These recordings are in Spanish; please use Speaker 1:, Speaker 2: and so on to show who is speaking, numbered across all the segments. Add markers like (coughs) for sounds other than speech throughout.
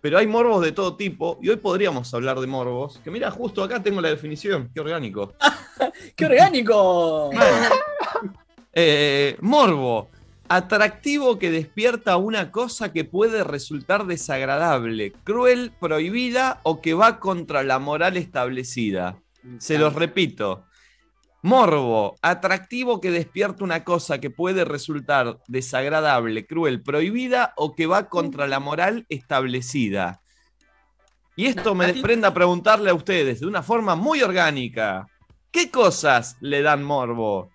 Speaker 1: pero hay morbos de todo tipo y hoy podríamos hablar de morbos. Que mira, justo acá tengo la definición, qué orgánico. (laughs)
Speaker 2: ¡Qué orgánico! (laughs)
Speaker 1: Eh, morbo, atractivo que despierta una cosa que puede resultar desagradable, cruel, prohibida o que va contra la moral establecida. Se los repito. Morbo, atractivo que despierta una cosa que puede resultar desagradable, cruel, prohibida o que va contra la moral establecida. Y esto me desprende a preguntarle a ustedes de una forma muy orgánica. ¿Qué cosas le dan morbo?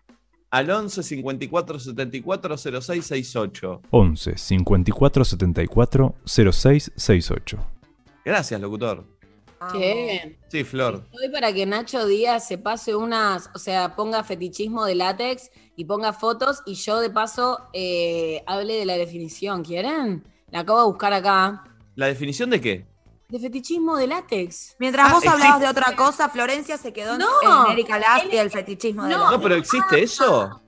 Speaker 1: Al 11 54 74 06 68.
Speaker 3: 11 54 74 06 68.
Speaker 1: Gracias, locutor. Sí, Flor.
Speaker 4: Estoy para que Nacho Díaz se pase unas, o sea, ponga fetichismo de látex y ponga fotos y yo de paso eh, hable de la definición. ¿Quieren? La acabo de buscar acá.
Speaker 1: ¿La definición de qué?
Speaker 4: De fetichismo de látex.
Speaker 5: Mientras
Speaker 1: Ah,
Speaker 5: vos hablabas
Speaker 1: existe.
Speaker 5: de otra cosa, Florencia se quedó en-
Speaker 4: No.
Speaker 5: en Erika Last y el fetichismo de
Speaker 4: No.
Speaker 5: la-
Speaker 1: No, pero ¿existe eso?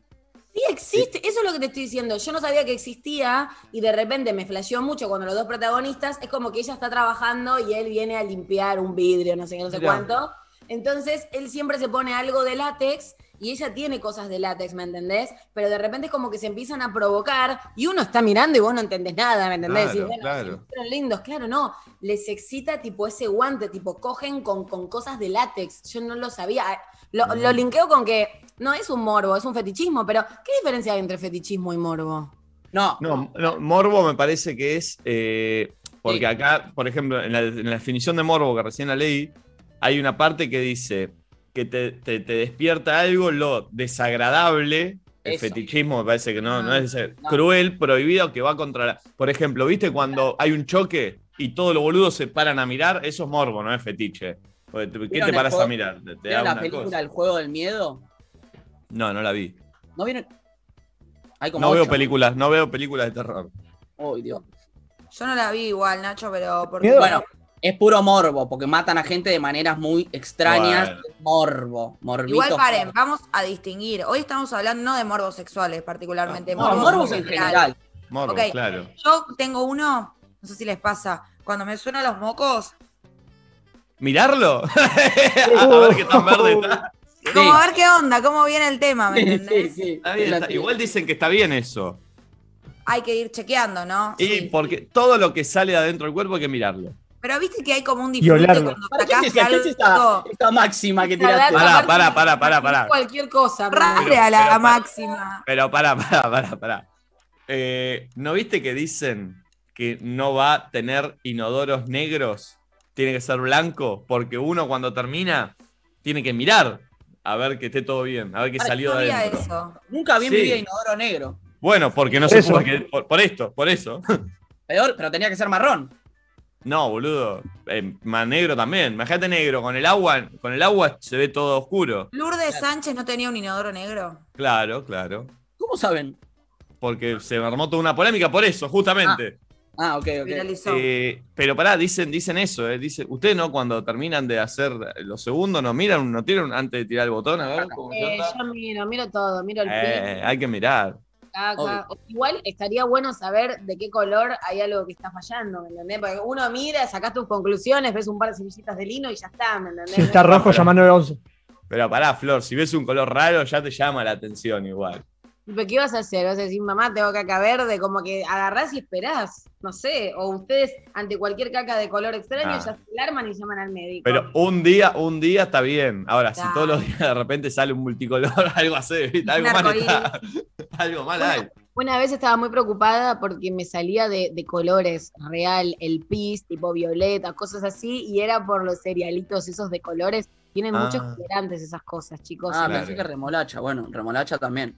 Speaker 4: Sí existe, eso es lo que te estoy diciendo. Yo no sabía que existía y de repente me flasheó mucho cuando los dos protagonistas es como que ella está trabajando y él viene a limpiar un vidrio, no sé qué, no sé
Speaker 1: Mirá.
Speaker 4: cuánto. Entonces él siempre se pone algo de látex y ella tiene cosas de látex, ¿me entendés? Pero de repente es como que se empiezan a provocar y uno está mirando y vos no entendés nada, ¿me entendés?
Speaker 1: Claro,
Speaker 4: y bueno,
Speaker 1: claro.
Speaker 4: fueron lindos, claro, no. Les excita tipo ese guante, tipo cogen con, con cosas de látex. Yo no lo sabía. Lo,
Speaker 1: Mm.
Speaker 4: lo linkeo con que no es un morbo, es un fetichismo, pero ¿qué diferencia hay entre fetichismo y morbo?
Speaker 2: No,
Speaker 1: No, no, morbo me parece que es. eh, porque
Speaker 2: Sí.
Speaker 1: acá, por ejemplo, en la, en la definición de morbo que recién la leí, hay una parte que dice que te, te- te despierta algo lo desagradable. El
Speaker 2: Eso.
Speaker 1: fetichismo me parece que no, no es ese-
Speaker 2: No.
Speaker 1: cruel, prohibido, que va contra la. Por ejemplo, ¿viste cuando hay un choque y todos los boludos se paran a mirar? Eso es morbo, no es fetiche. Porque te- ¿Qué
Speaker 2: ¿Vieron
Speaker 1: te paras a mirar? Te, te da
Speaker 2: ¿Vieron la
Speaker 1: una
Speaker 2: película
Speaker 1: cosa.
Speaker 2: El juego del miedo?
Speaker 1: No, no la vi.
Speaker 2: ¿No vieron? Hay como
Speaker 1: No veo películas, no veo películas de terror.
Speaker 2: Uy, Dios.
Speaker 5: Yo no la vi igual, Nacho, pero porque.
Speaker 2: Bueno, es puro morbo, porque matan a gente de maneras muy extrañas.
Speaker 1: Bueno.
Speaker 2: Morbo, morbito.
Speaker 5: Igual paren, vamos a distinguir. Hoy estamos hablando no de morbos sexuales particularmente,
Speaker 2: No,
Speaker 5: morbos,
Speaker 2: morbos en general.
Speaker 1: Morbo,
Speaker 5: Ok.
Speaker 1: claro.
Speaker 5: Yo tengo uno, no sé si les pasa, cuando me suenan los mocos,
Speaker 1: ¿Mirarlo? (laughs) a ver qué tan verde está.
Speaker 5: Como a ver qué onda, cómo viene el tema, ¿me entendés?
Speaker 2: sí, sí.
Speaker 1: Está bien, está- Igual dicen que está bien eso.
Speaker 5: Hay que ir chequeando, ¿no?
Speaker 1: Y
Speaker 5: Sí.
Speaker 1: porque todo lo que sale de adentro del cuerpo hay que mirarlo.
Speaker 5: Pero viste que hay como un disfrute
Speaker 6: olerlo.
Speaker 5: cuando
Speaker 2: ¿Para qué es
Speaker 5: sacaste
Speaker 2: esa, qué es esta,
Speaker 5: algo
Speaker 2: esta máxima que tiraste?
Speaker 1: Pará, pará, pará, pará, pará.
Speaker 4: Cualquier cosa.
Speaker 5: a la
Speaker 1: pero-
Speaker 5: máxima.
Speaker 1: Pero pará, pará, pará, pará. Eh, ¿No viste que dicen que no va a tener inodoros negros? Tiene que ser blanco, porque uno cuando termina tiene que mirar a ver que esté todo bien, a ver que salió
Speaker 5: no
Speaker 1: de
Speaker 5: había
Speaker 1: adentro.
Speaker 5: eso.
Speaker 2: Nunca vi en
Speaker 1: Sí.
Speaker 2: mi vida inodoro negro.
Speaker 1: Bueno, porque no
Speaker 6: Por
Speaker 1: se
Speaker 6: eso.
Speaker 1: porque- por, por esto, por eso. (laughs)
Speaker 2: Peor, pero tenía que ser marrón.
Speaker 1: No, boludo. Eh, más negro también. Imagínate negro. Con el agua, con el agua se ve todo oscuro.
Speaker 5: Lourdes Sánchez no tenía un inodoro negro.
Speaker 1: Claro, claro.
Speaker 2: ¿Cómo saben?
Speaker 1: Porque se armó toda una polémica por eso, justamente.
Speaker 2: Ah, ok, ok.
Speaker 5: Viralizó.
Speaker 1: Eh, pero pará, dicen, dicen eso, eh. Dice, ustedes no, cuando terminan de hacer los segundos, no miran, no tiran antes de tirar el botón, a ver cómo
Speaker 4: Eh, yo miro, miro todo, miro el
Speaker 1: Eh,
Speaker 4: pin,
Speaker 1: hay que mirar.
Speaker 4: Igual estaría bueno saber de qué color hay algo que está fallando, ¿me entendés? Porque uno mira, sacás tus conclusiones, ves un par de semillitas de lino y ya está, ¿me entendés?
Speaker 6: Si está rojo, llama 911.
Speaker 1: Pero pará, Flor, si ves un color raro, ya te llama la atención igual.
Speaker 4: ¿Pero qué vas a hacer? ¿Vas a decir, mamá, tengo caca verde? Como que agarrás y esperás, no sé. O ustedes, ante cualquier caca de color extraño,
Speaker 1: Ah.
Speaker 4: ya se alarman y llaman al médico.
Speaker 1: Pero un día, un día está bien. Ahora, si todos los días de repente sale un multicolor, (laughs) algo así, algo mal está. (laughs) Algo mal hay.
Speaker 4: Una vez estaba muy preocupada porque me salía de, de colores real, el pis, tipo violeta, cosas así, y era por los cerealitos esos de colores. Tienen
Speaker 1: Ah.
Speaker 4: muchos colorantes esas cosas, chicos.
Speaker 2: Ah,
Speaker 1: Claro.
Speaker 2: pensé que remolacha. Bueno, remolacha también.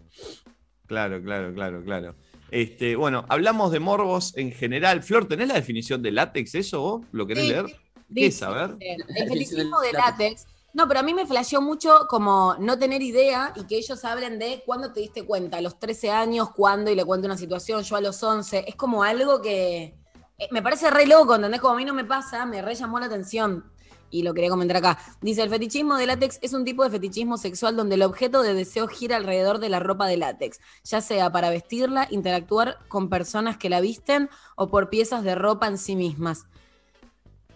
Speaker 1: Claro, claro, claro, claro. Este, bueno, hablamos de morbos en general. Flor, ¿tenés la definición de látex eso vos? ¿Lo querés
Speaker 4: Sí.
Speaker 1: leer? ¿Qué es? A ver.
Speaker 4: El fetichismo de látex. No, pero a mí me flasheó mucho como no tener idea y que ellos hablen de cuándo te diste cuenta, a los 13 años, cuándo, y le cuento una situación, yo a los 11. Es como algo que eh, me parece re loco, ¿entendés? Como a mí no me pasa, me re llamó la atención. Y lo quería comentar acá. Dice, el fetichismo de látex es un tipo de fetichismo sexual donde el objeto de deseo gira alrededor de la ropa de látex, ya sea para vestirla, interactuar con personas que la visten o por piezas de ropa en sí mismas.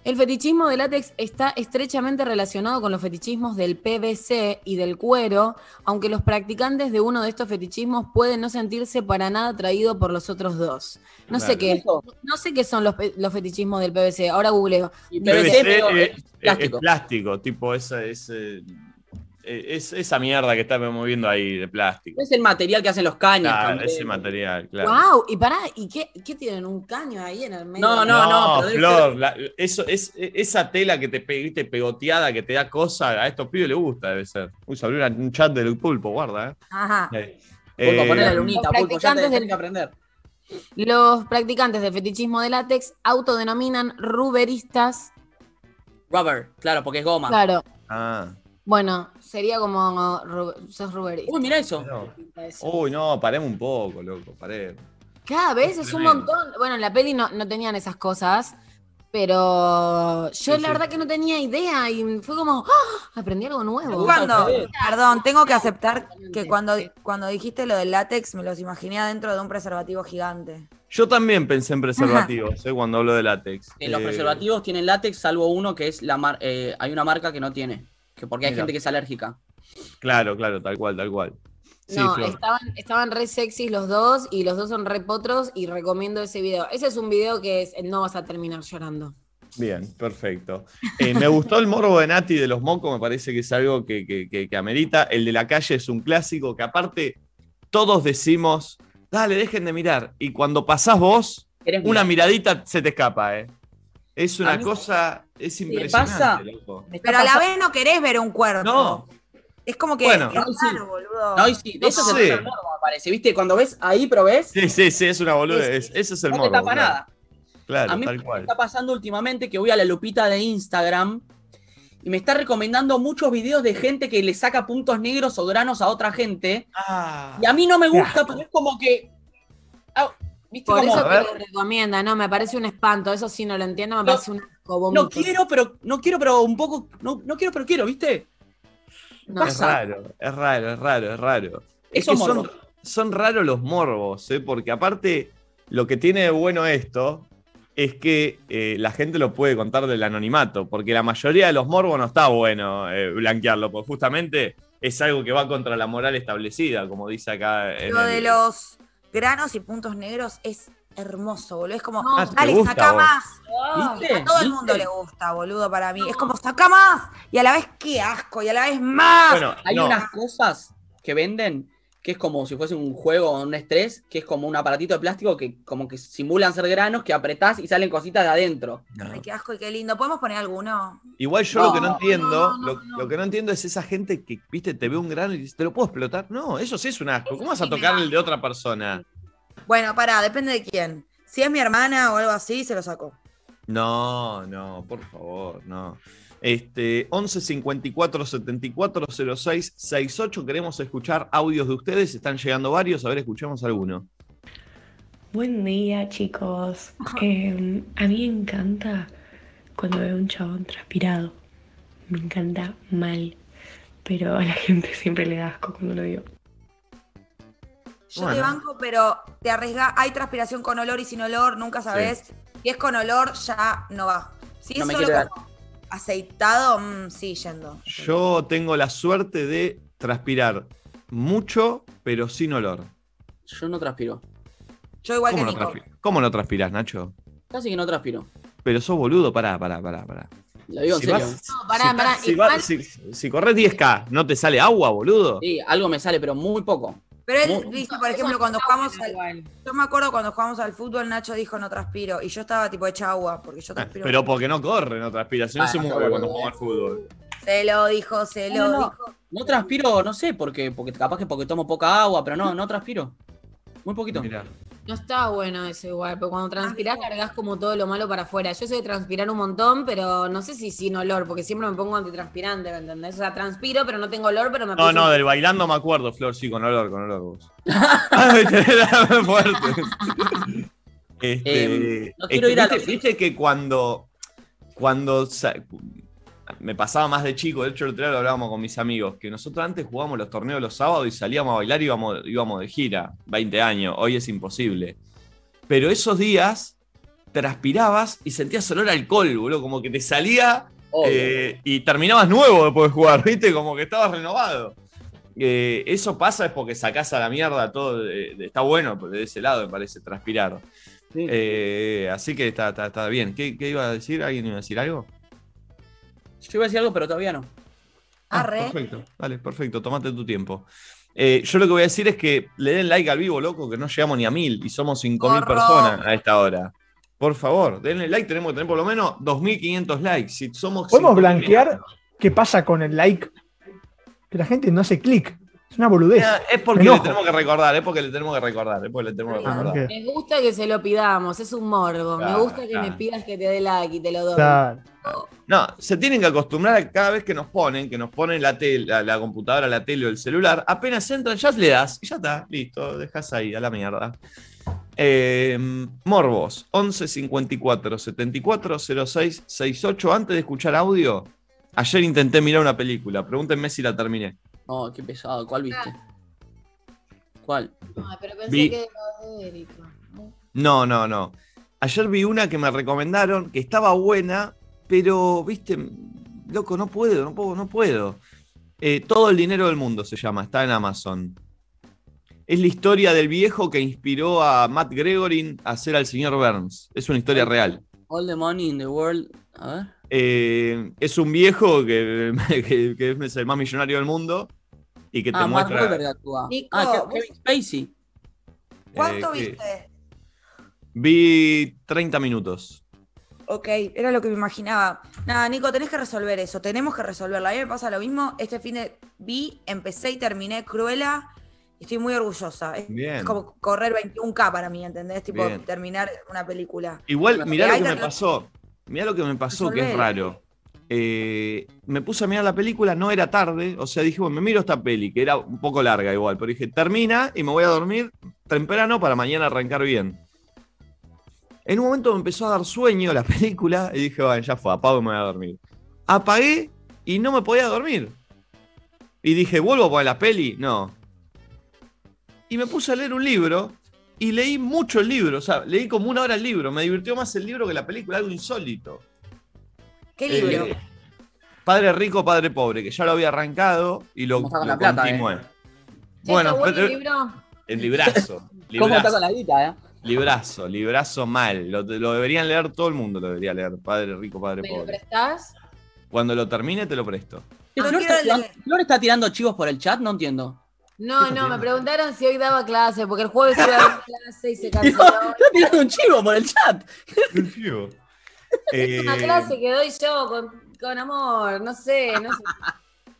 Speaker 4: El fetichismo de látex está estrechamente relacionado con los fetichismos del PVC y del cuero, aunque los practicantes de uno de estos fetichismos pueden no sentirse para nada atraídos por los otros dos. No sé qué, no sé qué son los, los fetichismos del PVC. Ahora googleo.
Speaker 2: Y
Speaker 1: PVC
Speaker 2: PVC, pero
Speaker 1: es,
Speaker 2: es plástico.
Speaker 1: es plástico, tipo esa, ese- eh, es, esa mierda que estamos moviendo ahí de plástico.
Speaker 2: Es el material que hacen los caños.
Speaker 1: Claro,
Speaker 2: también.
Speaker 1: ese material, claro.
Speaker 4: ¡Wow! Y pará, ¿y qué, qué tienen? ¿Un caño ahí en el medio?
Speaker 2: No, no, no, debe
Speaker 1: Flor,
Speaker 2: ser-
Speaker 1: la- eso, es, esa tela que te pegaste pegoteada, que te da cosa, a estos pibes les gusta, debe ser. Uy, se abrió una- un chat del pulpo, guarda.
Speaker 5: Ajá.
Speaker 1: Eh.
Speaker 2: Pulpo,
Speaker 1: Eh,
Speaker 2: poné la lunita,
Speaker 4: los
Speaker 2: Pulpo, ya te
Speaker 4: del-
Speaker 2: que aprender.
Speaker 4: Los practicantes del fetichismo de látex autodenominan ruberistas.
Speaker 2: Rubber, claro, porque es goma.
Speaker 4: Claro,
Speaker 1: ah,
Speaker 4: bueno, sería como sos ruberista.
Speaker 2: Uy, mira eso.
Speaker 1: no. Uy, no, paremos un poco, loco, paremos.
Speaker 4: Cada vez es un montón. Bueno, en la peli no, no tenían esas cosas, pero yo
Speaker 1: Sí,
Speaker 4: la
Speaker 1: sí.
Speaker 4: verdad que no tenía idea y fue como, ¡ah! aprendí algo nuevo.
Speaker 5: Cuando, perdón, tengo que aceptar que cuando, cuando dijiste lo del látex me los imaginé adentro de un preservativo gigante.
Speaker 1: Yo también pensé en preservativos, eh, cuando hablo de látex.
Speaker 2: Eh, los
Speaker 1: Eh,
Speaker 2: preservativos tienen látex, salvo uno que es la mar eh, hay una marca que no tiene. Que porque hay
Speaker 1: Mira.
Speaker 2: gente que es alérgica.
Speaker 1: Claro, claro, tal cual, tal cual. Sí,
Speaker 4: no,
Speaker 1: Flor.
Speaker 4: estaban, estaban re sexys los dos y los dos son re potros y recomiendo ese video. Ese es un video que es, no vas a terminar llorando.
Speaker 1: Bien, perfecto. Eh, me gustó el morbo de Nati de los mocos, me parece que es algo que, que- que- que amerita. El de la calle es un clásico que aparte todos decimos, dale, dejen de mirar. Y cuando pasás vos,
Speaker 2: ¿Querés
Speaker 1: una miradita se te escapa, ¿eh? Es una cosa, es
Speaker 2: pasa?
Speaker 1: impresionante, loco.
Speaker 2: Me está
Speaker 5: Pero a la vez no querés ver un cuerpo.
Speaker 1: No,
Speaker 5: Es como que
Speaker 1: Bueno.
Speaker 5: es
Speaker 2: No, sí.
Speaker 5: boludo.
Speaker 2: No, y sí, de eso
Speaker 1: No
Speaker 2: se
Speaker 1: sé.
Speaker 2: trata el morbo, me parece. ¿Viste? Cuando ves ahí, pero ves,
Speaker 1: sí, sí, sí, es una boludez. Ese es el
Speaker 2: no
Speaker 1: morbo.
Speaker 2: te tapa
Speaker 1: claro.
Speaker 2: nada.
Speaker 1: Claro,
Speaker 2: a mí
Speaker 1: tal
Speaker 2: me
Speaker 1: cual.
Speaker 2: está pasando últimamente que voy a la lupita de Instagram y me está recomendando muchos videos de gente que le saca puntos negros o granos a otra gente.
Speaker 1: Ah,
Speaker 2: Y a mí no me gusta, porque es como que. ¿Viste?
Speaker 4: Por
Speaker 2: Como,
Speaker 4: eso te lo recomienda, no, me parece un espanto, eso sí no lo entiendo, me
Speaker 2: No,
Speaker 4: parece un
Speaker 2: no quiero, pero. No quiero, pero un poco. No, no quiero, pero quiero, ¿viste?
Speaker 4: No.
Speaker 1: Es raro, es raro, es raro, es raro. Es que son, son raros los morbos, ¿eh? porque aparte lo que tiene de bueno esto es que eh, la gente lo puede contar del anonimato, porque la mayoría de los morbos no está bueno eh, blanquearlo, porque justamente es algo que va contra la moral establecida, como dice acá.
Speaker 5: Lo
Speaker 1: el-
Speaker 5: de los granos y puntos negros es hermoso, boludo. Es como,
Speaker 4: No,
Speaker 1: Ah, ¿te
Speaker 5: dale,
Speaker 1: gusta
Speaker 5: saca
Speaker 1: vos?
Speaker 5: más.
Speaker 2: ¿Viste?
Speaker 5: A todo el mundo le gusta, boludo, para mí. Es como, saca más. Y a la vez, qué asco. Y a la vez, más.
Speaker 1: Bueno,
Speaker 2: Hay
Speaker 1: no,
Speaker 2: unas cosas que venden que es como si fuese un juego o un estrés, que es como un aparatito de plástico que como que simulan ser granos que apretás y salen cositas de adentro.
Speaker 1: no.
Speaker 5: Ay, qué asco y qué lindo. ¿Podemos poner alguno?
Speaker 1: Igual yo
Speaker 2: No,
Speaker 1: lo que no entiendo,
Speaker 4: no, no,
Speaker 1: lo,
Speaker 4: no.
Speaker 1: lo que no entiendo es esa gente que, viste, te ve un grano y dice, ¿te lo puedo explotar? No, eso sí es un asco. ¿Cómo vas a tocar el de otra persona?
Speaker 5: Bueno, pará, depende de quién. Si es mi hermana o algo así, se lo saco.
Speaker 1: No, no, por favor, no. Este, 11 54 74 06 68. Queremos escuchar audios de ustedes. Están llegando varios. A ver, escuchemos alguno.
Speaker 6: Buen día, chicos. Eh, a mí me encanta cuando veo un chabón transpirado. Me encanta mal. Pero a la gente siempre le da asco cuando lo digo.
Speaker 5: Yo
Speaker 1: Bueno.
Speaker 5: te banco, pero te arriesga. Hay transpiración con olor y sin olor, nunca sabes. Si es con olor, ya no va. Si
Speaker 2: No
Speaker 5: es solo como aceitado, mm, sí, yendo.
Speaker 1: Yo tengo la suerte de transpirar mucho, pero sin olor.
Speaker 2: Yo no transpiro.
Speaker 5: Yo igual que
Speaker 1: ¿Cómo no,
Speaker 5: Nico.
Speaker 1: transpi- ¿Cómo no transpiras, Nacho?
Speaker 2: Casi que no transpiro.
Speaker 1: Pero sos boludo, pará, pará, pará, pará.
Speaker 2: Lo digo en
Speaker 1: Si,
Speaker 2: serio.
Speaker 1: vas-
Speaker 4: No, pará,
Speaker 1: si
Speaker 4: pará,
Speaker 1: vas- si,
Speaker 4: igual-
Speaker 1: vas- si- si corres 10K, ¿no te sale agua, boludo?
Speaker 2: Sí, algo me sale, pero muy poco.
Speaker 5: Pero él,
Speaker 4: No,
Speaker 5: por ejemplo, cuando jugamos al,
Speaker 4: igual.
Speaker 5: Yo me acuerdo cuando jugamos al fútbol, Nacho dijo no transpiro. Y yo estaba tipo hecha agua, porque yo
Speaker 1: Ah,
Speaker 5: transpiro.
Speaker 1: Pero porque no corre, no transpira. Si no
Speaker 2: Ah,
Speaker 1: se mueve cuando juega al fútbol.
Speaker 5: Se lo dijo, se
Speaker 2: No,
Speaker 5: lo
Speaker 2: no, no.
Speaker 5: dijo.
Speaker 2: No transpiro, no sé, porque, porque capaz que porque tomo poca agua, pero no, no transpiro. Muy poquito.
Speaker 1: Mirá.
Speaker 4: No está bueno eso igual, porque cuando transpirás cargas como todo lo malo para afuera. Yo soy de transpirar un montón, pero no sé si sin olor, porque siempre me pongo antitranspirante, ¿me entendés? O sea, transpiro, pero no tengo olor, pero me
Speaker 1: No, no, del bailando me acuerdo, Flor, sí, con olor, con olor vos. (laughs) (laughs) Fuerte. Este,
Speaker 2: Eh, no quiero
Speaker 1: que
Speaker 2: ir a
Speaker 1: viste,
Speaker 2: los-
Speaker 1: viste que cuando, cuando me pasaba más de chico, de hecho el otro día lo hablábamos con mis amigos, que nosotros antes jugábamos los torneos los sábados y salíamos a bailar y íbamos, íbamos de gira, 20 años, hoy es imposible. Pero esos días transpirabas y sentías olor a alcohol, boludo, como que te salía eh, y terminabas nuevo después de jugar, (laughs) ¿viste? Como que estabas renovado. Eh, eso pasa es porque sacás a la mierda todo. de- está bueno pues, de ese lado, me parece, transpirar.
Speaker 2: Sí.
Speaker 1: Eh, así que está, está, está bien. ¿Qué, qué iba a decir? ¿Alguien iba a decir algo?
Speaker 2: Yo iba a decir algo, pero todavía no.
Speaker 1: Ah,
Speaker 5: Arre.
Speaker 1: perfecto, dale, perfecto, tomate tu tiempo. Eh, yo lo que voy a decir es que le den like al vivo, loco, que no llegamos ni a mil y somos 5.000
Speaker 5: Horror.
Speaker 1: personas a esta hora. Por favor, denle like, tenemos que tener por lo menos 2.500 likes. Si somos
Speaker 7: ¿Podemos
Speaker 1: 5.000,
Speaker 7: blanquear qué pasa con el like? Que la gente no hace clic. Es una boludez.
Speaker 1: Es porque le tenemos que recordar, es porque le tenemos que recordar, es porque le tenemos que
Speaker 7: Ah,
Speaker 1: recordar.
Speaker 4: Me gusta que se lo pidamos, es un morbo. Me gusta que
Speaker 1: claro.
Speaker 4: me pidas que te dé like y te lo doy.
Speaker 7: Claro.
Speaker 1: No, se tienen que acostumbrar a cada vez que nos ponen, que nos ponen la, tele, la, la computadora, la tele o el celular, apenas entran, ya le das y ya está, listo, dejas ahí, a la mierda. Eh, Morbos, 11 54 74 06 68. Antes de escuchar audio, ayer intenté mirar una película, pregúntenme si la terminé.
Speaker 2: Oh, qué pesado. ¿Cuál viste? ¿Cuál?
Speaker 4: Ay, pero pensé
Speaker 1: Vi-
Speaker 4: que era de Erika. ¿no?
Speaker 1: No, no, no. Ayer vi una que me recomendaron, que estaba buena, pero, viste, loco, no puedo, no puedo, no puedo. Eh, Todo el dinero del mundo se llama, está en Amazon. Es la historia del viejo que inspiró a Matt Gregory a hacer al señor Burns. Es una historia real.
Speaker 2: All the money in the world. A ver.
Speaker 1: Eh, es un viejo que, (laughs) que- que es el más millonario del mundo y que te
Speaker 2: Ah, Mark
Speaker 1: muestra.
Speaker 2: Wahlberg actúa.
Speaker 5: Nico,
Speaker 2: ah, Kevin Spacey.
Speaker 5: ¿Cuánto
Speaker 1: eh, que-
Speaker 5: viste?
Speaker 1: Vi 30 minutos.
Speaker 5: Ok, era lo que me imaginaba. Nada, Nico, tenés que resolver eso. Tenemos que resolverlo. A mí me pasa lo mismo. Este fin de vi, empecé y terminé Cruella. Estoy muy orgullosa. Es,
Speaker 1: Bien.
Speaker 5: es como correr 21K para mí, ¿entendés? Tipo,
Speaker 1: Bien.
Speaker 5: terminar una película.
Speaker 1: Igual, mirá lo que me pasó. Mirá lo que me pasó, que es raro. Eh, me puse a mirar la película, no era tarde, o sea, dije, bueno, me miro esta peli, que era un poco larga igual, pero dije, termina y me voy a dormir temprano para mañana arrancar bien. En un momento me empezó a dar sueño la (laughs) película y dije, bueno, ya fue, apago y me voy a dormir. Apagué y no me podía dormir. Y dije, ¿vuelvo a poner la peli? No. Y me puse a leer un libro y leí mucho el libro, o sea, leí como una hora el libro. Me divirtió más el libro que la película, algo insólito.
Speaker 5: ¿Qué libro?
Speaker 1: Eh, padre rico, padre pobre, que ya lo había arrancado y lo,
Speaker 2: ¿Cómo está con
Speaker 1: lo
Speaker 2: la plata,
Speaker 1: continué.
Speaker 2: eh?
Speaker 1: Bueno,
Speaker 4: ¿está bueno el libro?
Speaker 1: el librazo. (laughs)
Speaker 2: ¿Cómo está
Speaker 1: librazo.
Speaker 2: con la guita, eh?
Speaker 1: Librazo, librazo mal. Lo, lo deberían leer todo el mundo, lo debería leer. Padre rico, padre
Speaker 4: ¿Me lo
Speaker 1: pobre.
Speaker 4: prestás?
Speaker 1: Cuando lo termine, te lo presto.
Speaker 2: Che,
Speaker 5: No
Speaker 2: Flor,
Speaker 5: quiero
Speaker 2: está. Flor está tirando chivos por el chat, no entiendo.
Speaker 4: No,
Speaker 1: ¿Qué
Speaker 4: no, me preguntaron si hoy daba clase, porque el jueves iba a dar (laughs) clase y se canceló.
Speaker 2: está tirando un chivo por el chat. (laughs)
Speaker 4: Es una
Speaker 1: Eh,
Speaker 4: clase que doy yo con, con amor, no sé, no sé.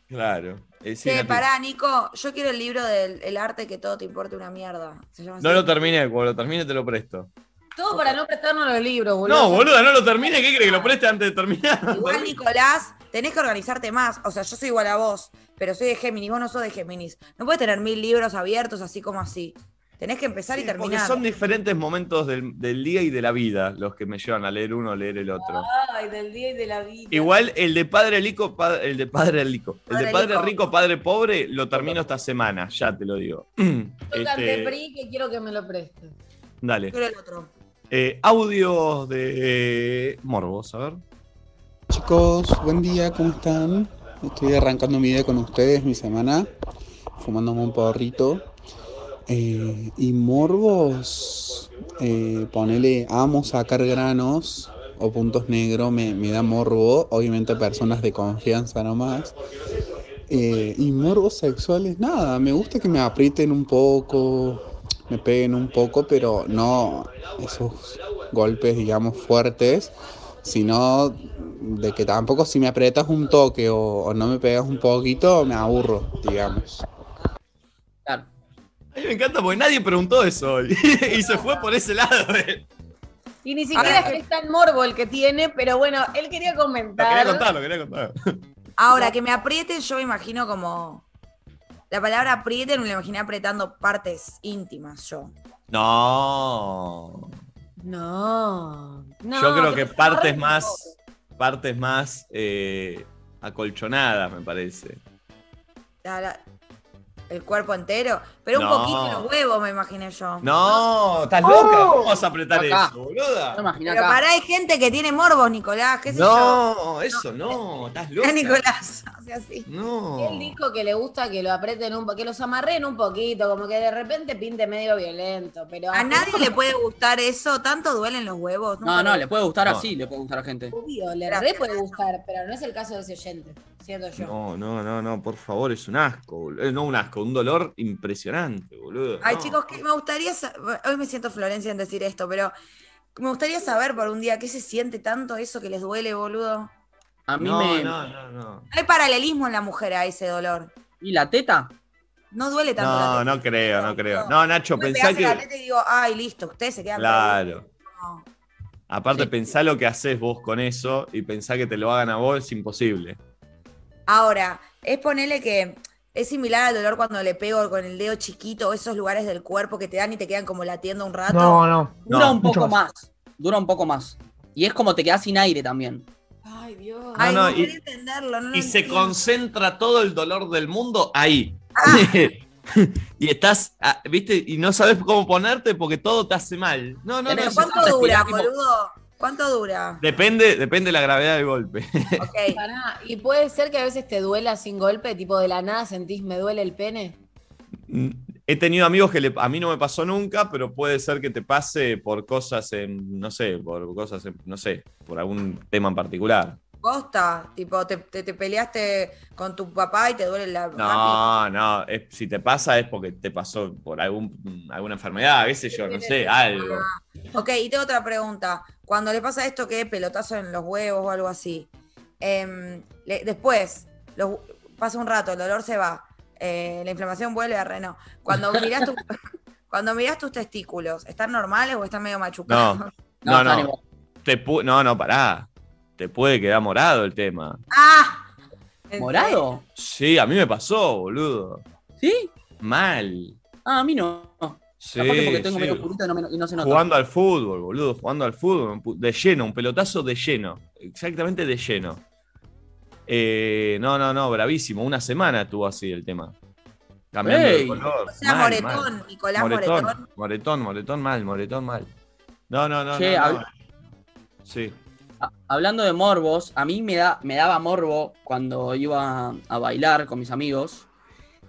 Speaker 1: Claro. eh, sí,
Speaker 5: Che, pará, Nico. Yo quiero el libro del el arte que todo te importe una mierda. Se llama
Speaker 1: No
Speaker 5: así.
Speaker 1: lo terminé, cuando lo termine te lo presto.
Speaker 4: Todo para no prestarnos los libros, boludo.
Speaker 1: No, boluda, no lo termine. ¿Qué crees que lo preste antes de terminar?
Speaker 5: Igual, (laughs) Nicolás, tenés que organizarte más. O sea, yo soy igual a vos, pero soy de Géminis. Vos no sos de Géminis. No puedes tener mil libros abiertos así como así. Tenés que empezar y
Speaker 1: Sí, porque
Speaker 5: terminar.
Speaker 1: son diferentes momentos del, del día y de la vida los que me llevan a leer uno o leer el otro.
Speaker 4: Ay, del día y de la vida.
Speaker 1: Igual el de padre rico, pa- el de padre rico, el de
Speaker 5: Padre rico.
Speaker 1: rico, padre pobre, lo termino esta semana, ya te lo digo.
Speaker 4: Tócate, (clears throat)
Speaker 1: Este,
Speaker 4: Pri, que quiero que me lo prestes.
Speaker 1: dale.
Speaker 5: Quiero el otro.
Speaker 1: Eh, audios de Morbos, a ver.
Speaker 8: Chicos, buen día, ¿cómo están? Estoy arrancando mi día con ustedes, mi semana, fumándome un porrito. Eh, y morbos, eh, ponele, amo sacar granos o puntos negros, me, da morbo, obviamente personas de confianza nomás. Eh, y morbos sexuales, nada, me gusta que me aprieten un poco, me peguen un poco, pero no esos golpes, digamos, fuertes sino de que tampoco si me apretas un toque o, o no me pegas un poquito, me aburro, digamos.
Speaker 2: Claro.
Speaker 1: A mí me encanta porque nadie preguntó eso hoy. (laughs) y se fue por ese lado. eh.
Speaker 4: Y ni siquiera
Speaker 5: Ahora-
Speaker 4: es tan morbo el que tiene, pero bueno, él quería
Speaker 1: Lo
Speaker 4: comentar.
Speaker 1: quería contar, lo quería contar.
Speaker 5: Ahora, que me aprieten, yo me imagino como. La palabra aprieten me la imaginé apretando partes íntimas yo.
Speaker 1: No.
Speaker 4: No, no.
Speaker 1: Yo creo que partes más,
Speaker 4: todo.
Speaker 1: Partes más eh, acolchonadas, me parece.
Speaker 5: El cuerpo entero, pero un
Speaker 1: No.
Speaker 5: poquito los huevos, me imaginé yo.
Speaker 1: No, estás
Speaker 7: Oh.
Speaker 1: loca. ¿Cómo vas a apretar
Speaker 2: Acá.
Speaker 1: eso, boluda?
Speaker 2: No
Speaker 5: Pero
Speaker 2: acá.
Speaker 5: para hay gente que tiene morbos, Nicolás, qué sé yo.
Speaker 1: No, eso no, estás loca.
Speaker 5: Nicolás, (laughs) hace así.
Speaker 1: No.
Speaker 4: Él dijo que le gusta que lo aprieten un que los amarren un poquito, como que de repente pinte medio violento, pero
Speaker 5: A nadie le puede gustar eso, tanto duelen los huevos.
Speaker 2: No, no, le puede gustar
Speaker 1: No.
Speaker 2: así, le puede gustar a la gente.
Speaker 4: Obvio, le re puede gustar, pero no es el caso de ese oyente, yo.
Speaker 1: No, no, no, no, por favor, es un asco, boludo. Eh, No un asco, un dolor impresionante, boludo.
Speaker 5: Ay,
Speaker 1: No.
Speaker 5: chicos, que me gustaría Hoy me siento Florencia en decir esto, pero me gustaría saber por un día qué se siente tanto eso que les duele, boludo.
Speaker 2: A mí
Speaker 1: no,
Speaker 2: me.
Speaker 1: no, no, no.
Speaker 5: Hay paralelismo en la mujer a ese dolor.
Speaker 2: ¿Y la teta?
Speaker 5: No duele tanto. la
Speaker 1: No,
Speaker 5: teta.
Speaker 1: no creo, no creo. No, Nacho,
Speaker 5: Me
Speaker 1: pensá
Speaker 5: en la
Speaker 1: que.
Speaker 5: teta y digo, ay, listo, ustedes se quedan
Speaker 1: Claro.
Speaker 5: No.
Speaker 1: Aparte,
Speaker 2: Sí.
Speaker 1: pensá lo que haces vos con eso y pensá que te lo hagan a vos, es imposible.
Speaker 5: Ahora, es ponerle que es similar al dolor cuando le pego con el dedo chiquito o esos lugares del cuerpo que te dan y te quedan como latiendo un rato.
Speaker 7: No, no.
Speaker 2: Dura
Speaker 1: No,
Speaker 2: un poco
Speaker 7: más.
Speaker 2: más. Dura un poco más. Y es como te quedas sin aire también.
Speaker 4: Ay, Dios.
Speaker 5: Ay,
Speaker 1: No,
Speaker 5: no,
Speaker 1: no, y-
Speaker 5: quería entenderlo. No
Speaker 1: Y se concentra todo el dolor del mundo ahí. (laughs) y estás, ah, viste, y no sabes cómo ponerte porque todo te hace mal. No, no, no.
Speaker 2: Tenés-
Speaker 1: es-
Speaker 5: ¿Cuánto dura, boludo? ¿Cuánto dura?
Speaker 1: Depende, depende de la gravedad del golpe. (laughs)
Speaker 5: Ok.
Speaker 4: Pará, Y puede ser que a veces te duela sin golpe, tipo de la nada sentís me duele el pene.
Speaker 1: He tenido amigos que le- a mí no me pasó nunca, pero puede ser que te pase por cosas en, no sé, por cosas en, no sé, por algún tema en particular.
Speaker 5: Posta, tipo, te, te- te peleaste con tu papá y te duele la
Speaker 1: No, no, es- si te pasa es porque te pasó por algún, alguna enfermedad, qué sé yo, no sé, algo.
Speaker 5: Ok, y tengo otra pregunta. Cuando le pasa esto que es pelotazo en los huevos o algo así, em, le- después los- pasa un rato, el dolor se va, eh, la inflamación vuelve a reno. Cuando (laughs) mirás, tu- cuando mirás tus testículos, ¿están normales o están medio machucados?
Speaker 1: No, (laughs)
Speaker 2: No,
Speaker 1: no, no.
Speaker 2: igual.
Speaker 1: Te pu- no, no, pará. Te puede quedar morado el tema.
Speaker 5: ¡Ah! ¿En
Speaker 2: ¿Morado?
Speaker 1: Sí, a mí me pasó, boludo.
Speaker 2: ¿Sí?
Speaker 1: Mal.
Speaker 2: Ah, a mí no.
Speaker 1: Sí,
Speaker 2: Aparte porque tengo
Speaker 1: sí.
Speaker 2: medio curito y no, me- y no se nota.
Speaker 1: Jugando al fútbol, boludo, jugando al fútbol, de lleno, un pelotazo de lleno, exactamente de lleno. Eh, no, no, no, bravísimo, una semana estuvo así el tema. Cambiando
Speaker 2: Ey.
Speaker 1: de color.
Speaker 5: O sea,
Speaker 1: mal,
Speaker 5: moretón,
Speaker 1: mal.
Speaker 5: Nicolás
Speaker 1: Moretón,
Speaker 5: Moretón.
Speaker 1: moretón, mal, moretón mal. No, no, no,
Speaker 2: Che,
Speaker 1: no,
Speaker 2: hab-
Speaker 1: no. Sí.
Speaker 2: Hablando de morbos, a mí me, da, me daba morbo cuando iba a bailar con mis amigos.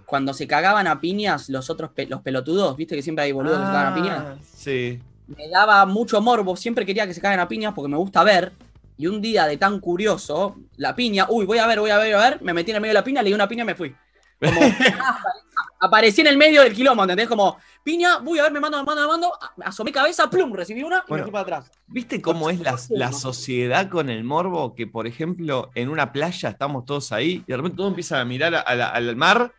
Speaker 2: Cuando se cagaban a piñas los otros pe- los pelotudos, viste que siempre hay boludos que se cagan a piñas.
Speaker 1: Ah, Sí.
Speaker 2: Me daba mucho morbo, siempre quería que se caguen a piñas porque me gusta ver. Y un día de tan curioso, la piña, uy, voy a ver, voy a ver, voy a ver, me metí en el medio de la piña, le di una piña y me fui. Como, (laughs) aparecí en el medio del quilombo, ¿entendés? Como, piña, voy a ver, me mando, me mando, me mando, asomé cabeza, plum, recibí una y
Speaker 1: Bueno.
Speaker 2: me fui para atrás.
Speaker 1: ¿Viste cómo es la, la sociedad con el morbo? Que, por ejemplo, en una playa estamos todos ahí y de repente todos empiezan a mirar a- la- al mar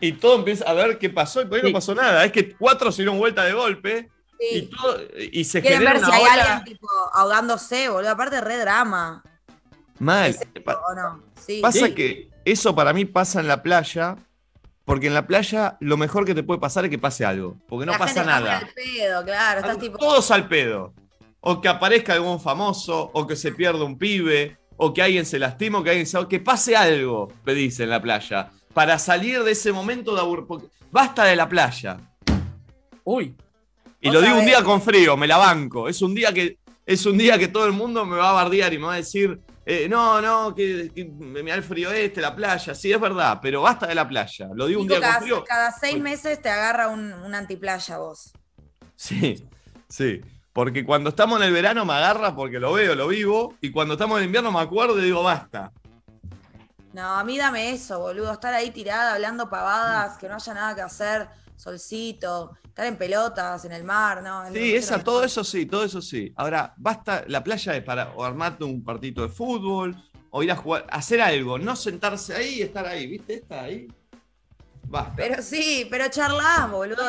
Speaker 1: y todo empieza a ver qué pasó y por ahí
Speaker 2: Sí.
Speaker 1: no pasó nada. Es que cuatro se dieron vuelta de golpe y, todo, y se
Speaker 5: Quieren
Speaker 1: genera
Speaker 5: ver si hay
Speaker 1: ola
Speaker 5: alguien tipo ahogándose, boludo. Aparte, re drama.
Speaker 1: mal.
Speaker 5: ¿Es eso
Speaker 1: Pa-
Speaker 5: o no? Sí.
Speaker 1: Pasa
Speaker 2: Sí.
Speaker 1: que eso para mí pasa en la playa, porque en la playa lo mejor que te puede pasar es que pase algo, porque no
Speaker 5: La
Speaker 1: pasa
Speaker 5: gente
Speaker 1: nada.
Speaker 5: al pedo, claro. Estás tipo.
Speaker 1: Todos al pedo. O que aparezca algún famoso, o que se pierda un pibe, o que alguien se lastime, o que alguien se... que pase algo, pedís en la playa, para salir de ese momento de aburrimiento. Basta de la playa.
Speaker 2: Uy,
Speaker 1: Y lo digo un día con frío, me la banco. Es un día que, es un día que todo el mundo me va a bardear y me va a decir, eh, no, no, que, que me da el frío este, la playa. Sí, es verdad, pero basta de la playa. Lo digo un día con
Speaker 5: cada,
Speaker 1: frío.
Speaker 5: cada seis meses te agarra un, un antiplaya vos.
Speaker 1: Sí, sí. Porque cuando estamos en el verano me agarra porque lo veo, lo vivo. Y cuando estamos en invierno me acuerdo y digo, basta.
Speaker 5: No, a mí dame eso, boludo. Estar ahí tirada hablando pavadas, que no haya nada que hacer, solcito, estar en pelotas, en el mar, ¿no?
Speaker 1: Sí,
Speaker 5: es
Speaker 1: esa, todo eso sí, todo eso sí. Ahora, basta, la playa es para o armarte un partito de fútbol, o ir a jugar, hacer algo, no sentarse ahí y estar ahí, ¿viste? Está ahí. Basta.
Speaker 5: Pero sí, pero charlá, boludo.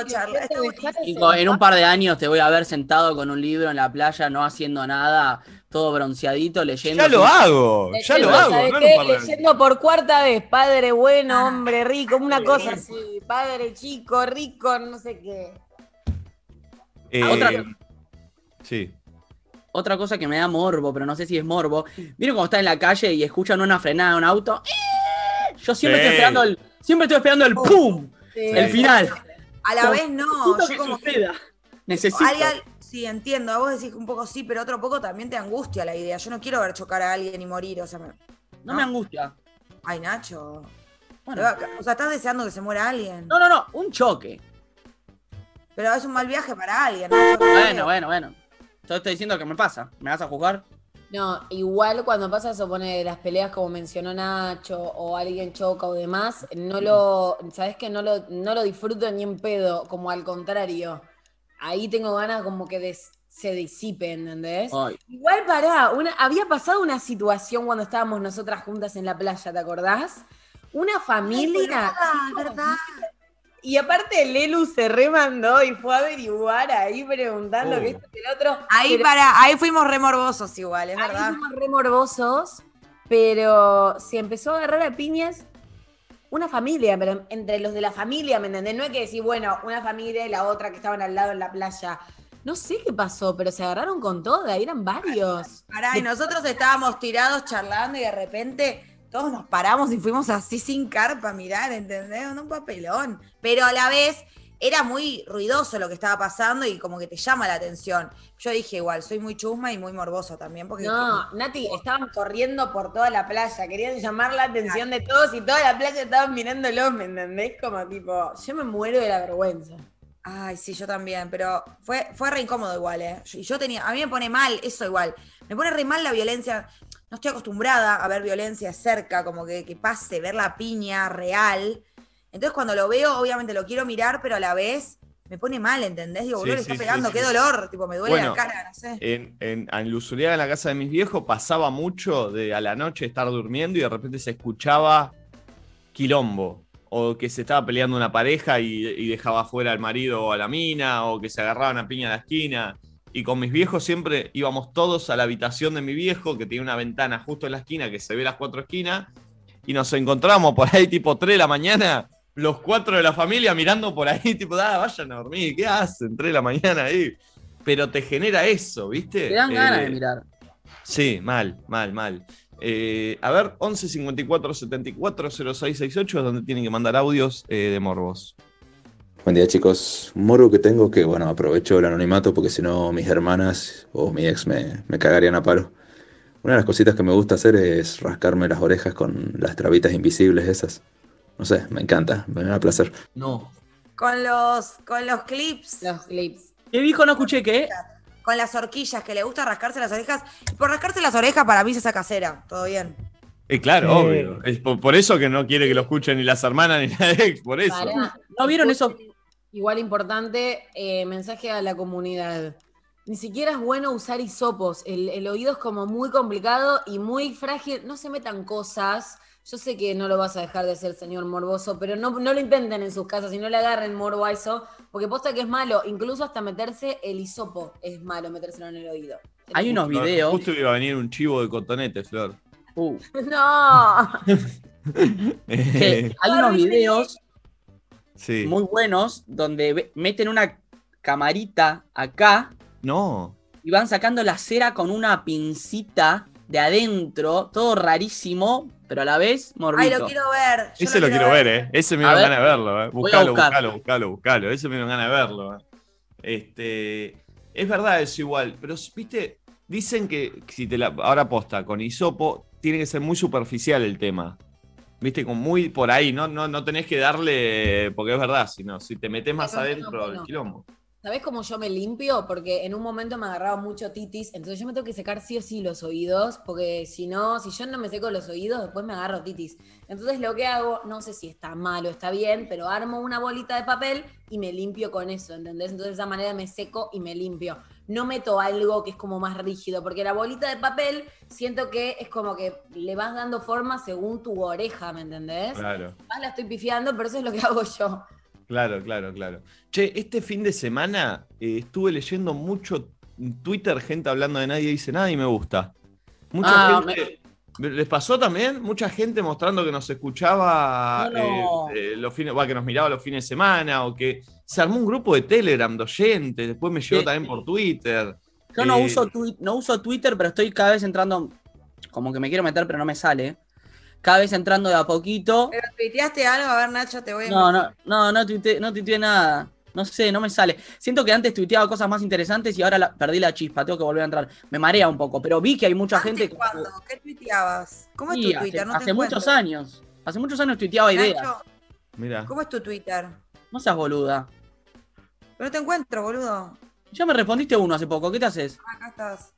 Speaker 2: Nico, en un par de años te voy a ver sentado con un libro en la playa, no haciendo nada, todo bronceadito, leyendo.
Speaker 1: ya lo hago, ya lo hago.
Speaker 4: ¿sabes
Speaker 1: no
Speaker 4: qué? Leyendo por cuarta vez, padre bueno,
Speaker 5: Ah.
Speaker 4: hombre rico, una cosa así, padre chico, rico, no sé qué.
Speaker 1: Eh,
Speaker 2: Otra-
Speaker 1: Sí.
Speaker 2: Otra cosa que me da morbo, pero no sé si es morbo. ¿Vieron cuando están en la calle y escuchan una frenada de un auto? ¡Eh! Yo siempre
Speaker 1: Sí.
Speaker 2: estoy esperando el. Siempre estoy esperando el ¡pum!
Speaker 5: Sí.
Speaker 2: El final.
Speaker 5: A la vez no.
Speaker 2: Necesito
Speaker 5: Yo como que
Speaker 2: suceda. Necesito.
Speaker 5: alguien- sí, entiendo. A vos decís un poco sí, pero otro poco también te angustia la idea. Yo no quiero ver chocar a alguien y morir. O sea, me-
Speaker 2: No me angustia.
Speaker 5: ay, Nacho.
Speaker 2: Bueno.
Speaker 5: Te va- O sea, estás deseando que se muera alguien.
Speaker 2: No, no, no. Un choque.
Speaker 5: Pero es un mal viaje para alguien. Nacho.
Speaker 2: Bueno, bueno, bueno. Yo estoy diciendo que me pasa. ¿Me vas a juzgar?
Speaker 4: No, igual cuando pasa eso, pone las peleas como mencionó Nacho o alguien choca o demás, no lo, sabes que no lo, no lo disfruto ni en pedo, como al contrario. Ahí tengo ganas como que se disipe, ¿entendés?
Speaker 2: Ay.
Speaker 4: Igual pará, una, había pasado una situación cuando estábamos nosotras juntas en la playa, ¿te acordás? Una familia.
Speaker 5: Ah, verdad.
Speaker 4: Y aparte Lelu se remandó y fue a averiguar ahí preguntando
Speaker 1: Oh.
Speaker 4: que esto que el otro.
Speaker 5: Ahí
Speaker 4: pero-
Speaker 5: para, ahí fuimos remorbosos igual, es
Speaker 4: Ahí
Speaker 5: verdad.
Speaker 4: fuimos re morbosos, pero se empezó a agarrar a piñas una familia, pero entre los de la familia, ¿me entendés? No hay que decir, bueno, una familia y la otra que estaban al lado en la playa. No sé qué pasó, pero se agarraron con toda, eran varios.
Speaker 5: Pará, y nosotros estábamos tirados charlando y de repente todos nos paramos y fuimos así sin carpa a mirar, ¿entendés? Un papelón. Pero a la vez era muy ruidoso lo que estaba pasando y como que te llama la atención. Yo dije igual, soy muy chusma y muy morboso también, porque
Speaker 4: No, Nati, estaban corriendo por toda la playa, querían llamar la atención de todos y toda la playa estaban mirándolos, ¿me entendés? Como tipo, yo me muero de la vergüenza.
Speaker 5: Ay, sí, yo también, pero fue, fue re incómodo igual, ¿eh? Y yo tenía, a mí me pone mal eso igual. Me pone re mal la violencia. No estoy acostumbrada a ver violencia cerca, como que, que pase, ver la piña real. Entonces cuando lo veo, obviamente lo quiero mirar, pero a la vez me pone mal, ¿entendés? Digo,
Speaker 1: Sí,
Speaker 5: boludo, le
Speaker 1: sí,
Speaker 5: está
Speaker 1: sí,
Speaker 5: pegando,
Speaker 1: sí,
Speaker 5: qué dolor, tipo, me duele
Speaker 1: Bueno,
Speaker 5: la cara, no sé.
Speaker 1: En, en, en en la casa de mis viejos, pasaba mucho de a la noche estar durmiendo y de repente se escuchaba quilombo. O que se estaba peleando una pareja y, y dejaba fuera al marido o a la mina, o que se agarraban a piña a la esquina. Y con mis viejos siempre íbamos todos a la habitación de mi viejo, que tiene una ventana justo en la esquina, que se ve las cuatro esquinas, y nos encontramos por ahí tipo 3 de la mañana, los cuatro de la familia mirando por ahí, (laughs) tipo, ah, vayan a dormir, ¿qué hacen? 3 de la mañana ahí. Pero te genera eso, ¿viste?
Speaker 2: Te dan ganas
Speaker 1: Eh,
Speaker 2: de mirar.
Speaker 1: Sí, mal, mal, mal. Eh, a ver, 11 54 74 06 68 es donde tienen que mandar audios eh, de morbos.
Speaker 9: Buen día chicos, un morbo que tengo que bueno, aprovecho el anonimato porque si no mis hermanas o mi ex me, me cagarían a palo. Una de las cositas que me gusta hacer es rascarme las orejas con las trabitas invisibles esas. No sé, me encanta, me da placer.
Speaker 2: No.
Speaker 5: Con los, con los clips,
Speaker 4: Los clips.
Speaker 2: ¿Qué dijo? No escuché qué.
Speaker 5: con las horquillas, que le gusta rascarse las orejas. Por rascarse las orejas para mí se saca cera, todo bien.
Speaker 1: Eh, claro,
Speaker 7: Sí.
Speaker 1: obvio. Es por, por eso que no quiere que lo escuchen ni las hermanas ni (laughs) la ex, por eso.
Speaker 4: Pará.
Speaker 2: ¿No vieron eso?
Speaker 4: Igual importante, eh, mensaje a la comunidad. Ni siquiera es bueno usar hisopos. El, el oído es como muy complicado y muy frágil. No se metan cosas. Yo sé que no lo vas a dejar de ser, señor morboso, pero no, no lo intenten en sus casas y no le agarren morbo a eso, porque posta que es malo. Incluso hasta meterse el hisopo es malo, metérselo en el oído.
Speaker 2: Hay unos
Speaker 1: No,
Speaker 2: videos.
Speaker 1: Justo iba a venir un chivo de cotonete, Flor.
Speaker 2: Uh, (laughs)
Speaker 4: No. (laughs)
Speaker 2: hay unos videos
Speaker 1: sí.
Speaker 2: muy buenos donde meten una camarita acá
Speaker 1: No.
Speaker 2: y van sacando la cera con una pincita de adentro, todo rarísimo, pero a la vez
Speaker 5: Ay,
Speaker 2: morbito.
Speaker 5: lo quiero ver. yo
Speaker 1: Ese lo quiero ver, ¿eh? Ese me
Speaker 2: A
Speaker 1: dio
Speaker 2: ver.
Speaker 1: ganas de verlo, ¿eh? Buscalo, buscalo, buscalo, buscalo. Ese me dio ganas de verlo, ¿eh? Este. Es verdad, es igual. Pero, viste, dicen que si te la. Ahora posta, con hisopo, tiene que ser muy superficial el tema. Viste, con muy por ahí, no, no, no tenés que darle. Porque es verdad, sino si te metes más
Speaker 4: Pero no,
Speaker 1: adentro del quilombo.
Speaker 4: ¿Sabés cómo yo me limpio? Porque en un momento me agarraba mucho titis, entonces yo me tengo que secar sí o sí los oídos, porque si no, si yo no me seco los oídos, después me agarro titis. Entonces lo que hago, no sé si está mal o está bien, pero armo una bolita de papel y me limpio con eso, ¿entendés? Entonces de esa manera me seco y me limpio. No meto algo que es como más rígido, porque la bolita de papel siento que es como que le vas dando forma según tu oreja, ¿me entendés?
Speaker 1: Claro.
Speaker 4: Más la estoy pifiando, pero eso es lo que (laughs) hago yo.
Speaker 1: Claro, claro, claro. Che, este fin de semana eh, estuve leyendo mucho Twitter, gente hablando de nadie dice nada y me gusta. Mucha
Speaker 2: Ah,
Speaker 1: gente. ¿Les pasó también? Mucha gente mostrando que nos escuchaba
Speaker 2: No.
Speaker 1: eh, eh, los fines, va, que nos miraba los fines de semana, o que se armó un grupo de Telegram de oyentes, después me llegó
Speaker 2: Sí.
Speaker 1: también por Twitter.
Speaker 2: Yo no, uso no uso Twitter, pero estoy cada vez entrando, como que me quiero meter, pero no me sale. Cada vez entrando de a poquito.
Speaker 5: Pero tuiteaste algo, a ver, Nacho, te voy a.
Speaker 2: No, no, no, no tuiteé, no tuiteé nada. No sé, no me sale. Siento que antes tuiteaba cosas más interesantes y ahora la- perdí la chispa, tengo que volver a entrar. Me marea un poco, pero vi que hay mucha gente que.
Speaker 5: ¿Cuándo? ¿Qué tuiteabas? ¿Cómo es
Speaker 2: Sí,
Speaker 5: tu Twitter?
Speaker 2: hace,
Speaker 5: No te
Speaker 2: hace muchos años. Hace muchos años tuiteaba ideas.
Speaker 5: Nacho,
Speaker 1: Mira.
Speaker 5: ¿Cómo es tu Twitter?
Speaker 2: No seas boluda.
Speaker 5: Pero no te encuentro, boludo.
Speaker 2: Ya me respondiste uno hace poco, ¿qué te haces?
Speaker 5: Acá estás.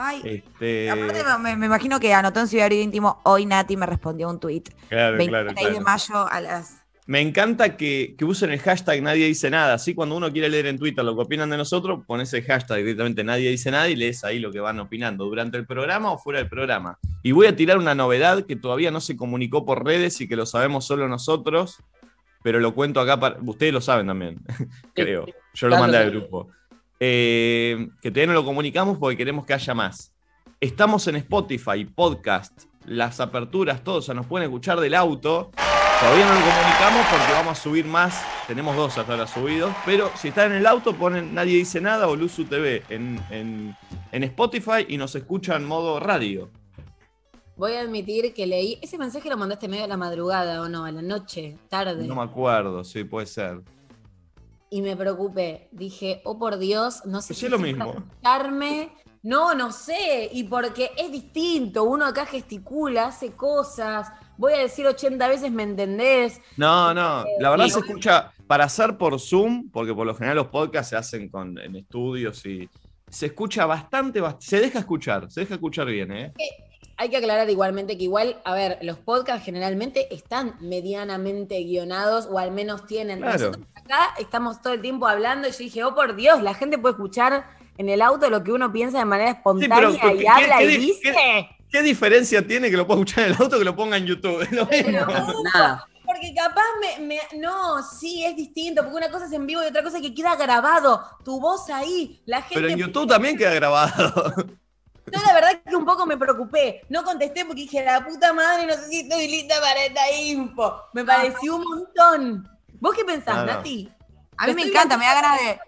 Speaker 5: Ay.
Speaker 1: Este.
Speaker 5: Aparte me, me imagino que anotó en su diario íntimo, hoy Nati me respondió un tweet.
Speaker 1: Claro,
Speaker 5: 26
Speaker 1: claro,
Speaker 5: de mayo a las...
Speaker 1: Me encanta que, que usen el hashtag nadie dice nada. Así cuando uno quiere leer en Twitter lo que opinan de nosotros, pones el hashtag directamente nadie dice nada y lees ahí lo que van opinando durante el programa o fuera del programa. Y voy a tirar una novedad que todavía no se comunicó por redes y que lo sabemos solo nosotros, pero lo cuento acá para. Ustedes lo saben también, (laughs) creo. Yo lo
Speaker 2: Claro,
Speaker 1: mandé al
Speaker 2: sí.
Speaker 1: grupo. Eh, que todavía no lo comunicamos porque queremos que haya más. Estamos en Spotify, podcast, las aperturas, todo. O sea, nos pueden escuchar del auto. Todavía no lo comunicamos porque vamos a subir más. Tenemos dos hasta ahora subidos. Pero si están en el auto, ponen Nadie Dice Nada o Luzu TV en, en- en Spotify y nos escuchan en modo radio.
Speaker 4: Voy a admitir que leí. Ese mensaje lo mandaste medio a la madrugada o no, a la noche, tarde.
Speaker 1: No me acuerdo, sí, puede ser.
Speaker 4: Y me preocupé. Dije, oh por Dios, no sé
Speaker 1: Sí, es lo mismo.
Speaker 4: escucharme. No, no sé. Y porque es distinto. Uno acá gesticula, hace cosas. Voy a decir 80 veces, ¿me entendés?
Speaker 1: No, no, la verdad
Speaker 4: Sí.
Speaker 1: se escucha para hacer por Zoom, porque por lo general los podcasts se hacen con, en estudios y se escucha bastante, bast- se deja escuchar, se deja escuchar bien, ¿eh?
Speaker 4: Hay que aclarar igualmente que igual, a ver, los podcasts generalmente están medianamente guionados o al menos tienen.
Speaker 1: Claro.
Speaker 4: Nosotros acá estamos todo el tiempo hablando y yo dije, oh por Dios, la gente puede escuchar en el auto lo que uno piensa de manera espontánea
Speaker 1: pero
Speaker 4: y
Speaker 1: ¿qué-
Speaker 4: habla
Speaker 1: qué-
Speaker 4: y dice.
Speaker 1: qué- ¿Qué diferencia tiene que lo pueda escuchar en el auto que lo ponga en YouTube? (laughs) Es lo mismo. (laughs)
Speaker 2: Nada.
Speaker 4: Porque capaz me, me- No, sí, es distinto. Porque una cosa es en vivo y otra cosa es que queda grabado. Tu voz ahí. La gente.
Speaker 1: Pero en YouTube también queda grabado. (laughs)
Speaker 4: Yo la verdad que un poco me preocupé. No contesté porque dije, la puta madre, no sé si estoy lista para esta info. Me pareció un montón. ¿Vos qué pensás,
Speaker 1: Ah, no.
Speaker 4: Nati?
Speaker 5: A mí me encanta, me da ganas de,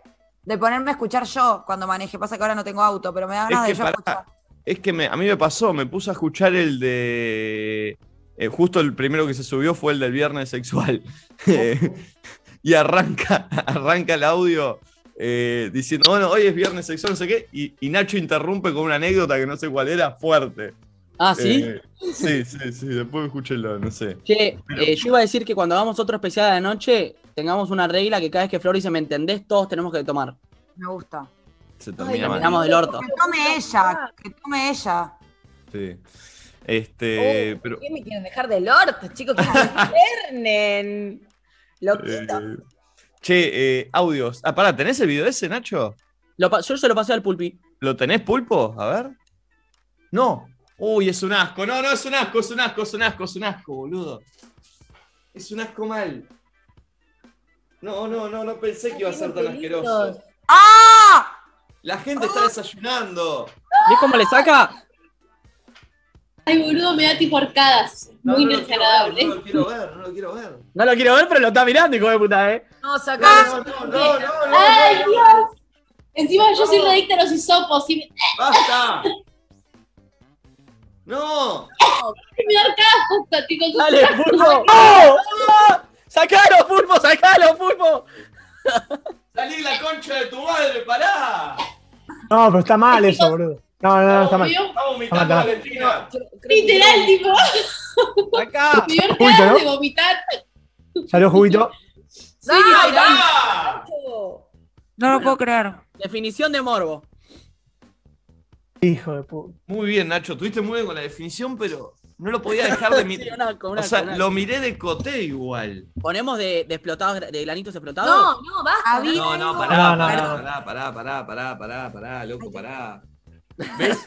Speaker 5: de ponerme a escuchar yo cuando maneje. Pasa que ahora no tengo auto, pero me da ganas
Speaker 1: Es
Speaker 5: de yo
Speaker 1: pará,
Speaker 5: escuchar.
Speaker 1: Es que me- a mí me pasó, me puse a escuchar el de. eh, justo el primero que se subió fue el del viernes sexual. (laughs) (laughs) y arranca, arranca el audio eh, diciendo, bueno, hoy es viernes sexual, no sé qué. Y, y Nacho interrumpe con una anécdota que no sé cuál era, fuerte.
Speaker 2: Ah, ¿sí?
Speaker 1: Eh, sí, sí, sí, después escúchenlo, no sé.
Speaker 2: Che, eh, yo iba a decir que cuando hagamos otro especial de la noche, tengamos una regla que cada vez que Flor dice me entendés, todos tenemos que tomar.
Speaker 5: Me gusta.
Speaker 1: Se
Speaker 4: Ay,
Speaker 1: termina mal.
Speaker 2: Terminamos del orto.
Speaker 5: Que tome ella, que tome ella.
Speaker 1: Sí. Este,
Speaker 4: Oh,
Speaker 1: pero.
Speaker 4: ¿Qué me quieren dejar del orto, chicos? Que me (laughs) internen. Loquito.
Speaker 1: Che, eh, audios. Ah, pará, ¿tenés el video ese, Nacho?
Speaker 2: Lo yo se lo pasé al pulpi.
Speaker 1: ¿Lo tenés, Pulpo? A ver. No. Uy, es un asco. No, no, es un asco, es un asco, es un asco, es un asco, boludo. Es un asco mal. No, no, no, no pensé que iba a ser tan asqueroso.
Speaker 5: ¡Ah!
Speaker 1: La gente está desayunando.
Speaker 2: ¿Ves cómo le saca?
Speaker 10: Ay, boludo, me da tipo arcadas.
Speaker 1: No,
Speaker 10: Muy
Speaker 1: no
Speaker 10: desagradable.
Speaker 1: no lo quiero ver, no lo quiero ver.
Speaker 2: No lo quiero ver, pero lo está mirando, hijo de puta, eh.
Speaker 4: No, sacar.
Speaker 1: No, no, no, no, no.
Speaker 10: ¡Ay,
Speaker 1: no.
Speaker 10: Dios! Encima yo soy adicta a los hisopos y me,
Speaker 1: ¡Basta! (laughs) ¡No!
Speaker 10: me da arcadas justo, chicos.
Speaker 2: Dale, pulpo. ¡No! ¡No! ¡Sacalo, pulpo! ¡Sacalo, pulpo!
Speaker 1: ¡Salí la concha de tu madre! ¡Pará!
Speaker 7: No, pero está mal eso, boludo. No, no, no, está mal.
Speaker 1: ¡Está vomitando
Speaker 7: Está mal,
Speaker 1: Valentina!
Speaker 10: Literal, tipo,
Speaker 2: ¡Acá!
Speaker 10: me dio
Speaker 7: Juguito, ¿no?
Speaker 10: de vomitar.
Speaker 7: Salió juguito.
Speaker 10: Sí.
Speaker 1: ¡Ah!
Speaker 5: No lo puedo creer.
Speaker 2: Definición de morbo.
Speaker 7: Hijo de puta.
Speaker 1: Muy bien, Nacho. Tuviste muy bien con la definición, pero no lo podía dejar de (laughs)
Speaker 2: Sí,
Speaker 1: mirar.
Speaker 2: un
Speaker 1: O
Speaker 2: asco,
Speaker 1: sea,
Speaker 2: un asco.
Speaker 1: lo miré de coté igual.
Speaker 2: ¿Ponemos de, de explotados, de granitos explotados?
Speaker 4: No, no, basta.
Speaker 1: No, no,
Speaker 5: No,
Speaker 1: pará,
Speaker 7: no,
Speaker 1: pará,
Speaker 7: no.
Speaker 1: pará, pará, pará, pará, pará, pará, loco, pará. ¿Ves?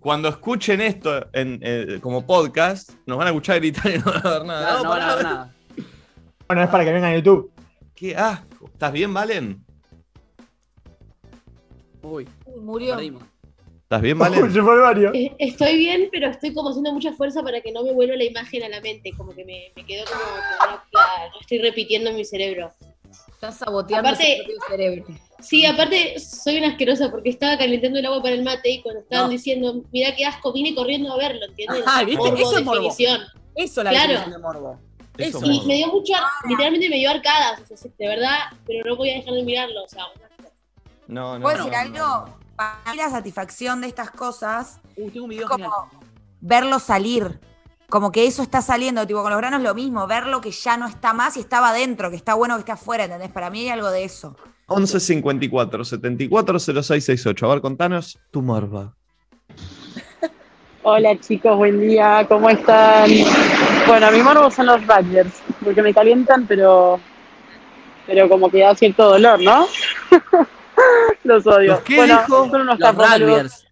Speaker 1: Cuando escuchen esto en, eh, como podcast, nos van a escuchar gritar y no van a ver nada.
Speaker 2: Claro, no van a ver nada.
Speaker 7: Bueno, es para que vengan a YouTube.
Speaker 1: Qué asco. ¿Estás bien, Valen?
Speaker 2: Uy,
Speaker 4: Uy, Murió.
Speaker 2: perdimos.
Speaker 1: ¿Estás bien,
Speaker 7: Uy, (laughs)
Speaker 1: Valen?
Speaker 7: se fue el barrio.
Speaker 10: Eh, Estoy bien, pero estoy como haciendo mucha fuerza para que no me vuelva la imagen a la mente. Como que me, me quedó como. la- lo estoy repitiendo en mi cerebro.
Speaker 4: Estás saboteando
Speaker 10: Aparte-
Speaker 4: su propio cerebro.
Speaker 10: Sí, aparte soy una asquerosa porque estaba calentando el agua para el mate y cuando estaban
Speaker 2: No.
Speaker 10: diciendo, mira qué asco, vine corriendo a verlo, ¿entiendes?
Speaker 2: Ah, ¿viste? Eso es morbo.
Speaker 10: definición.
Speaker 2: Eso es la
Speaker 10: Claro.
Speaker 2: definición de morbo.
Speaker 1: Eso.
Speaker 10: Y
Speaker 1: morbo.
Speaker 10: me dio mucho, literalmente me dio arcadas, o sea, de verdad, pero no voy a dejar de mirarlo, o sea,
Speaker 1: No, no.
Speaker 5: ¿Puedo
Speaker 1: no,
Speaker 5: decir
Speaker 1: no,
Speaker 5: algo?
Speaker 1: no.
Speaker 5: Para mí la satisfacción de estas cosas
Speaker 2: tengo un
Speaker 5: es
Speaker 2: video
Speaker 5: como
Speaker 2: genial.
Speaker 5: verlo salir. Como que eso está saliendo, tipo, con los granos lo mismo, verlo que ya no está más y estaba adentro, que está bueno que esté afuera, ¿entendés? Para mí hay algo de eso.
Speaker 1: 11 54 74 06 68. A ver, contanos tu morba. (laughs)
Speaker 11: Hola chicos, buen día, ¿cómo están? Bueno, mi morbo son los Rangers, porque me calientan, pero pero como que da cierto dolor, ¿no? (laughs) los odio.
Speaker 1: ¿Los qué
Speaker 11: bueno,
Speaker 1: dijo?
Speaker 11: son unos
Speaker 2: Los.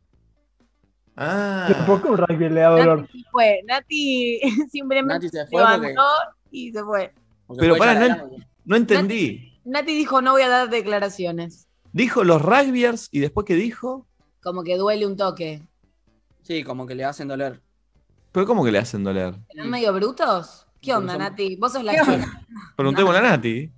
Speaker 1: Ah.
Speaker 7: ¿Por qué un rugby le da dolor?
Speaker 4: Nati se fue. Nati (laughs) simplemente
Speaker 2: Nati se fue porque-
Speaker 4: levantó y se fue.
Speaker 2: porque
Speaker 1: Pero
Speaker 2: fue
Speaker 1: para, no, no entendí.
Speaker 4: Nati dijo, no voy a dar declaraciones.
Speaker 1: Dijo los rugbyers y después que dijo.
Speaker 4: Como que duele un toque.
Speaker 2: Sí, como que le hacen doler.
Speaker 1: ¿Pero cómo que le hacen doler?
Speaker 4: ¿Están medio brutos? ¿Qué onda,
Speaker 2: Somos-
Speaker 4: Nati? Vos sos la
Speaker 5: ¿Qué
Speaker 4: chica.
Speaker 1: Preguntémosle a Nati.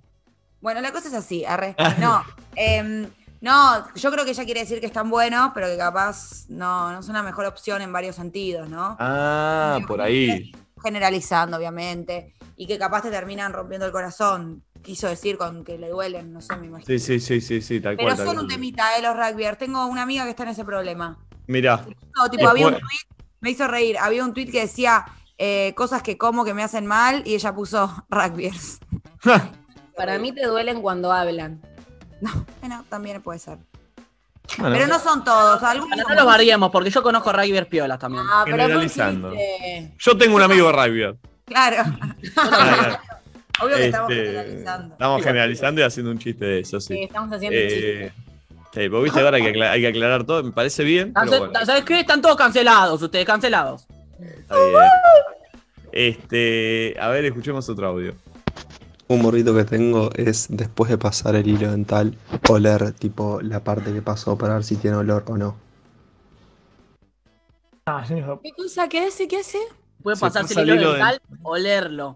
Speaker 5: Bueno, la cosa es así, arre. No, em, no, yo creo que ella quiere decir que están buenos, pero que capaz no, no son la mejor opción en varios sentidos, ¿no?
Speaker 1: Ah, por ahí.
Speaker 5: Generalizando, obviamente. Y que capaz te terminan rompiendo el corazón. Quiso decir con que le duelen, no sé, me imagino.
Speaker 1: Sí, sí, sí, sí, sí, tal
Speaker 5: Pero
Speaker 1: cual. tal
Speaker 5: son
Speaker 1: cual.
Speaker 5: un temita, eh, los rugbyers. Tengo una amiga que está en ese problema.
Speaker 1: Mirá.
Speaker 5: No, tipo, había un tweet, me hizo reír, había un tweet que decía eh, cosas que como que me hacen mal y ella puso (laughs) rugbyers. (laughs)
Speaker 4: Para mí te duelen cuando hablan.
Speaker 5: Bueno, también puede ser.
Speaker 1: Bueno,
Speaker 5: Pero no son todos, algunos
Speaker 2: no los variemos, porque yo conozco Rugbyers piolas también.
Speaker 4: Ah, pero
Speaker 1: Generalizando. Yo tengo un amigo rugbyer.
Speaker 5: Claro,
Speaker 1: Claro. (laughs)
Speaker 5: obvio que estamos
Speaker 1: Este,
Speaker 5: generalizando.
Speaker 1: Estamos generalizando y haciendo un chiste de eso,
Speaker 4: Sí,
Speaker 1: sí.
Speaker 4: estamos haciendo un chiste.
Speaker 1: Eh, sí, porque viste, ahora hay que, acla- hay que aclarar todo, me parece bien. Pero
Speaker 2: Cance-
Speaker 1: bueno,
Speaker 2: ¿Sabes qué? Están todos cancelados, ustedes, cancelados.
Speaker 1: está bien. Este, a ver, escuchemos otro audio.
Speaker 12: Un morrito que tengo es después de pasar el hilo dental, oler tipo la parte que pasó para ver si tiene olor o no.
Speaker 7: Ah, señor.
Speaker 4: ¿Qué cosa? ¿Qué hace? ¿Qué hace?
Speaker 2: Puede
Speaker 1: Se
Speaker 2: pasarse
Speaker 1: pasa
Speaker 2: el hilo dental o leerlo.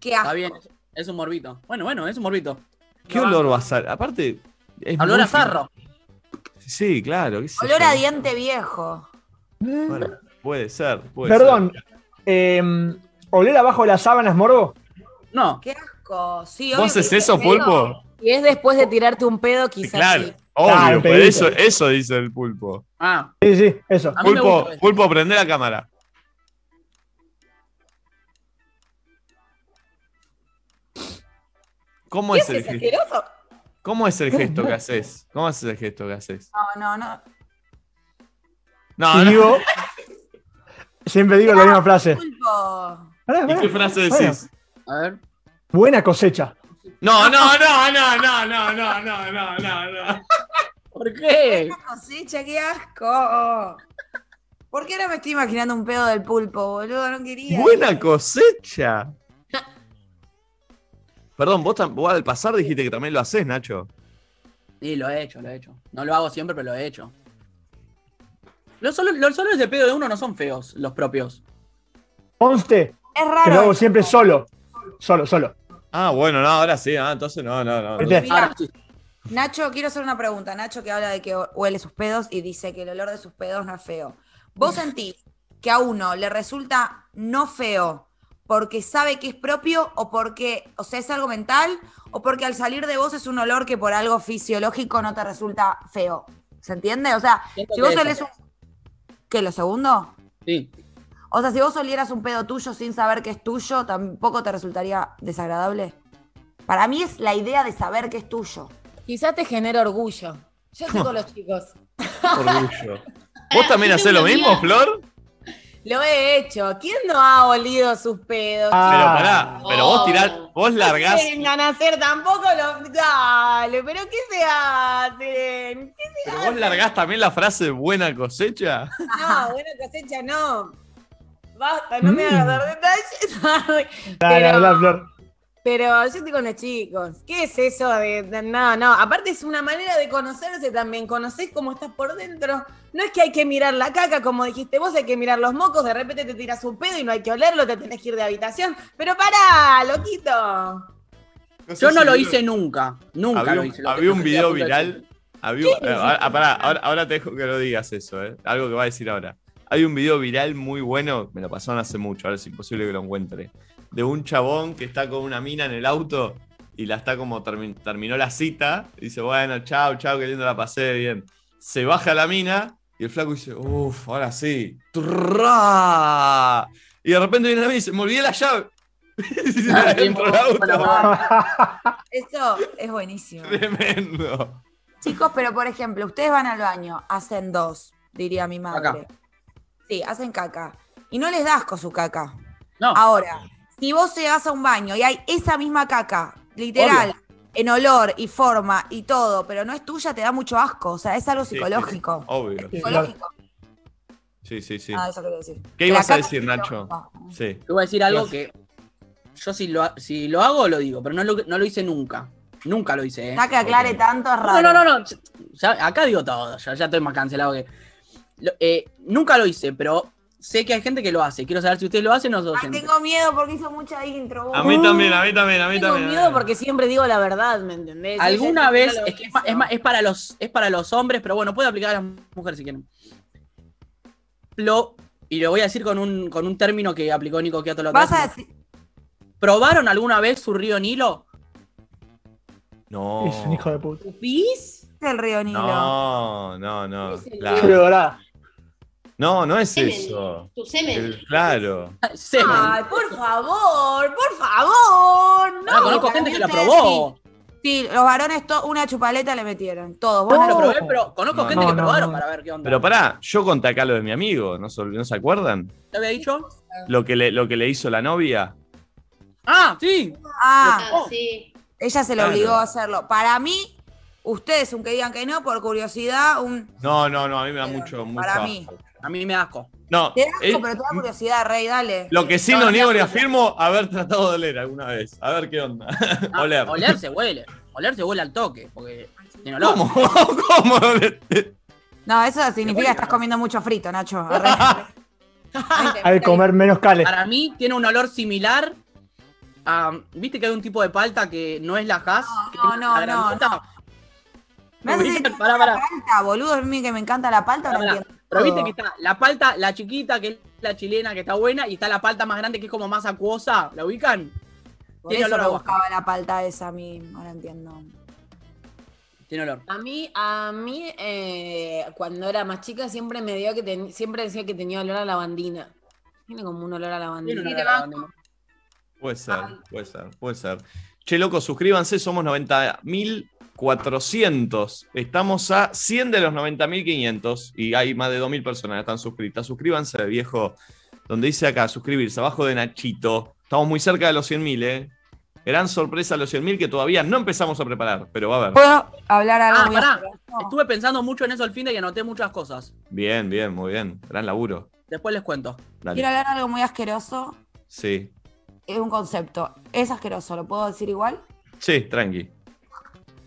Speaker 5: Qué asco.
Speaker 2: Está bien, es un morbito. Bueno, bueno, es un morbito.
Speaker 1: ¿Qué olor va a salir? Aparte, es
Speaker 2: Olor
Speaker 1: muy
Speaker 2: a farro.
Speaker 1: Sí, claro. qué
Speaker 5: Olor a diente viejo.
Speaker 1: Bueno, puede ser. puede
Speaker 7: Perdón.
Speaker 1: ser.
Speaker 7: eh, ¿Oler abajo de las sábanas, morbo?
Speaker 2: No.
Speaker 5: Qué asco. Sí,
Speaker 1: ¿Vos haces eso, pulpo?
Speaker 4: Si es después de tirarte un pedo, quizás
Speaker 1: claro,
Speaker 4: sí.
Speaker 1: obvio,
Speaker 7: Claro,
Speaker 1: pero eso, eso dice el pulpo.
Speaker 2: Ah,
Speaker 7: Sí, sí, eso.
Speaker 1: Pulpo, pulpo, prende la cámara. ¿Cómo
Speaker 4: ¿Qué
Speaker 1: es, el
Speaker 4: haces,
Speaker 1: gesto?
Speaker 4: asqueroso?
Speaker 1: ¿Cómo es el (laughs) gesto que haces? ¿Cómo es el gesto que haces?
Speaker 5: No, no, no.
Speaker 1: No,
Speaker 7: Y
Speaker 1: no.
Speaker 7: digo, siempre digo la misma frase.
Speaker 5: Pulpo.
Speaker 1: ¿Y qué frase
Speaker 7: Bueno,
Speaker 1: decís?
Speaker 2: A ver.
Speaker 7: buena cosecha.
Speaker 1: No, no, no, no, no, no, no, no, no, no, no.
Speaker 2: ¿Por qué?
Speaker 5: Cosecha, qué asco. ¿Por qué ahora me estoy imaginando un pedo del pulpo, boludo? No quería.
Speaker 1: Buena cosecha. Perdón, vos, vos al pasar dijiste que también lo haces, Nacho.
Speaker 2: Sí, lo he hecho, lo he hecho. No lo hago siempre, pero lo he hecho. Los, solo- los olores de pedo de uno no son feos, los propios.
Speaker 7: Conste
Speaker 5: Es
Speaker 7: que lo
Speaker 5: raro.
Speaker 7: hago siempre solo. Solo, solo.
Speaker 1: Ah, bueno, no, ahora sí, ah, entonces no, no, no.
Speaker 5: Nacho, quiero hacer una pregunta. Nacho que habla de que huele sus pedos y dice que el olor de sus pedos no es feo. ¿Vos sentís que a uno le resulta no feo porque sabe que es propio o porque, o sea, es algo mental o porque al salir de vos es un olor que por algo fisiológico no te resulta feo? ¿Se entiende? O sea,
Speaker 2: Siento
Speaker 5: si
Speaker 2: que
Speaker 5: vos olés un... ¿Qué, lo segundo?
Speaker 2: Sí.
Speaker 5: O sea, si vos olieras un pedo tuyo sin saber que es tuyo, tampoco te resultaría desagradable. Para mí es la idea de saber que es tuyo.
Speaker 4: Quizás te genera orgullo. Yo estoy con los chicos.
Speaker 1: Orgullo. ¿Vos también hacés lo mismo, Flor?
Speaker 4: Lo he hecho. ¿Quién no ha olido sus pedos?
Speaker 1: Pero pará, pero vos tirás, vos largás.
Speaker 4: No vengan a hacer tampoco los. Dale, pero ¿qué se hacen? ¿Qué se
Speaker 1: Pero vos largás también la frase buena cosecha.
Speaker 4: No, buena cosecha no. Basta, no me
Speaker 7: Mm.
Speaker 4: hagas dar detalles. (laughs)
Speaker 7: Dale, habla, Flor.
Speaker 4: Pero yo estoy con los chicos. ¿Qué es eso de, de- No, no. Aparte es una manera de conocerse también. Conocés cómo estás por dentro. No es que hay que mirar la caca, como dijiste vos, hay que mirar los mocos. De repente te tiras un pedo y no hay que olerlo, te tenés que ir de habitación. Pero pará, loquito.
Speaker 2: Yo no lo hice nunca. Nunca
Speaker 1: Había
Speaker 2: lo
Speaker 1: un,
Speaker 2: hice. lo que
Speaker 1: había un
Speaker 2: a
Speaker 1: video viral. Había, eh, ahora, ah, pará, ahora, ahora te dejo que lo digas eso, ¿eh? Algo que va a decir ahora. Hay un video viral muy bueno, me lo pasaron hace mucho, ahora es imposible que lo encuentre. De un chabón que está con una mina en el auto y la está como termi- terminó la cita. Y dice, bueno, chao, chao, que lindo la pasé, bien. Se baja la mina y el flaco dice, uff, ahora sí. Y de repente viene la mina y dice, me olvidé la llave. (laughs) Dentro del auto. (laughs)
Speaker 5: Eso es buenísimo.
Speaker 1: Tremendo.
Speaker 5: Chicos, pero por ejemplo, ustedes van al baño, hacen dos, diría mi madre. Sí, hacen caca. Y no les da asco su caca.
Speaker 2: No.
Speaker 5: Ahora, si vos llegas a un baño y hay esa misma caca, literal, en olor y forma y todo, pero no es tuya, te da mucho asco. O sea, es algo
Speaker 1: Sí, sí,
Speaker 5: psicológico.
Speaker 1: sí, obvio.
Speaker 5: Psicológico.
Speaker 1: Sí, sí, sí.
Speaker 5: Ah, eso quería decir.
Speaker 1: ¿Qué
Speaker 5: Que
Speaker 1: ibas a decir, Nacho?
Speaker 5: psicológica.
Speaker 1: Sí.
Speaker 2: Te voy a decir algo
Speaker 1: ¿Qué
Speaker 2: que yo si lo, si lo hago, lo digo, pero no lo, no lo hice nunca. Nunca lo hice, ¿eh?
Speaker 5: Ya que aclare tanto es
Speaker 2: No,
Speaker 5: raro.
Speaker 2: no, no, no. Ya- acá digo todo, ya, ya estoy más cancelado que. Lo- eh, nunca lo hice, pero sé que hay gente que lo hace. Quiero saber si ustedes lo hacen o no.
Speaker 5: Ay, tengo miedo porque hizo mucha intro. vos.
Speaker 1: A mí también, a mí también, a mí
Speaker 4: Tengo
Speaker 1: también.
Speaker 4: miedo porque siempre digo la verdad, ¿me entendés?
Speaker 2: Alguna vez, es, que es, para los, es para los hombres, pero bueno, puede aplicar a las mujeres si quieren. Lo, y lo voy a decir con un, con un término que aplicó Nico Quiato la
Speaker 5: Vas a decir.
Speaker 2: ¿Probaron alguna vez su río Nilo?
Speaker 1: No.
Speaker 7: Es un hijo de puta.
Speaker 4: ¿Pis?
Speaker 5: el río Nilo.
Speaker 1: No, no, no.
Speaker 4: Es
Speaker 1: No, no es
Speaker 10: Semen.
Speaker 1: eso.
Speaker 10: Tu semen.
Speaker 1: El- claro. (laughs)
Speaker 5: Ay, por favor, por favor. No,
Speaker 2: Ah, conozco gente que lo probó.
Speaker 5: Sí, los varones, una chupaleta le metieron. Todos. Vos
Speaker 2: No
Speaker 5: no
Speaker 2: lo probé,
Speaker 5: probaste.
Speaker 2: pero conozco
Speaker 1: No,
Speaker 2: gente
Speaker 7: no,
Speaker 2: que
Speaker 7: no,
Speaker 2: probaron
Speaker 7: no.
Speaker 2: para ver qué onda.
Speaker 1: Pero pará, yo conté acá lo de mi amigo, ¿no, se- no se acuerdan?
Speaker 2: ¿Te había dicho?
Speaker 1: Lo que, le, lo que le hizo la novia.
Speaker 2: Ah, sí.
Speaker 5: Ah,
Speaker 10: Ah, sí.
Speaker 5: ella se lo
Speaker 1: Claro.
Speaker 5: obligó a hacerlo. Para mí, ustedes, aunque digan que no, por curiosidad, un.
Speaker 1: No, no, no, a mí me da mucho, mucho
Speaker 5: Para mí.
Speaker 2: A mí me da asco.
Speaker 1: No,
Speaker 5: Te da asco, pero te da curiosidad, Rey, dale.
Speaker 1: lo que sí
Speaker 2: No,
Speaker 1: no,
Speaker 2: no,
Speaker 1: niego
Speaker 2: no,
Speaker 1: ni
Speaker 2: no.
Speaker 1: afirmo, haber tratado de oler alguna vez. A ver qué onda. (laughs)
Speaker 2: Ah,
Speaker 1: Oler.
Speaker 2: Oler se huele. Oler se huele al toque. Porque tiene olor.
Speaker 1: ¿Cómo? (laughs) ¿Cómo?
Speaker 5: No, eso significa que estás comiendo mucho frito, Nacho. (laughs)
Speaker 7: Hay que comer menos cales.
Speaker 2: Para mí tiene un olor similar a. ¿Viste que hay un tipo de palta que no es la que
Speaker 5: no, no,
Speaker 2: la
Speaker 5: no,
Speaker 2: grandota?
Speaker 5: Me hace palta, boludo. A mí que me encanta la palta, no entiendo.
Speaker 2: Pero viste que está la palta, la chiquita, que es la chilena, que está buena, y está la palta más grande, que es como más acuosa. ¿La ubican?
Speaker 5: Por
Speaker 2: Tiene
Speaker 5: eso
Speaker 2: olor a bosta.
Speaker 5: buscaba la palta esa a mí. Ahora entiendo.
Speaker 2: Tiene olor.
Speaker 4: A mí, a mí eh, cuando era más chica, siempre me dio que ten- siempre decía que tenía olor a lavandina. Tiene como un olor a
Speaker 2: Tiene
Speaker 4: lavandina.
Speaker 2: olor a lavandina.
Speaker 1: Puede ser, puede ser, puede ser. Che, loco, suscríbanse, somos 90.400. Estamos a 100 de los 90.500 y hay más de 2.000 personas que están suscritas. Suscríbanse, viejo. Donde dice acá, suscribirse, abajo de Nachito. Estamos muy cerca de los 100.000, ¿eh? Gran sorpresa los 100.000 que todavía no empezamos a preparar, pero va a haber.
Speaker 5: ¿Puedo hablar algo
Speaker 2: Ah, pará.
Speaker 5: asqueroso?
Speaker 2: Estuve pensando mucho en eso el fin de y anoté muchas cosas.
Speaker 1: Bien, bien, muy bien. Gran laburo.
Speaker 2: Después les cuento.
Speaker 1: Dale.
Speaker 5: Quiero hablar algo muy asqueroso.
Speaker 1: Sí.
Speaker 5: Es un concepto. Es asqueroso, ¿lo puedo decir igual?
Speaker 1: Sí, tranqui.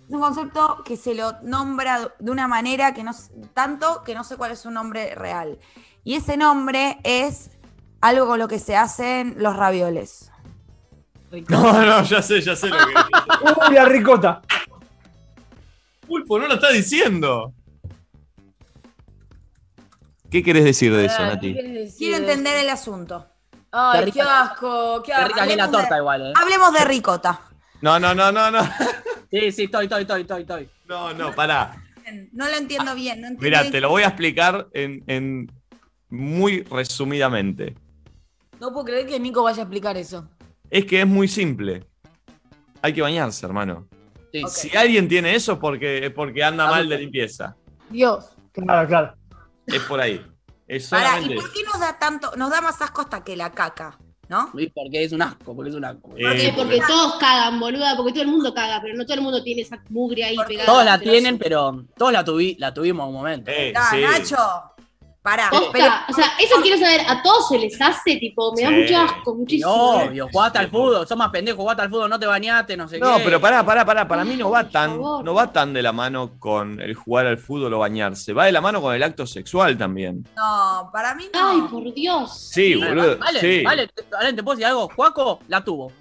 Speaker 5: Es un concepto que se lo nombra de una manera que no tanto que no sé cuál es su nombre real. Y ese nombre es algo con lo que se hacen los ravioles.
Speaker 1: No, no, ya sé, ya sé lo que
Speaker 7: Uy, la ricota.
Speaker 1: Pulpo, no lo está diciendo. ¿Qué querés decir de eso,
Speaker 4: Pará, ¿qué
Speaker 1: Nati?
Speaker 4: decir
Speaker 5: Quiero
Speaker 4: de
Speaker 5: entender el asunto.
Speaker 4: Ay,
Speaker 2: Qué
Speaker 4: asco, qué
Speaker 2: Qué
Speaker 4: asco.
Speaker 2: la
Speaker 5: hablemos
Speaker 2: torta
Speaker 5: de-
Speaker 2: igual, eh.
Speaker 5: Hablemos de ricota.
Speaker 1: No, no, no, no, no.
Speaker 2: Sí, sí, estoy, estoy, estoy, estoy, estoy.
Speaker 1: No, no, pará.
Speaker 5: No lo entiendo bien. No entiendo
Speaker 1: Mira, te lo voy a explicar en, en muy resumidamente.
Speaker 4: No puedo creer que Nico vaya a explicar eso.
Speaker 1: Es que es muy simple. Hay que bañarse, hermano.
Speaker 2: Sí.
Speaker 1: Si alguien tiene eso es porque, es porque anda mal de limpieza.
Speaker 4: Dios.
Speaker 7: Claro, claro.
Speaker 1: Es por ahí. Es
Speaker 5: Pará,
Speaker 1: solamente
Speaker 5: ¿y por qué nos da tanto, nos da más asco hasta que la caca? ¿No?
Speaker 2: Sí, Porque es un asco, porque es un asco.
Speaker 1: Eh,
Speaker 10: Porque todos cagan, boluda, porque todo el mundo caga, pero no todo el mundo tiene esa mugre ahí pegada.
Speaker 2: Todos la tienen, pero todos la, tuvi- la tuvimos en un momento.
Speaker 1: eh, sí.
Speaker 5: Nacho. Pará.
Speaker 10: Posta,
Speaker 5: pero-
Speaker 10: o sea, eso quiero saber, ¿a todos se les hace? Tipo, me da
Speaker 1: Sí.
Speaker 10: mucho asco, muchísimo.
Speaker 2: Obvio, jugaste al fútbol, sos más pendejo, jugaste al fútbol, no te bañaste, no sé
Speaker 1: No,
Speaker 2: qué.
Speaker 1: pero pará, pará, pará. Para mí no va tan, no va tan de la mano con el jugar al fútbol o bañarse. Va de la mano con el acto sexual también.
Speaker 5: No, para mí no.
Speaker 10: Ay, por Dios.
Speaker 1: Sí,
Speaker 2: Vale,
Speaker 1: boludo.
Speaker 2: Vale,
Speaker 1: sí.
Speaker 2: vale, te- vale, te puedo decir algo. Juaco la tuvo.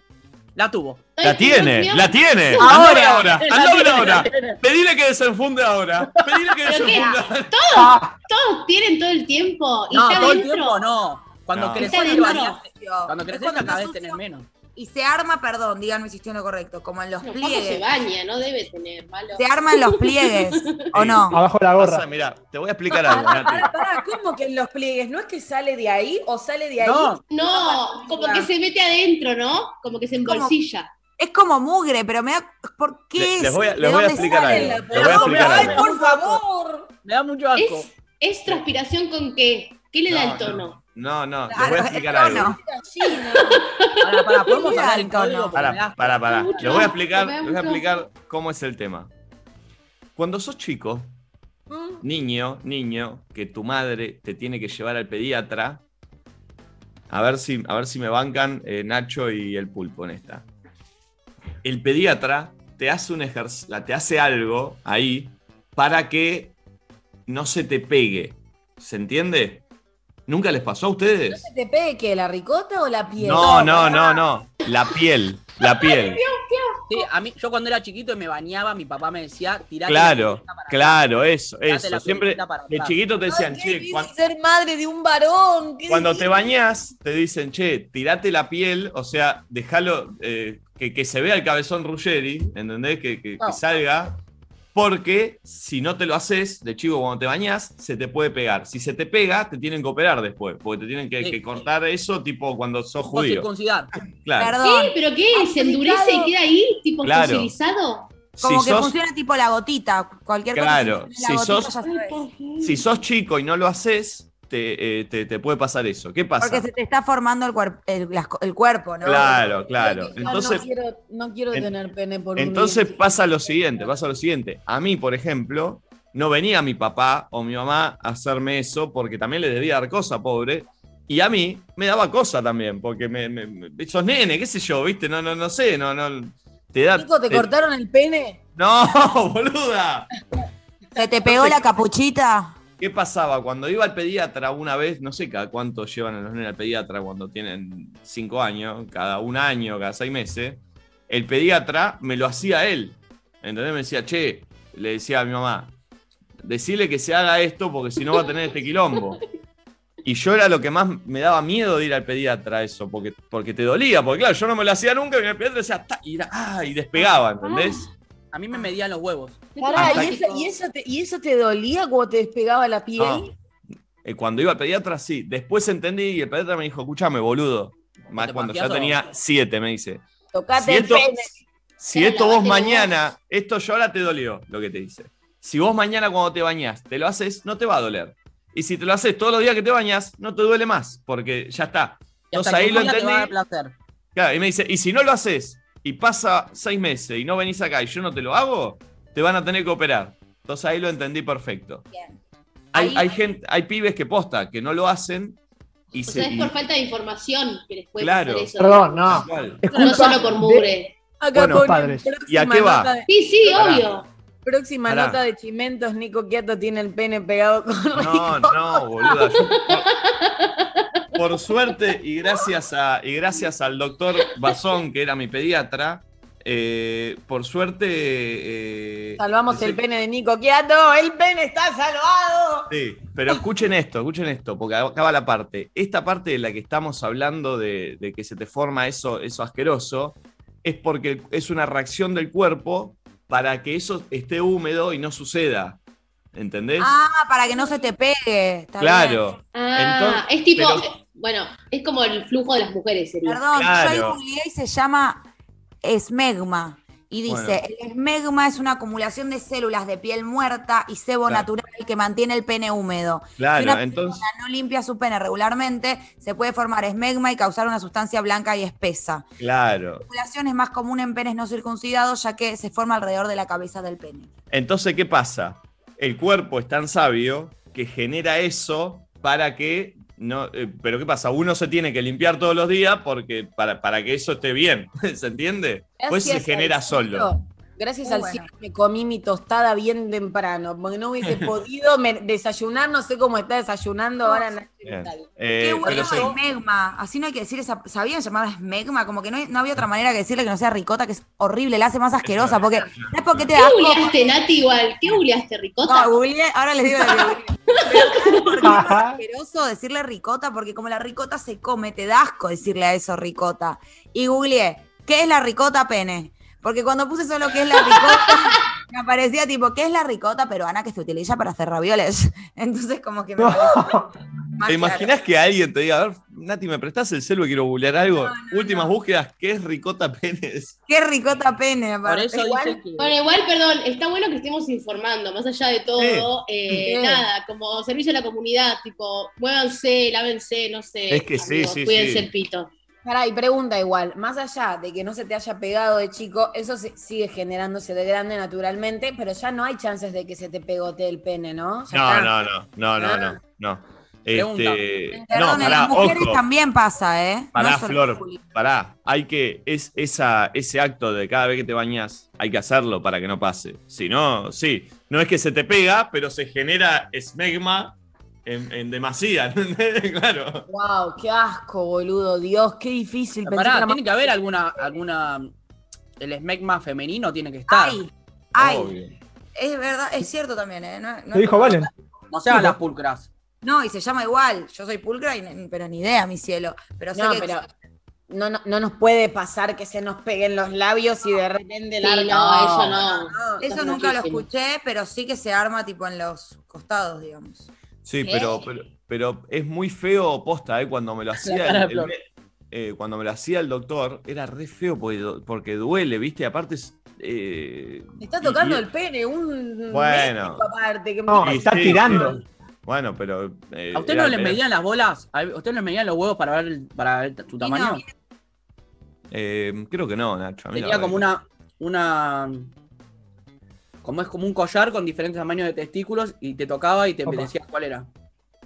Speaker 2: La tuvo.
Speaker 1: La tiene, la tiene.
Speaker 2: Ahora.
Speaker 1: Ahora,
Speaker 2: La
Speaker 1: ahora. Pedile que desenfunde ahora. Pedile que desenfunde.
Speaker 10: Todos, todos tienen todo el tiempo. Y
Speaker 2: No,
Speaker 10: está
Speaker 2: todo el tiempo no. Cuando
Speaker 1: No.
Speaker 2: creces, cuando
Speaker 5: Es
Speaker 2: creces cada vez tenés menos.
Speaker 5: Y se arma, perdón, díganme si estoy en lo correcto, como en los
Speaker 10: No, Paco se
Speaker 5: pliegues.
Speaker 10: baña, no debe tener malo.
Speaker 5: Se arma en los pliegues, (laughs) ¿o no?
Speaker 7: Abajo la gorra.
Speaker 1: Pasa, mirá, te voy a explicar algo, Nati.
Speaker 4: Pará, pará, ¿cómo que en los pliegues? ¿No es que sale de ahí o sale de ahí?
Speaker 2: No,
Speaker 10: No, como que se mete adentro, ¿no? Como que se
Speaker 5: Como-
Speaker 10: embolsilla.
Speaker 5: Es como mugre, pero me da. ¿Por qué
Speaker 1: Le-
Speaker 5: es?
Speaker 1: les voy a-
Speaker 5: ¿De
Speaker 1: les voy a explicar algo.
Speaker 5: la-
Speaker 1: Les voy a explicar
Speaker 4: ¡Ay,
Speaker 1: algo.
Speaker 4: por favor!
Speaker 2: me da mucho asco.
Speaker 10: Es, es transpiración con qué? ¿Qué le da el tono?
Speaker 1: No, no, les
Speaker 5: Claro,
Speaker 1: voy a explicar algo. (laughs)
Speaker 2: Podemos
Speaker 5: el
Speaker 2: código asco.
Speaker 1: pará, pará.
Speaker 10: mucho
Speaker 1: Les voy a explicar, les voy a explicar cómo es el tema. Cuando sos chico, niño, niño, que tu madre te tiene que llevar al pediatra, a ver si, a ver si me bancan eh, Nacho y el pulpo en esta. El pediatra te hace un ejercicio, te hace algo ahí para que no se te pegue. ¿Se entiende? ¿Nunca les pasó a ustedes?
Speaker 4: ¿Se te pegue qué? ¿La ricota o la piel?
Speaker 1: No, no, no, no. La piel, la piel.
Speaker 2: Sí, a mí, yo cuando era chiquito y me bañaba, mi papá me decía, tirate
Speaker 1: Claro,
Speaker 2: la para
Speaker 1: claro, eso,
Speaker 2: Tirate
Speaker 1: eso.
Speaker 2: la
Speaker 1: Siempre
Speaker 2: para
Speaker 1: de chiquito te decían,
Speaker 4: Ay, qué
Speaker 1: che,
Speaker 4: difícil
Speaker 1: cuan-
Speaker 4: ser madre de un varón.
Speaker 1: cuando te bañás, te dicen, che, tirate la piel, o sea, déjalo, eh, que, que se vea el cabezón Ruggeri, ¿entendés? Que, que- que
Speaker 2: No.
Speaker 1: salga. Porque si no te lo haces, de chico, cuando te bañás, se te puede pegar. Si se te pega, te tienen que operar después, porque te tienen que,
Speaker 2: Sí.
Speaker 1: que cortar eso, tipo cuando sos
Speaker 2: O
Speaker 1: judío.
Speaker 2: circuncidar.
Speaker 1: Claro.
Speaker 5: Perdón.
Speaker 10: ¿Qué? ¿Pero qué? ¿Se endurece y queda ahí? ¿Tipo
Speaker 1: Claro.
Speaker 10: fosilizado?
Speaker 5: Como
Speaker 1: Si
Speaker 5: que
Speaker 1: sos-
Speaker 5: funciona tipo la gotita. Cualquier
Speaker 1: Claro,
Speaker 5: cosa.
Speaker 1: si
Speaker 5: la gotita
Speaker 1: sos-. Si sos chico y no lo haces, te, eh, te- te puede pasar eso. ¿Qué pasa?
Speaker 5: Porque se te está formando el, cuerp- el, las co- el cuerpo, ¿no?
Speaker 1: Claro, claro. Entonces,
Speaker 4: no quiero, no quiero
Speaker 1: en-
Speaker 4: tener pene por
Speaker 1: entonces pasa lo siguiente, pasa lo siguiente. A mí, por ejemplo, no venía mi papá o mi mamá a hacerme eso porque también le debía dar cosa, pobre. Y a mí me daba cosa también, porque me, me- me- sos nene, qué sé yo, ¿viste? No, no, no sé, no, no. Te da.
Speaker 4: Nico, ¿te
Speaker 1: te-
Speaker 4: cortaron el pene? (laughs)
Speaker 1: No, boluda.
Speaker 5: ¿Se te pegó la capuchita?
Speaker 1: ¿Qué pasaba? Cuando iba al pediatra una vez, no sé cada cuánto llevan a los nenes al pediatra cuando tienen cinco años, cada un año, cada seis meses, el pediatra me lo hacía él. ¿Entendés? Me decía, che, le decía a mi mamá, decirle que se haga esto porque si no va a tener este quilombo. Y yo era lo que más me daba miedo de ir al pediatra eso, porque, porque te dolía, porque claro, yo no me lo hacía nunca y el pediatra decía, y, ah, y despegaba, ¿entendés?
Speaker 2: A mí me medían los huevos.
Speaker 4: Pará, ¿y, eso, y, eso te, ¿y eso te dolía cuando te despegaba la piel?
Speaker 1: Eh, Cuando iba al pediatra, sí. Después entendí y el pediatra me dijo, escúchame, boludo. Más
Speaker 2: ¿Te
Speaker 1: cuando ya tenía siete, me dice.
Speaker 4: Tocate
Speaker 1: Si
Speaker 4: el
Speaker 1: esto,
Speaker 4: pene.
Speaker 1: si esto vos mañana, esto yo ahora te dolió, lo que te dice. Si vos mañana cuando te bañás te lo haces, no te va a doler. Y si te lo haces todos los días que te bañas, no te duele más, porque ya está.
Speaker 2: Y
Speaker 1: Entonces ahí lo
Speaker 2: te va a dar
Speaker 1: entendí.
Speaker 2: placer.
Speaker 1: Claro, y me dice, y si no lo haces y pasa seis meses y no venís acá y yo no te lo hago, te van a tener que operar. Entonces ahí lo entendí perfecto. Hay,
Speaker 5: Ahí-
Speaker 1: hay gente, hay pibes que posta, que no lo hacen y
Speaker 10: O
Speaker 1: se.
Speaker 10: sea, es
Speaker 1: y-
Speaker 10: por falta de información que les puede
Speaker 1: Claro.
Speaker 10: pasar eso.
Speaker 7: Perdón, no. Es
Speaker 10: No solo por
Speaker 7: de-
Speaker 10: mugre.
Speaker 4: Acá
Speaker 7: Bueno,
Speaker 4: ponen
Speaker 7: padres.
Speaker 1: ¿Y a qué va?
Speaker 4: de-
Speaker 10: Sí, sí,
Speaker 1: Pará.
Speaker 10: obvio.
Speaker 4: próxima
Speaker 1: Pará.
Speaker 4: nota de Chimentos, Nico Quiato tiene el pene pegado con
Speaker 1: No, no, boluda. yo- (laughs) por, suerte y gracias, a, y gracias al doctor Bazón, que era mi pediatra, eh, por suerte. eh,
Speaker 4: Salvamos
Speaker 1: ese-
Speaker 4: el pene de Nico Quiato, el pene está salvado.
Speaker 1: Sí, pero escuchen esto, escuchen esto, porque acaba la parte. Esta parte de la que estamos hablando de, de que se te forma eso, eso asqueroso, es porque es una reacción del cuerpo para que eso esté húmedo y no suceda. ¿Entendés?
Speaker 5: Ah, para que no se te pegue. Está
Speaker 1: claro.
Speaker 10: Ah,
Speaker 1: Entonces-
Speaker 10: es tipo,
Speaker 1: pero-
Speaker 10: bueno, es como el flujo de las mujeres sería.
Speaker 5: Perdón, yo ahí
Speaker 1: Claro.
Speaker 5: googleé y se llama esmegma. Y dice,
Speaker 1: Bueno.
Speaker 5: el esmegma es una acumulación de células de piel muerta y sebo
Speaker 1: Claro.
Speaker 5: natural que mantiene el pene húmedo. si
Speaker 1: Claro,
Speaker 5: una
Speaker 1: entonces.
Speaker 5: persona no limpia su pene regularmente, se puede formar esmegma y causar una sustancia blanca y espesa.
Speaker 1: Claro.
Speaker 5: La acumulación es más común en penes no circuncidados, ya que se forma alrededor de la cabeza del pene.
Speaker 1: Entonces, ¿qué pasa? El cuerpo es tan sabio que genera eso para que no. eh, pero ¿qué pasa? Uno se tiene que limpiar todos los días porque para, para que eso esté bien. (laughs) ¿Se entiende? Pues se genera solo.
Speaker 4: Gracias
Speaker 5: Muy
Speaker 4: al
Speaker 5: bueno.
Speaker 4: cielo me comí mi tostada bien temprano, porque no hubiese (laughs) podido me- desayunar, no sé cómo está desayunando ahora Nacho. Vital.
Speaker 1: Eh,
Speaker 5: Qué bueno
Speaker 1: sí.
Speaker 5: esmegma. Así no hay que decir esa. ¿Sabían llamarla esmegma? Como que no, no había otra manera que decirle que no sea ricota, que es horrible, la hace más asquerosa. Porque. ¿Sabes por qué te
Speaker 10: ¿Qué
Speaker 5: da asco?
Speaker 10: googleaste, Nati, igual? ¿Qué googleaste, Ricota?
Speaker 5: No, googleé, ahora les digo lo que. (laughs) Pero ¿sabes por qué es más asqueroso decirle ricota? Porque como la ricota se come, te da asco decirle a eso ricota. Y googleé, ¿qué es la ricota pene? Porque cuando puse solo qué es la ricota, (laughs) me aparecía tipo, ¿qué es la ricota peruana que se utiliza para hacer ravioles? (laughs) Entonces como que me más
Speaker 1: ¿Te imaginas que alguien te diga, a ver, Nati, ¿me prestás el celu y quiero googlear algo? Últimas búsquedas, ¿qué es ricota penes? (laughs)
Speaker 5: ¿Qué ricota pene?
Speaker 2: Por eso
Speaker 5: Igual-
Speaker 2: dice que.
Speaker 10: Bueno, igual, perdón, está bueno que estemos informando, más allá de todo, eh, nada, como servicio a la comunidad, tipo, muévanse, lávense, no sé.
Speaker 1: Es que sí,
Speaker 10: amigos,
Speaker 1: sí,
Speaker 10: Cuídense
Speaker 1: sí.
Speaker 10: el pito.
Speaker 4: Pará, y pregunta igual, más allá de que no se te haya pegado de chico, eso sigue generándose de grande naturalmente, pero ya no hay chances de que se te pegotee el pene, ¿no?
Speaker 1: No, no, no, no, no, no, no.
Speaker 2: Pregunta.
Speaker 1: Este, no,
Speaker 5: Perdón, en
Speaker 1: pará,
Speaker 5: las mujeres
Speaker 1: ojo.
Speaker 5: también pasa, ¿eh? No
Speaker 1: Pará, Flor, pará. Hay que, es, esa, ese acto de cada vez que te bañas, hay que hacerlo para que no pase. Si no, sí. No es que se te pega, pero se genera esmegma en, en demasía, (laughs) claro.
Speaker 4: Wow, qué asco, boludo. Dios, qué difícil.
Speaker 2: Pará,
Speaker 4: era
Speaker 2: tiene
Speaker 4: más-
Speaker 2: que haber alguna, alguna. El esmegma femenino tiene que estar.
Speaker 5: Ay, ay,
Speaker 1: Obvio.
Speaker 5: es verdad, es cierto también, ¿eh? No, no
Speaker 7: Lo dijo Valen.
Speaker 2: No se hagan las pulcras.
Speaker 5: No, y se llama igual. Yo soy pulcra, y, pero ni idea, mi cielo. Pero sé
Speaker 4: No,
Speaker 5: que
Speaker 4: pero no, no, no nos puede pasar que se nos peguen los labios y de repente el
Speaker 10: Sí, no, eso no.
Speaker 5: Eso
Speaker 10: Está
Speaker 5: nunca lo escuché, pero sí que se arma tipo en los costados, digamos.
Speaker 1: Sí, pero, pero, pero es muy feo posta, ¿eh? Cuando me lo (laughs) hacía el, me- eh, cuando me lo hacía el doctor, era re feo porque, porque duele, ¿viste? Aparte es. eh,
Speaker 4: Me está tocando
Speaker 1: y-
Speaker 4: el pene, un
Speaker 1: Bueno.
Speaker 4: aparte. Que me-
Speaker 7: No,
Speaker 1: y
Speaker 7: está
Speaker 1: sí,
Speaker 7: tirando.
Speaker 1: sí. Bueno, pero. eh,
Speaker 2: ¿A usted
Speaker 1: era-
Speaker 2: no le
Speaker 1: era-
Speaker 2: medían las bolas? ¿A usted no le medían los huevos para ver, el- para ver tu tamaño?
Speaker 1: eh, creo que no, Nacho. a mí la
Speaker 2: Tenía como una. una. Como es como un collar con diferentes tamaños de testículos y te tocaba y te
Speaker 7: Opa.
Speaker 2: decía cuál era.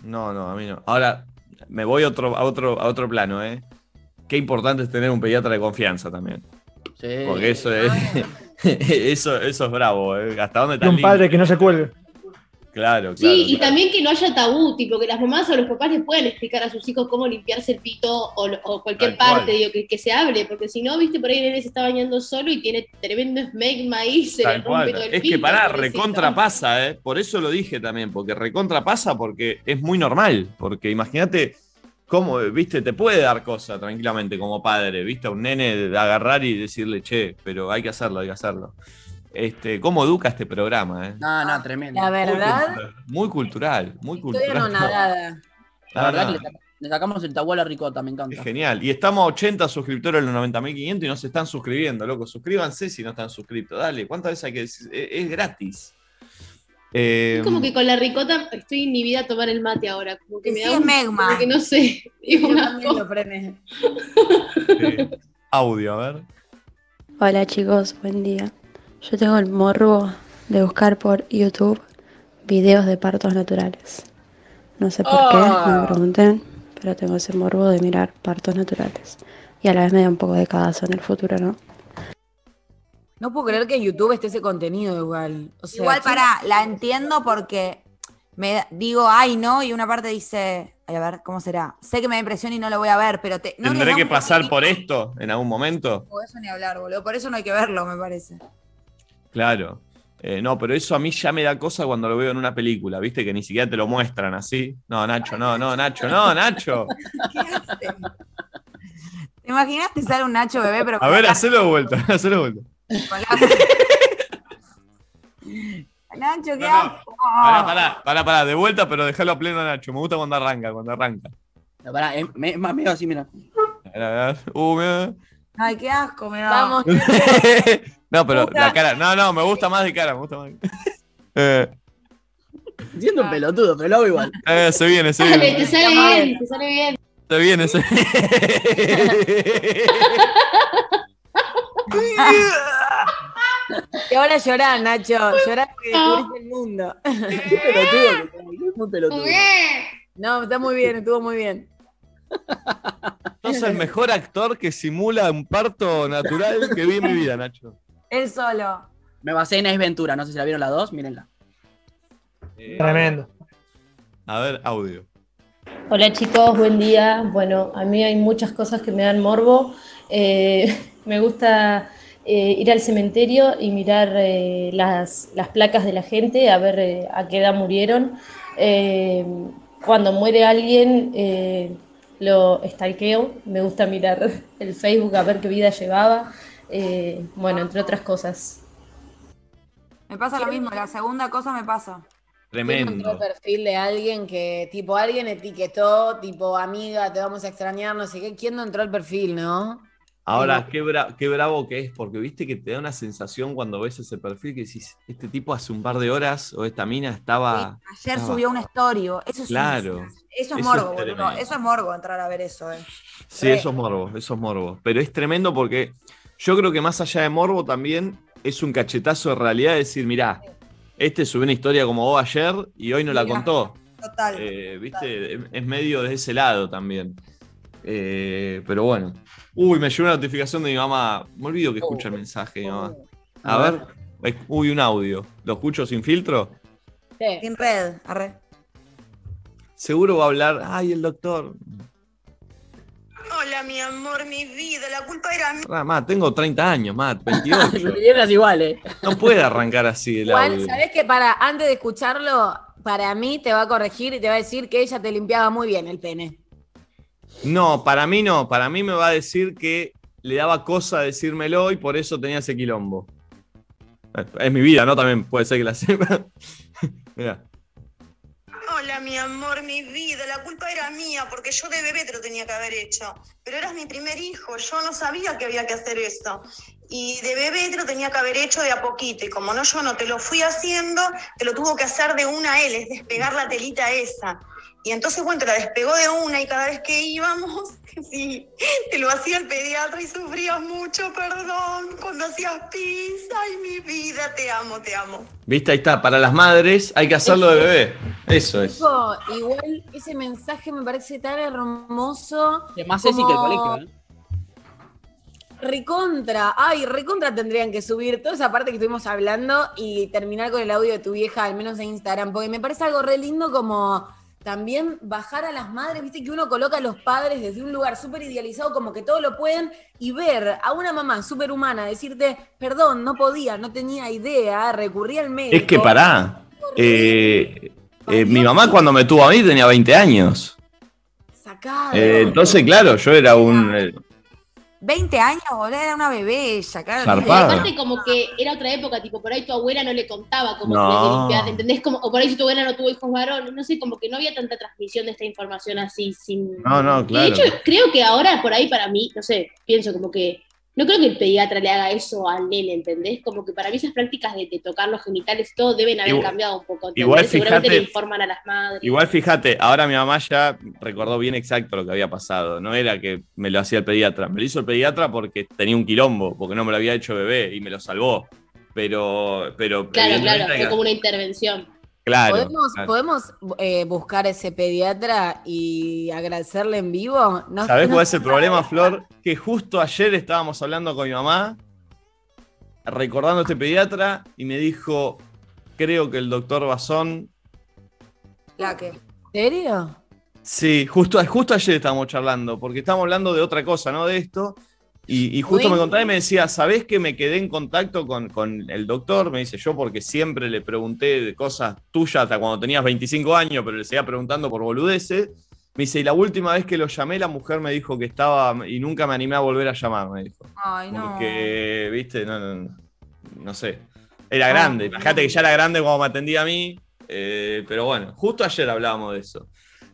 Speaker 1: No, no, a mí no. Ahora, me voy a otro, a otro, a otro plano, ¿eh? Qué importante es tener un pediatra de confianza también.
Speaker 2: Sí.
Speaker 1: Porque eso es. (laughs) eso, eso es bravo, ¿eh? ¿Hasta dónde
Speaker 7: Y
Speaker 1: está
Speaker 7: un
Speaker 1: el
Speaker 7: padre que no se cuelgue.
Speaker 1: Claro, claro.
Speaker 10: Sí, y también que no haya tabú, tipo que las mamás o los papás les puedan explicar a sus hijos cómo limpiarse el pito o, o cualquier
Speaker 1: Tal cual.
Speaker 10: parte, digo, que, que se hable, porque si no, viste, por ahí el nene se está bañando solo y tiene tremendo esmegma ahí, (laughs) se
Speaker 1: Tal
Speaker 10: le rompe todo el
Speaker 1: Es
Speaker 10: pito.
Speaker 1: que pará,
Speaker 10: pobrecito.
Speaker 1: recontra pasa, ¿eh? Por eso lo dije también, porque recontra pasa porque es muy normal. Porque imagínate cómo, viste, te puede dar cosa tranquilamente como padre, viste, a un nene de agarrar y decirle, che, pero hay que hacerlo, hay que hacerlo. Este, ¿Cómo educa este programa, eh?
Speaker 2: No, no, tremendo.
Speaker 4: La
Speaker 1: Muy
Speaker 4: verdad,
Speaker 1: cultural, Muy cultural, muy
Speaker 4: estoy
Speaker 1: cultural.
Speaker 4: anonadada. (laughs)
Speaker 2: La verdad
Speaker 1: no,
Speaker 2: que le, saca- le sacamos el tabú a la ricota, me
Speaker 1: Es
Speaker 2: encanta.
Speaker 1: genial. Y estamos a 80 suscriptores en los 90.500 y no se están suscribiendo, loco. Suscríbanse si no están suscritos. Dale, ¿cuántas veces hay que decir? Es, es gratis. Eh,
Speaker 10: Es como que con la ricota estoy inhibida a tomar el mate ahora, como que me
Speaker 5: Sí,
Speaker 10: da
Speaker 5: es
Speaker 10: un,
Speaker 5: megma.
Speaker 10: como que no sé, (laughs) digo,
Speaker 4: lo frené.
Speaker 1: eh, audio, a ver.
Speaker 13: Hola chicos, buen día. Yo tengo el morbo de buscar por YouTube videos de partos naturales. No sé por qué, no
Speaker 2: Ah.
Speaker 13: me pregunten, pero tengo ese morbo de mirar partos naturales. Y a la vez me da un poco de cagazo en el futuro, ¿no?
Speaker 4: No puedo creer que en YouTube esté ese contenido igual. O sea,
Speaker 5: Igual
Speaker 4: ¿quién-
Speaker 5: para, la entiendo porque me digo, ay, no, y una parte dice, ay, a ver, ¿cómo será? Sé que me da impresión y no lo voy a ver, pero te, no
Speaker 1: ¿Tendré que pasar por esto en algún momento?
Speaker 5: Por eso ni hablar, boludo. Por eso no hay que verlo, me parece.
Speaker 1: Claro. Eh, no, pero eso a mí ya me da cosa cuando lo veo en una película, ¿viste? Que ni siquiera te lo muestran así. No, Nacho, no, no, Nacho, no, Nacho. (laughs)
Speaker 5: ¿Qué hace? ¿Te imaginas te sale un Nacho bebé, pero
Speaker 1: A ver,
Speaker 5: la-
Speaker 1: hacelo de vuelta, (laughs) hacelo de vuelta.
Speaker 5: la- (laughs) Nacho, ¿qué
Speaker 1: No, no.
Speaker 5: haces?
Speaker 1: Pará, pará, pará, pará, de vuelta, pero déjalo a pleno, Nacho. Me gusta cuando arranca, cuando arranca.
Speaker 2: No, pará, es, me- es más medio así, mira.
Speaker 1: A ver, a ver. Uh, mira.
Speaker 5: Ay, qué asco, me da.
Speaker 4: Vamos,
Speaker 1: no, pero la cara. No, no, me gusta más de cara, me gusta más. (laughs) Eh,
Speaker 2: Siendo un pelotudo, pero lo hago igual.
Speaker 1: eh, se viene, se
Speaker 10: Dale, te
Speaker 1: viene.
Speaker 10: sale bien, te sale bien.
Speaker 1: Se viene, se
Speaker 4: Y ahora llorá, Nacho. Llorá porque descubriste el mundo.
Speaker 2: Qué pelotudo, muy pelotudo.
Speaker 4: No, está muy bien, estuvo muy bien.
Speaker 1: Sos el mejor actor que simula un parto natural que vi en mi vida, Nacho.
Speaker 5: Él solo.
Speaker 2: Me basé en Ace Ventura, no sé si la vieron las dos, mírenla.
Speaker 1: Eh,
Speaker 7: Tremendo.
Speaker 1: A ver, audio.
Speaker 14: Hola chicos, buen día. Bueno, a mí hay muchas cosas que me dan morbo. Eh, (laughs) me gusta eh, ir al cementerio y mirar eh, las, las placas de la gente, a ver eh, a qué edad murieron. Eh, cuando muere alguien, eh, lo stalkeo. Me gusta mirar (laughs) el Facebook a ver qué vida llevaba. Eh, bueno, entre otras cosas.
Speaker 5: Me pasa lo mismo, la segunda cosa me pasa.
Speaker 4: ¿Quién encontró el
Speaker 1: Tremendo.
Speaker 4: perfil de alguien que, tipo, alguien etiquetó, tipo, amiga, te vamos a extrañar, no sé qué? ¿Quién no entró el perfil, no?
Speaker 1: Ahora, qué, bra- qué bravo que es, porque viste que te da una sensación cuando ves ese perfil que decís, este tipo hace un par de horas o esta mina estaba.
Speaker 5: Ayer
Speaker 1: estaba-
Speaker 5: subió una story. Eso es,
Speaker 1: Claro.
Speaker 5: eso es
Speaker 1: Eso
Speaker 5: morbo,
Speaker 1: es
Speaker 5: boludo. Eso es morbo entrar a ver eso, eh.
Speaker 1: Sí, eso es morbo, eso es morbo. Pero es tremendo porque yo creo que más allá de morbo también es un cachetazo de realidad de decir, mirá, este subió una historia como vos ayer y hoy no la contó.
Speaker 5: Total.
Speaker 1: Eh, ¿Viste? Es- Es medio de ese lado también. Eh, pero bueno. Uy, me llegó una notificación de mi mamá. Me olvido que escucha el mensaje de mi mamá. A
Speaker 2: A
Speaker 1: ver. Uy, un audio. ¿Lo escucho sin filtro?
Speaker 5: Sin red, arre.
Speaker 1: Seguro va a hablar. Ay, el doctor.
Speaker 15: Hola, mi amor, mi vida, la culpa era mía.
Speaker 1: Ah, Matt, tengo 30 años, Matt, 28.
Speaker 2: Vieras igual, eh.
Speaker 1: No puede arrancar así el
Speaker 4: Igual,
Speaker 1: audio.
Speaker 4: ¿sabés que para, antes de escucharlo, para mí te va a corregir y te va a decir que ella te limpiaba muy bien el pene?
Speaker 1: No, para mí no. Para mí me va a decir que le daba cosa decírmelo y por eso tenía ese quilombo. Es- Es mi vida, ¿no? También puede ser que la sepa. (laughs) Mirá.
Speaker 15: Mi amor, mi vida, la culpa era mía porque yo de bebé te lo tenía que haber hecho. Pero eras mi primer hijo, yo no sabía que había que hacer esto. Y de bebé te lo tenía que haber hecho de a poquito. Y como no yo no te lo fui haciendo, te lo tuvo que hacer de una él, es despegar la telita esa. Y entonces, bueno, te la despegó de una y cada vez que íbamos, (laughs) sí, te lo hacía el pediatra y sufrías mucho, perdón, cuando hacías pis. Ay, mi vida, te amo, te amo.
Speaker 1: ¿Viste? Ahí está. Para las madres hay que hacerlo de bebé. Eso es.
Speaker 4: Tipo, igual ese mensaje me parece tan hermoso.
Speaker 2: Es más que el colegio, ¿eh?
Speaker 4: Recontra, ay, recontra tendrían que subir toda esa parte que estuvimos hablando y terminar con el audio de tu vieja, al menos en Instagram, porque me parece algo re lindo como también bajar a las madres, viste que uno coloca a los padres desde un lugar súper idealizado, como que todo lo pueden, y ver a una mamá súper humana decirte, perdón, no podía, no tenía idea, recurrí al médico.
Speaker 1: Es que pará. Eh, eh, mi mamá cuando me tuvo a mí tenía 20 años.
Speaker 4: Sacado.
Speaker 1: Eh, entonces, claro, yo era un... eh,
Speaker 5: 20 años, boludo, era una bebé ella, claro.
Speaker 10: Y aparte como que era otra época, tipo, por ahí tu abuela no le contaba cómo
Speaker 1: No.
Speaker 10: tenía que limpiar, ¿entendés? Como, o por ahí si tu abuela no tuvo hijos varones, no sé, como que no había tanta transmisión de esta información así sin...
Speaker 1: No, no,
Speaker 10: Y
Speaker 1: claro.
Speaker 10: de hecho, creo que ahora por ahí para mí, no sé, pienso como que no creo que el pediatra le haga eso al nene, ¿entendés? Como que para mí esas prácticas de, de tocar los genitales todo deben haber
Speaker 1: Igual-
Speaker 10: cambiado un poco. ¿entendés?
Speaker 1: igual
Speaker 10: Seguramente
Speaker 1: fíjate-
Speaker 10: le informan a las madres.
Speaker 1: Igual fíjate, ahora mi mamá ya recordó bien exacto lo que había pasado. No era que me lo hacía el pediatra. Me lo hizo el pediatra porque tenía un quilombo, porque no me lo había hecho bebé y me lo salvó. Pero, pero
Speaker 10: Claro, claro, fue como una intervención.
Speaker 1: Claro,
Speaker 4: ¿Podemos,
Speaker 1: claro.
Speaker 4: ¿podemos eh, buscar a ese pediatra y agradecerle en vivo? No-
Speaker 1: ¿Sabés
Speaker 4: no-
Speaker 1: cuál es el problema, Flor? Que justo ayer estábamos hablando con mi mamá, recordando a este pediatra, y me dijo, creo que el doctor Basón...
Speaker 5: La que.
Speaker 4: ¿En serio?
Speaker 1: Sí, justo, justo ayer estábamos charlando, porque estábamos hablando de otra cosa, ¿no? De esto. Y, y justo me contaba y me decía, ¿sabés que me quedé en contacto con, con el doctor? Me dice yo, porque siempre le pregunté de cosas tuyas hasta cuando tenías 25 años, pero le seguía preguntando por boludeces. Me dice, y la última vez que lo llamé, la mujer me dijo que estaba, y nunca me animé a volver a llamar, me dijo.
Speaker 5: Ay, no.
Speaker 1: Porque, viste, no, no, no sé. Era grande, imagínate que ya era grande cuando me atendía a mí, eh, pero bueno, justo ayer hablábamos de eso.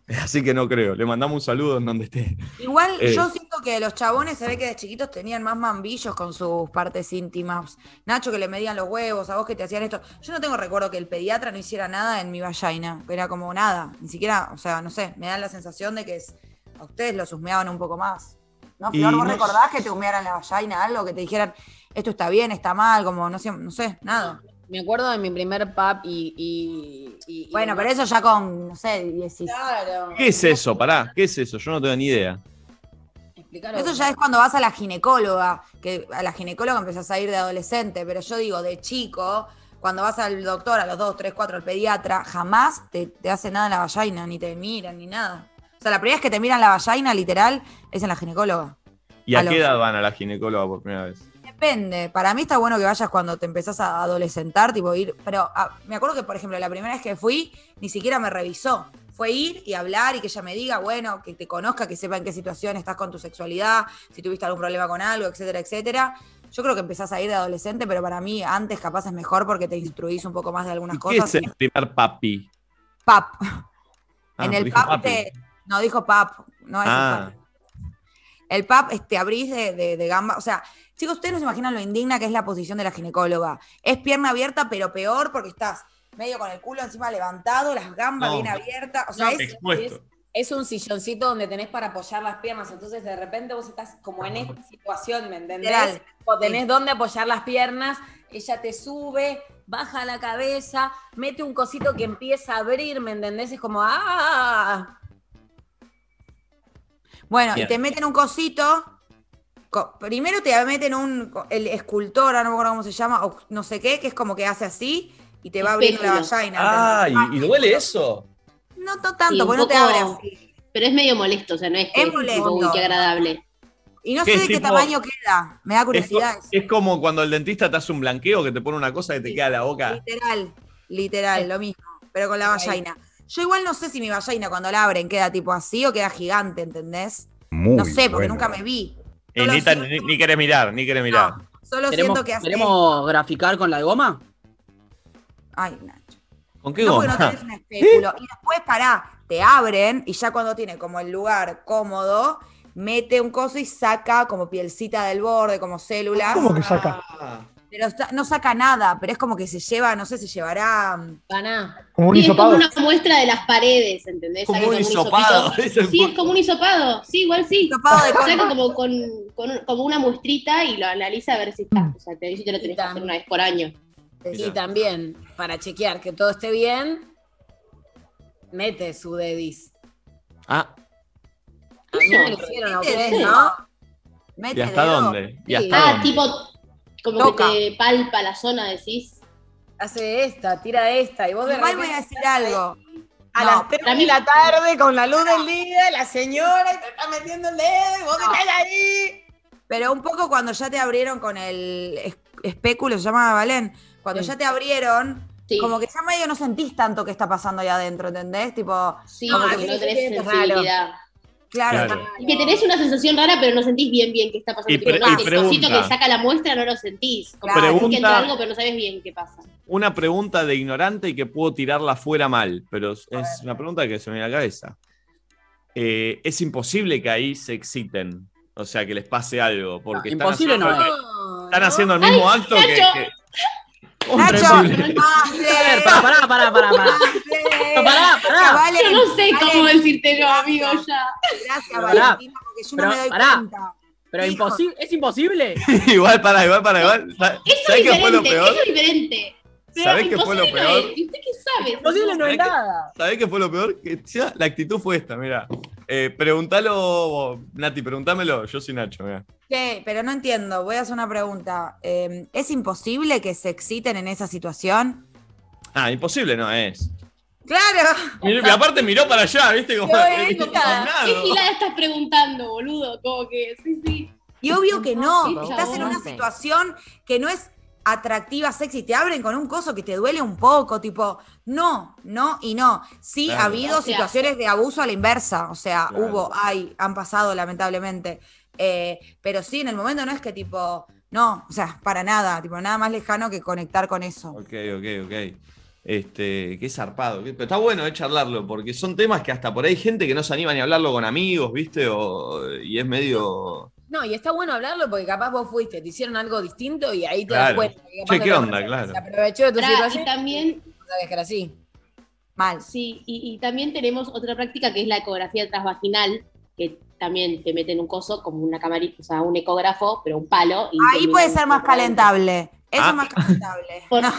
Speaker 1: (laughs) Así que no creo, le mandamos un saludo en donde esté.
Speaker 5: Igual
Speaker 1: Eh.
Speaker 5: yo siento que los chabones se ve que de chiquitos tenían más mambillos con sus partes íntimas. Nacho que le medían los huevos, a vos que te hacían esto. Yo no tengo recuerdo que el pediatra no hiciera nada en mi vagina. Era como nada. Ni siquiera, o sea, no sé, me da la sensación de que es- a ustedes los husmeaban un poco más. ¿No, Flor? ¿Vos
Speaker 1: no-
Speaker 5: recordás que te humearan la vagina algo? Que te dijeran, esto está bien, está mal, como no sé, no sé, nada.
Speaker 4: Me acuerdo de mi primer pap y. y- y- y-
Speaker 5: Bueno, pero eso ya con, no sé, 16.
Speaker 4: Claro.
Speaker 1: ¿Qué es eso? Pará, ¿qué es eso? Yo no tengo ni idea.
Speaker 4: Explícalo.
Speaker 5: Eso ya es cuando vas a la ginecóloga, que a la ginecóloga empezás a ir de adolescente, pero yo digo, de chico, cuando vas al doctor a los 2, 3, 4, al pediatra, jamás te, te hace nada en la vagina, ni te miran, ni nada. O sea, la primera vez que te miran la vagina, literal, es en la ginecóloga.
Speaker 1: ¿Y a,
Speaker 5: A
Speaker 1: qué
Speaker 5: los-
Speaker 1: edad van a la ginecóloga por primera vez?
Speaker 5: Depende. Para mí está bueno que vayas cuando te empezás a adolescentar, tipo ir. Pero ah, me acuerdo que, por ejemplo, la primera vez que fui, ni siquiera me revisó. Fue ir y hablar y que ella me diga, bueno, que te conozca, que sepa en qué situación estás con tu sexualidad, si tuviste algún problema con algo, etcétera, etcétera. Yo creo que empezás a ir de adolescente, pero para mí antes capaz es mejor porque te instruís un poco más de algunas
Speaker 1: ¿Qué
Speaker 5: cosas.
Speaker 1: es el primer papi?
Speaker 5: Pap.
Speaker 1: Ah,
Speaker 5: en el pap
Speaker 1: papi.
Speaker 5: te. No, dijo pap. No es el
Speaker 1: Ah,
Speaker 5: pap. El PAP es, te abrís de, de- de gamba. O sea, chicos, ustedes no se imaginan lo indigna que es la posición de la ginecóloga. Es pierna abierta, pero peor porque estás medio con el culo encima levantado, las gambas
Speaker 1: No.
Speaker 5: bien abiertas. O sea,
Speaker 4: No,
Speaker 5: es,
Speaker 4: un silloncito donde tenés para apoyar las piernas, entonces de repente vos estás como en esta situación, ¿me entendés? O tenés donde apoyar las piernas, ella te sube, baja la cabeza, mete un cosito que empieza a abrir, ¿me entendés? Es como, ¡ah!
Speaker 5: Bueno,
Speaker 1: Bien.
Speaker 5: y te meten un cosito. co- Primero te meten un. El escultor, no me acuerdo cómo se llama, o no sé qué, que es como que hace así y te va abriendo la vagina.
Speaker 1: Ah. ¿y, y duele eso?
Speaker 5: No, no tanto,
Speaker 10: Sí,
Speaker 5: porque no te abre así.
Speaker 10: Pero es medio molesto, o sea, no es que
Speaker 5: Es
Speaker 10: tipo,
Speaker 5: molesto.
Speaker 10: uy, qué agradable.
Speaker 5: Y no
Speaker 1: ¿Qué
Speaker 5: sé de qué tamaño queda. Me da curiosidad.
Speaker 1: es como cuando el dentista te hace un blanqueo que te pone una cosa que te queda la boca.
Speaker 5: Literal, literal, lo mismo, pero con la vagina. Yo igual no sé si mi vagina cuando la abren queda tipo así o queda gigante, ¿entendés?
Speaker 3: Muy
Speaker 5: no sé, porque
Speaker 3: bueno.
Speaker 5: nunca me vi.
Speaker 1: Eh,
Speaker 5: No lo
Speaker 1: ni, tan-
Speaker 5: siento.
Speaker 1: ni, ni querés mirar, ni querés mirar.
Speaker 5: Solo
Speaker 2: ¿Queremos,
Speaker 5: siento que hace.
Speaker 2: ¿Queremos graficar con la de goma?
Speaker 5: Ay, Nacho.
Speaker 1: ¿Con qué
Speaker 5: No, porque
Speaker 1: goma?
Speaker 5: no tenés un espéculo. Y después, pará, te abren y ya cuando tiene como el lugar cómodo, mete un coso y saca como pielcita del borde, como células.
Speaker 7: ¿Cómo que saca?
Speaker 1: Ah,
Speaker 5: Pero está- no saca nada, pero es como que se lleva, no sé, se llevará. mm,
Speaker 4: Ganá.
Speaker 7: Como un
Speaker 10: Sí, es como una muestra de las paredes, ¿entendés?
Speaker 1: Como un hisopado,
Speaker 10: hisopito. (laughs)
Speaker 1: el
Speaker 10: Sí, es como un hisopado. Sí, igual sí.
Speaker 5: Hisopado de
Speaker 10: como con, con- como una muestrita y lo analiza a ver si está. O sea, te dice que lo tenés que hacer una vez por año.
Speaker 4: Y también, para chequear que todo esté bien, mete su dedis.
Speaker 1: Ah,
Speaker 4: A mí me lo hicieron a ustedes. ¿no?
Speaker 5: Mete
Speaker 1: ¿y hasta
Speaker 5: dedo.
Speaker 1: dónde? ¿Y
Speaker 4: Sí.
Speaker 1: hasta
Speaker 10: Ah,
Speaker 1: dónde?
Speaker 10: tipo, como
Speaker 5: Toca.
Speaker 10: que te palpa la zona, decís.
Speaker 4: Hace esta, tira esta, y vos de
Speaker 5: Igual voy a decir algo.
Speaker 4: A
Speaker 5: No,
Speaker 4: las 3
Speaker 10: para
Speaker 4: de
Speaker 10: mí-
Speaker 4: la tarde, con la luz del día, la señora y te está metiendo el dedo y vos
Speaker 5: No.
Speaker 4: estás ahí.
Speaker 5: Pero un poco cuando ya te abrieron con el es- espéculo, se llama Valén, cuando
Speaker 4: Sí.
Speaker 5: ya te abrieron,
Speaker 10: Sí.
Speaker 5: como que ya medio no sentís tanto que está pasando ahí adentro, ¿entendés? Tipo,
Speaker 10: Sí,
Speaker 4: No,
Speaker 10: como
Speaker 4: mí
Speaker 10: que no tenés sensibilidad.
Speaker 5: Claro,
Speaker 1: Claro.
Speaker 10: Y que tenés una sensación rara, pero no sentís bien bien qué está pasando.
Speaker 1: Y pre-
Speaker 10: el
Speaker 1: y
Speaker 10: cosito
Speaker 1: pregunta.
Speaker 10: que saca la muestra no lo sentís. Como
Speaker 5: Claro.
Speaker 10: que
Speaker 1: Pregunta-
Speaker 10: entra algo, pero no sabes bien qué pasa.
Speaker 1: Una pregunta de ignorante y que puedo tirarla fuera mal, pero es una pregunta que se me viene a la cabeza. Eh, es imposible que ahí se exciten, o sea, que les pase algo, porque están
Speaker 2: imposible no es.
Speaker 4: No,
Speaker 1: están
Speaker 4: no.
Speaker 1: haciendo el mismo acto que,
Speaker 10: Nacho.
Speaker 1: que-
Speaker 5: Nacho,
Speaker 1: Imposible.
Speaker 5: ah,
Speaker 2: A ver, pará, pará, pará, pará. Pará.
Speaker 5: Vale,
Speaker 2: Pará, pará.
Speaker 5: Vale,
Speaker 10: Yo no sé
Speaker 5: Vale,
Speaker 10: cómo decirte yo,
Speaker 5: gracias.
Speaker 10: amigo, ya.
Speaker 5: Gracias,
Speaker 2: Pero
Speaker 5: Valentina, porque yo no
Speaker 2: pero
Speaker 5: me doy
Speaker 2: pará.
Speaker 5: cuenta.
Speaker 2: Pero
Speaker 5: Hijo.
Speaker 2: imposi- es imposible. (laughs)
Speaker 1: igual para, igual para, igual. ¿Sabes
Speaker 10: Eso es
Speaker 1: qué fue lo
Speaker 10: diferente,
Speaker 1: peor?
Speaker 10: eso es diferente. Pero
Speaker 1: ¿Sabés qué fue lo
Speaker 10: imposible no
Speaker 1: peor?
Speaker 10: es. ¿Y usted qué sabe?
Speaker 2: Imposible no es nada.
Speaker 1: ¿Sabés qué fue lo peor? Que la actitud fue esta, mira. Eh, preguntalo, Nati, preguntámelo. Yo soy Nacho, mira.
Speaker 5: ¿Qué? Pero no entiendo, voy a hacer una pregunta. Eh, ¿Es imposible que se exciten en esa situación?
Speaker 1: Ah, imposible no es.
Speaker 5: Claro.
Speaker 1: Y aparte miró para allá, ¿viste? Como,
Speaker 4: Qué.
Speaker 10: ¿Qué gilada estás preguntando, boludo? Como que, sí, sí.
Speaker 5: Y obvio que no.
Speaker 10: Sí,
Speaker 5: Estás en una situación que no es atractiva, sexy. Te abren con un coso que te duele un poco, tipo, no, no y no. Sí,
Speaker 1: Claro.
Speaker 5: ha habido
Speaker 10: O sea-
Speaker 5: situaciones de abuso a la inversa. O sea,
Speaker 1: Claro.
Speaker 5: hubo, hay, han pasado lamentablemente. Eh, pero sí, en el momento no es que tipo, no, o sea, para nada, tipo, nada más lejano que conectar con eso.
Speaker 1: Ok, ok, ok. Este, qué zarpado. Pero está bueno eh, charlarlo, porque son temas que hasta por ahí hay gente que no se anima ni a hablarlo con amigos, ¿viste? O, y es medio.
Speaker 4: No, y está bueno hablarlo porque capaz vos fuiste, te hicieron algo distinto y ahí te
Speaker 1: Claro.
Speaker 4: das cuenta. que
Speaker 1: Che,
Speaker 4: que
Speaker 1: ¿qué onda? Claro.
Speaker 4: Se aprovechó de tu situación.
Speaker 10: y también,
Speaker 4: no que así.
Speaker 5: Mal.
Speaker 10: sí, y, y también tenemos otra práctica que es la ecografía transvaginal, que también te meten un coso como una camarita, o sea, un ecógrafo, pero un palo. y
Speaker 5: Ahí puede ser más calentable. Eso
Speaker 1: Ah.
Speaker 5: es más calentable.
Speaker 10: Por-
Speaker 5: No.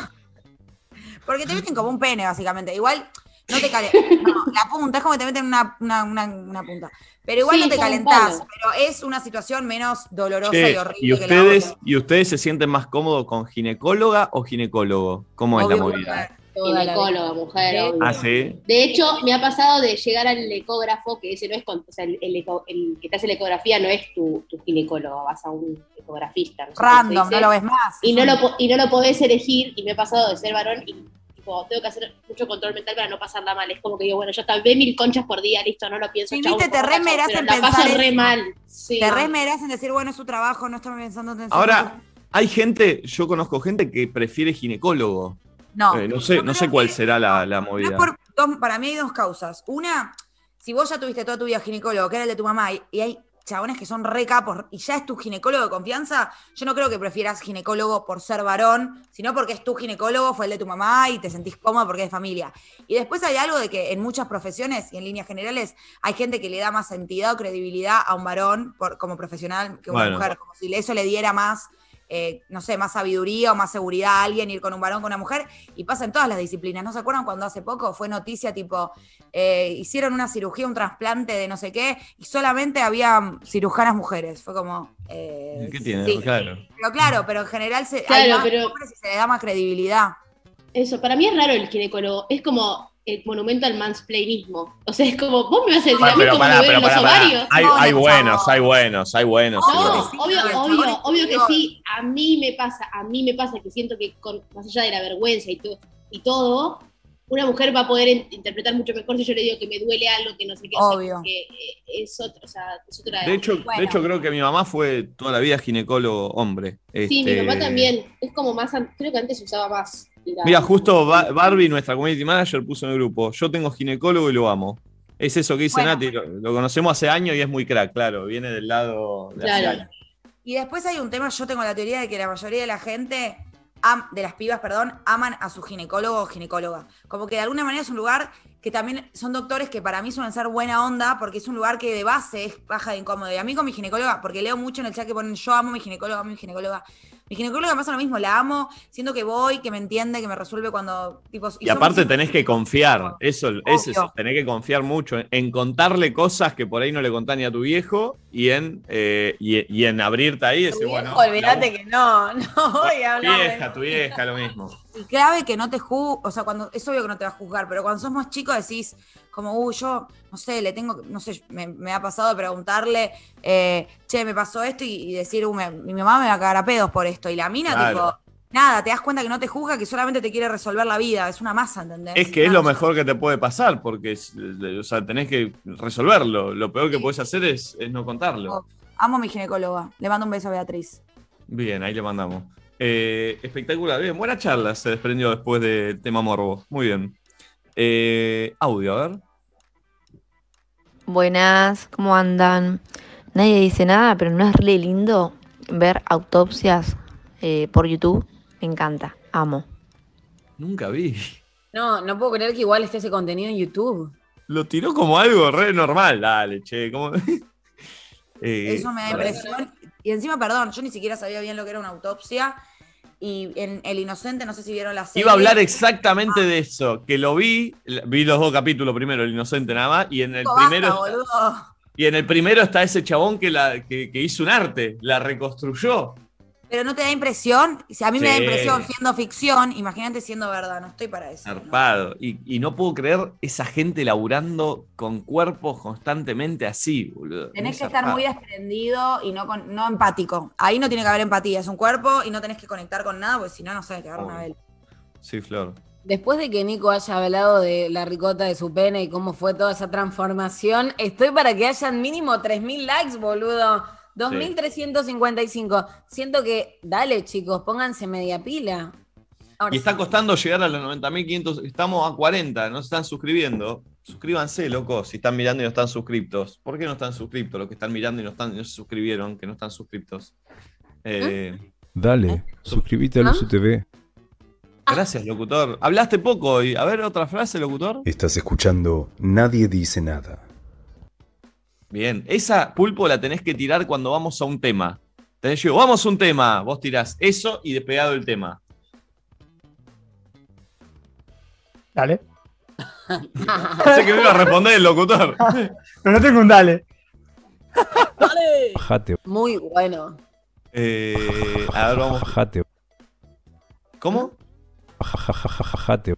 Speaker 5: Porque te meten como un pene, básicamente. Igual, no te calentás. (laughs) No, la punta, es como que te meten una, una, una, una punta. Pero igual
Speaker 10: Sí,
Speaker 5: no te calentás, pero es una situación menos dolorosa
Speaker 1: Che,
Speaker 5: y horrible
Speaker 1: ¿y,
Speaker 5: que la
Speaker 1: ustedes,
Speaker 5: otra.
Speaker 1: ¿Y ustedes se sienten más cómodos con ginecóloga o ginecólogo? ¿Cómo es la movida?
Speaker 10: Ginecóloga, mujer.
Speaker 1: Ah, sí.
Speaker 10: De hecho, me ha pasado de llegar al ecógrafo, que ese no es, con- o sea, el, el eco- el que te hace la ecografía no es tu, tu ginecólogo, vas a un ecografista. no sé
Speaker 5: Random,
Speaker 10: dice,
Speaker 5: no lo ves más.
Speaker 10: Y no,
Speaker 5: un-
Speaker 10: lo, y no lo podés elegir, y me ha pasado de ser varón y tipo, tengo que hacer mucho control mental para no pasarla mal. Es como que digo, bueno, ya está, ve mil conchas por día, listo, no lo pienso.
Speaker 5: Sí,
Speaker 10: chau,
Speaker 5: viste, te
Speaker 10: como
Speaker 5: re
Speaker 10: cacho,
Speaker 5: meras
Speaker 10: pero
Speaker 5: en
Speaker 10: la
Speaker 5: pensar
Speaker 10: paso re
Speaker 5: eso.
Speaker 10: mal. Sí.
Speaker 5: Te resmerás en decir, bueno, es su trabajo, no estamos pensando en
Speaker 1: Ahora, hay gente, yo conozco gente que prefiere ginecólogo.
Speaker 5: No,
Speaker 1: Eh, no sé, no sé cuál será la, la
Speaker 5: No
Speaker 1: movida.
Speaker 5: por- para mí hay dos causas. Una, si vos ya tuviste toda tu vida ginecólogo, que era el de tu mamá, y, y hay chabones que son re capos y ya es tu ginecólogo de confianza, yo no creo que prefieras ginecólogo por ser varón, sino porque es tu ginecólogo, fue el de tu mamá y te sentís cómodo porque es familia. Y después hay algo de que en muchas profesiones y en líneas generales hay gente que le da más entidad o credibilidad a un varón por, como profesional que a una
Speaker 1: Bueno.
Speaker 5: mujer, como si eso le diera más eh, no sé, más sabiduría o más seguridad a alguien, ir con un varón, con una mujer, y pasa en todas las disciplinas. ¿No se acuerdan cuando hace poco fue noticia tipo, eh, hicieron una cirugía, un trasplante de no sé qué, y solamente había cirujanas mujeres? Fue como... eh,
Speaker 1: ¿Qué tiene?
Speaker 5: sí.
Speaker 1: Claro.
Speaker 5: Pero claro, pero en general se, hay
Speaker 10: Claro,
Speaker 5: más
Speaker 10: pero-
Speaker 5: hombres y se le da más credibilidad.
Speaker 10: Eso, para mí es raro el ginecólogo. Es como el monumento al mansplainismo. O sea, es como, vos me vas a decir a mí
Speaker 1: pero
Speaker 10: cómo
Speaker 1: pará,
Speaker 10: me ven los ovarios.
Speaker 1: Hay,
Speaker 5: No,
Speaker 1: hay
Speaker 5: no,
Speaker 1: buenos,
Speaker 5: no.
Speaker 1: hay buenos, hay buenos.
Speaker 10: No,
Speaker 5: sí,
Speaker 10: obvio, obvio, obvio que sí. A mí me pasa, a mí me pasa que siento que con, más allá de la vergüenza y, to- y todo, una mujer va a poder in- interpretar mucho mejor si yo le digo que me duele algo, que no sé qué.
Speaker 5: Obvio.
Speaker 10: que eh, es otro, o sea, es otra.
Speaker 1: De hecho,
Speaker 5: Bueno.
Speaker 1: de hecho, creo que mi mamá fue toda la vida ginecólogo hombre.
Speaker 10: sí, mi
Speaker 1: Este,
Speaker 10: mamá también. Es como más, creo que antes se usaba más.
Speaker 1: Mira, justo Ba- Barbie, nuestra community manager, puso en el grupo: Yo tengo ginecólogo y lo amo. Es eso que dice
Speaker 5: Bueno.
Speaker 1: Nati, lo, lo conocemos hace años y es muy crack, claro, viene del lado de hace
Speaker 10: Claro.
Speaker 1: años.
Speaker 5: Y después hay un tema, yo tengo la teoría de que la mayoría de la gente, am- de las pibas, perdón, aman a su ginecólogo o ginecóloga. Como que de alguna manera es un lugar que también son doctores que para mí suelen ser buena onda, porque es un lugar que de base es baja de incómodo. Y a mí con mi ginecóloga, porque leo mucho en el chat que ponen yo amo a mi ginecóloga, amo a mi ginecóloga. Mi ginecóloga pasa lo mismo, la amo, siento que voy, que me entiende, que me resuelve cuando. Tipo,
Speaker 1: Y aparte tenés que confiar, eso es eso, tenés que confiar mucho en, en contarle cosas que por ahí no le contás ni a tu viejo y en, eh, y, y en abrirte ahí y decir, bueno,
Speaker 4: olvídate que no, (laughs) no voy a
Speaker 1: tu
Speaker 4: hablar. de-
Speaker 1: vieja, tu vieja, lo mismo.
Speaker 5: Y clave que no te juzgue, o sea, cuando es obvio que no te va a juzgar, pero cuando sos más chico decís, como, uy, yo, no sé, le tengo, no sé, me, me ha pasado de preguntarle, eh, che, me pasó esto y, y decir, "Uh, me- mi mamá me va a cagar a pedos por esto. Y la mina,
Speaker 1: Claro.
Speaker 5: tipo, nada, te das cuenta que no te juzga, que solamente te quiere resolver la vida, es una masa, ¿entendés?
Speaker 1: Es que es lo mejor que te puede pasar, porque es- o sea, tenés que resolverlo. Lo peor que podés hacer es, es no contarlo.
Speaker 5: Amo a mi ginecóloga, le mando un beso a Beatriz.
Speaker 1: Bien, ahí le mandamos. Eh, espectacular, bien, buena charla se desprendió después del tema morbo. Muy bien. Eh, audio, a ver.
Speaker 16: Buenas, ¿cómo andan? Nadie dice nada, pero no es re lindo ver autopsias eh, por YouTube. Me encanta, amo.
Speaker 1: Nunca vi.
Speaker 4: No, no puedo creer que igual esté ese contenido en YouTube.
Speaker 1: Lo tiró como algo re normal. Dale, che, ¿cómo? (laughs) Eh,
Speaker 5: Eso me da impresión. Y encima, perdón, yo ni siquiera sabía bien lo que era una autopsia. Y en El Inocente, no sé si vieron la serie.
Speaker 1: Iba a hablar exactamente de eso, que lo vi, vi los dos capítulos primero, el inocente nada más, y en el
Speaker 5: Basta,
Speaker 1: primero
Speaker 5: boludo.
Speaker 1: y en el primero está ese chabón que, la, que, que hizo un arte, la reconstruyó.
Speaker 5: Pero no te da impresión. Si a mí me da impresión siendo ficción, imagínate siendo verdad. No estoy para eso.
Speaker 1: Zarpado. Y, y no puedo creer esa gente laburando con cuerpos constantemente así, boludo.
Speaker 5: Tenés
Speaker 1: Muy
Speaker 5: que estar muy desprendido y no, con- no empático. Ahí no tiene que haber empatía. Es un cuerpo y no tenés que conectar con nada, porque si no, no sé, te agarra una vela.
Speaker 1: Sí, Flor.
Speaker 4: Después de que Nico haya hablado de la ricota de su pene y cómo fue toda esa transformación, estoy para que hayan mínimo 3.000 likes, boludo. 2.355. Siento que, dale chicos, pónganse media pila. Ahora
Speaker 1: Y está
Speaker 4: sí.
Speaker 1: costando llegar a los 90.500. Estamos a 40, no se están suscribiendo. Suscríbanse, loco, si están mirando y no están suscriptos. ¿Por qué no están suscriptos? Los que están mirando y no, están, no se suscribieron, que no están suscriptos. Eh,
Speaker 3: Dale, suscríbete a
Speaker 4: ¿Ah?
Speaker 3: Luzu TV.
Speaker 1: Gracias, locutor. Hablaste poco hoy. A ver, otra frase, locutor.
Speaker 3: Estás escuchando Nadie dice nada.
Speaker 1: Bien, esa pulpo la tenés que tirar cuando vamos a un tema. Tenés yo, vamos a un tema. Vos tirás eso y despegado el tema.
Speaker 7: Dale. (laughs)
Speaker 1: Pensé que me iba a responder el locutor. (laughs)
Speaker 7: Pero no tengo un dale.
Speaker 3: Bajate,
Speaker 4: Muy bueno.
Speaker 1: Eh, a ver, vamos.
Speaker 3: bajate.
Speaker 1: ¿Cómo?
Speaker 3: Bajate.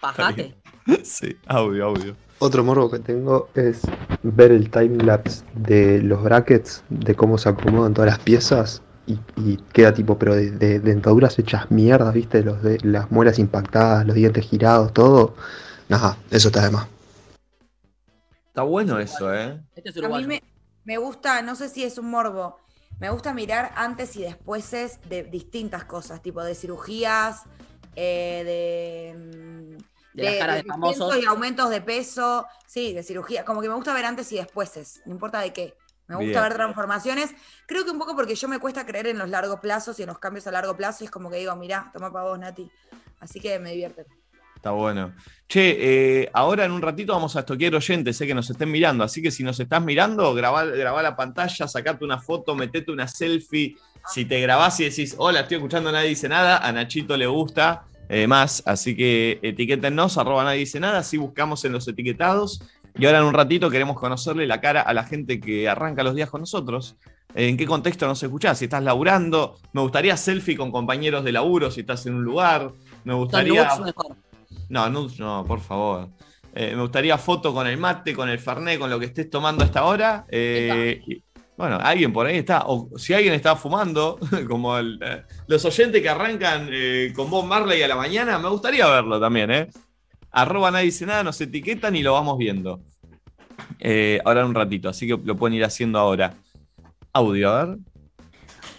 Speaker 2: Pajate. (laughs)
Speaker 1: Sí, audio, audio.
Speaker 12: Otro morbo que tengo es ver el timelapse de los brackets, de cómo se acomodan todas las piezas y, y queda tipo, pero de, de dentaduras hechas mierdas, ¿viste? Los de, las muelas impactadas, los dientes girados, todo. Nada, eso está de más.
Speaker 1: Está bueno eso, ¿eh?
Speaker 2: Este es
Speaker 5: A mí me, me gusta, no sé si es un morbo, me gusta mirar antes y despuéses de distintas cosas, tipo de cirugías, eh, de,
Speaker 2: De las caras de famosos.
Speaker 5: y aumentos de peso, sí, de cirugía, como que me gusta ver antes y despuéses, no importa de qué. Me gusta
Speaker 1: Bien.
Speaker 5: ver transformaciones. Creo que un poco porque yo me cuesta creer en los largos plazos y en los cambios a largo plazo. Y es como que digo, mirá, toma para vos, Nati. Así que me divierte.
Speaker 1: Está bueno. Che, eh, ahora en un ratito vamos a estoquear oyentes, sé que nos estén mirando, así que si nos estás mirando, grabá, grabá la pantalla, sacate una foto, metete una selfie. Si te grabás y decís, hola, estoy escuchando, nadie dice nada, a Nachito le gusta eh, más, así que etiquétennos, arroba nadie dice nada, así buscamos en los etiquetados. Y ahora en un ratito queremos conocerle la cara a la gente que arranca los días con nosotros. ¿En qué contexto nos escuchás? Si estás laburando, me gustaría selfie con compañeros de laburo si estás en un lugar. Me gustaría. No, nudes no, por favor. Eh, me gustaría foto con el mate, con el fernet, con lo que estés tomando a esta hora. Eh, y- bueno, alguien por ahí está. O si alguien está fumando, (laughs) como el, eh, los oyentes que arrancan eh, con Bob Marley a la mañana, me gustaría verlo también, ¿eh? Arroba nadie dice nada, nos etiquetan y lo vamos viendo. Eh, ahora en un ratito, así que lo pueden ir haciendo ahora. Audio, a ver.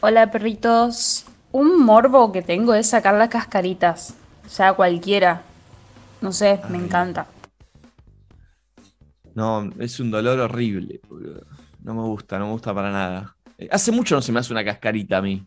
Speaker 17: Hola perritos. Un morbo que tengo es sacar las cascaritas. O sea, cualquiera. No sé, me encanta.
Speaker 1: No, es un dolor horrible. boludo. No me gusta, no me gusta para nada. Eh, Hace mucho no se me hace una cascarita a mí.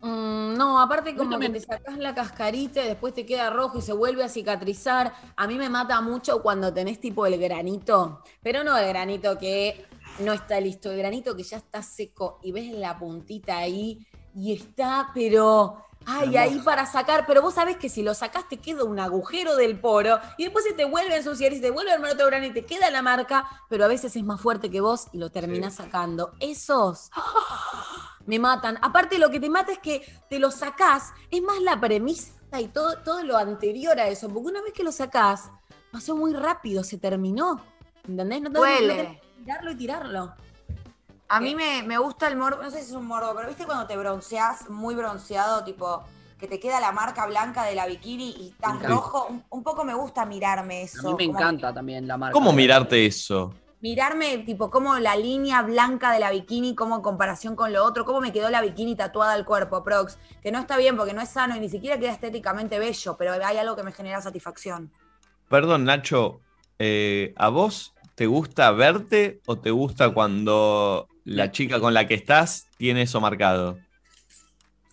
Speaker 4: Mm, no, aparte como que te sacás la cascarita y después te queda rojo y se vuelve a cicatrizar. A mí me mata mucho cuando tenés tipo el granito, pero no el granito que no está listo, el granito que ya está seco y ves la puntita ahí y está, pero... Ay, ahí para sacar, pero vos sabés que si lo sacás te queda un agujero del poro y después se te vuelve a ensuciar y se te vuelve a armar otro grano y te queda la marca, pero a veces es más fuerte que vos y lo terminás sacando. Esos me matan. Aparte, lo que te mata es que te lo sacás, es más la premisa y todo, todo lo anterior a eso, porque una vez que lo sacás, pasó muy rápido, se terminó. ¿Entendés? No te que tirarlo y tirarlo.
Speaker 5: A mí me, me gusta el morbo, no sé si es un morbo, pero viste cuando te bronceás muy bronceado, tipo que te queda la marca blanca de la bikini y estás rojo, un, un poco me gusta mirarme
Speaker 2: A
Speaker 5: eso.
Speaker 2: mí me
Speaker 5: como
Speaker 2: encanta también la marca.
Speaker 1: ¿Cómo mirarte eso?
Speaker 5: Mirarme, tipo, como la línea blanca de la bikini, como en comparación con lo otro, cómo me quedó la bikini tatuada al cuerpo, Prox. Que no está bien porque no es sano y ni siquiera queda estéticamente bello, pero hay algo que me genera satisfacción.
Speaker 1: Perdón, Nacho, eh, ¿a vos te gusta verte o te gusta cuando la chica con la que estás tiene eso marcado?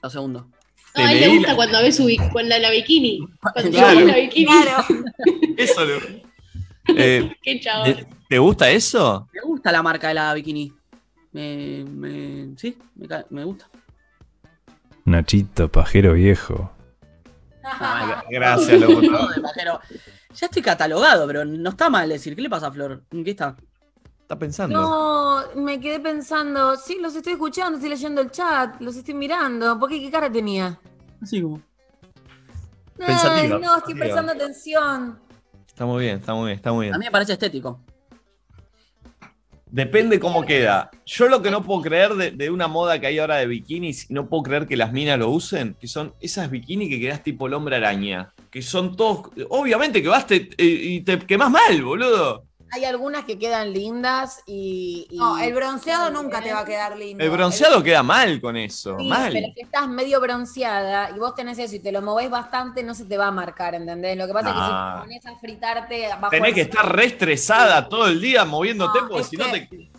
Speaker 2: Lo segundo.
Speaker 1: Te
Speaker 10: No, a él le gusta
Speaker 1: la-
Speaker 10: cuando ve su bi- con la, la bikini. Cuando
Speaker 1: Claro.
Speaker 10: la bikini.
Speaker 5: Claro. (laughs)
Speaker 1: Eso le- (laughs) Eh,
Speaker 10: Qué chabón.
Speaker 1: ¿te- ¿Te gusta eso?
Speaker 2: Me gusta la marca de la bikini. Me, me- sí, me, gusta.
Speaker 3: Nachito, pajero viejo. (laughs)
Speaker 1: Gracias, locutor.
Speaker 2: Joder, pajero. Ya estoy catalogado, pero no está mal decir. ¿Qué le pasa a Flor? ¿En qué está?
Speaker 1: Está pensando.
Speaker 4: No, me quedé pensando, sí, los estoy escuchando, estoy leyendo el chat, los estoy mirando. ¿Por qué? ¿Qué cara tenía?
Speaker 2: Así como.
Speaker 4: Ay, no, estoy
Speaker 1: pensativa.
Speaker 4: prestando atención.
Speaker 1: Está muy bien, está muy bien, está muy bien.
Speaker 2: A mí me parece estético.
Speaker 1: Depende cómo queda. Yo lo que no puedo creer de, de una moda que hay ahora de bikinis, y no puedo creer que las minas lo usen, que son esas bikinis que quedas tipo el hombre araña. Que son todos. Obviamente que vas te- eh, y te quemas mal, boludo.
Speaker 4: Hay algunas que quedan lindas y. y-
Speaker 5: No, el bronceado nunca te va a quedar lindo.
Speaker 1: El bronceado queda mal con eso.
Speaker 4: Sí,
Speaker 1: mal.
Speaker 4: pero si estás medio bronceada y vos tenés eso y te lo movés bastante, no se te va a marcar, ¿entendés? Lo que pasa
Speaker 1: Ah.
Speaker 4: es que si te pones a fritarte bajo
Speaker 1: Tenés que estar re estresada todo el día moviéndote, porque si no
Speaker 5: que-
Speaker 1: te.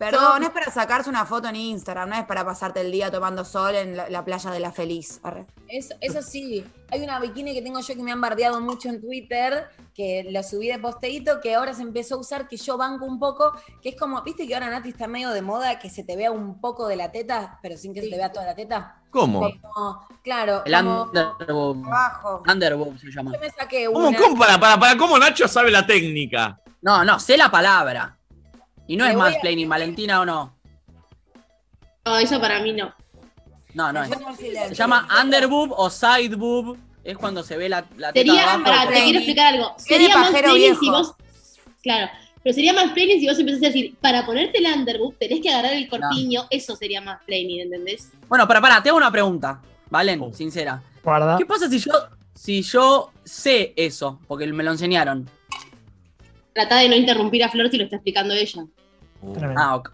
Speaker 5: Perdón, es para sacarse una foto en Instagram, no es para pasarte el día tomando sol en la, la playa de la Feliz.
Speaker 4: Eso, eso sí, hay una bikini que tengo yo que me han bardeado mucho en Twitter, que lo subí de posteíto, que ahora se empezó a usar, que yo banco un poco, que es como, viste que ahora Nati está medio de moda, que se te vea un poco de la teta, pero sin que se te vea toda la teta.
Speaker 1: ¿Cómo?
Speaker 4: Como, claro,
Speaker 2: El
Speaker 4: como-
Speaker 2: underboob.
Speaker 5: Abajo.
Speaker 2: Underboob se llama.
Speaker 4: yo me saqué
Speaker 1: ¿Cómo,
Speaker 4: una.
Speaker 1: cómo? Para, para, para, ¿cómo Nacho sabe la técnica?
Speaker 2: No, no, sé la palabra. Y no
Speaker 4: Le
Speaker 2: es
Speaker 4: voy a-
Speaker 2: Valentina o no.
Speaker 10: No, eso para mí no.
Speaker 2: No, no es. Se llama underboob o side boob. Es cuando se ve la, la teta
Speaker 10: Sería,
Speaker 2: abajo.
Speaker 10: pará, te quiero explicar algo. Sería más
Speaker 5: pajero
Speaker 10: si vos. Claro. Pero sería más si vos empezás a decir, para ponerte el underboob tenés que agarrar el corpiño, eso sería más ¿entendés?
Speaker 2: Bueno, para, para, te hago una pregunta. Valen, sincera.
Speaker 7: Guarda.
Speaker 2: ¿Qué pasa si yo, si yo sé eso? Porque me lo enseñaron.
Speaker 10: Tratá de no interrumpir a Flor si lo está explicando ella.
Speaker 7: Tremendo.
Speaker 2: Ah, ok.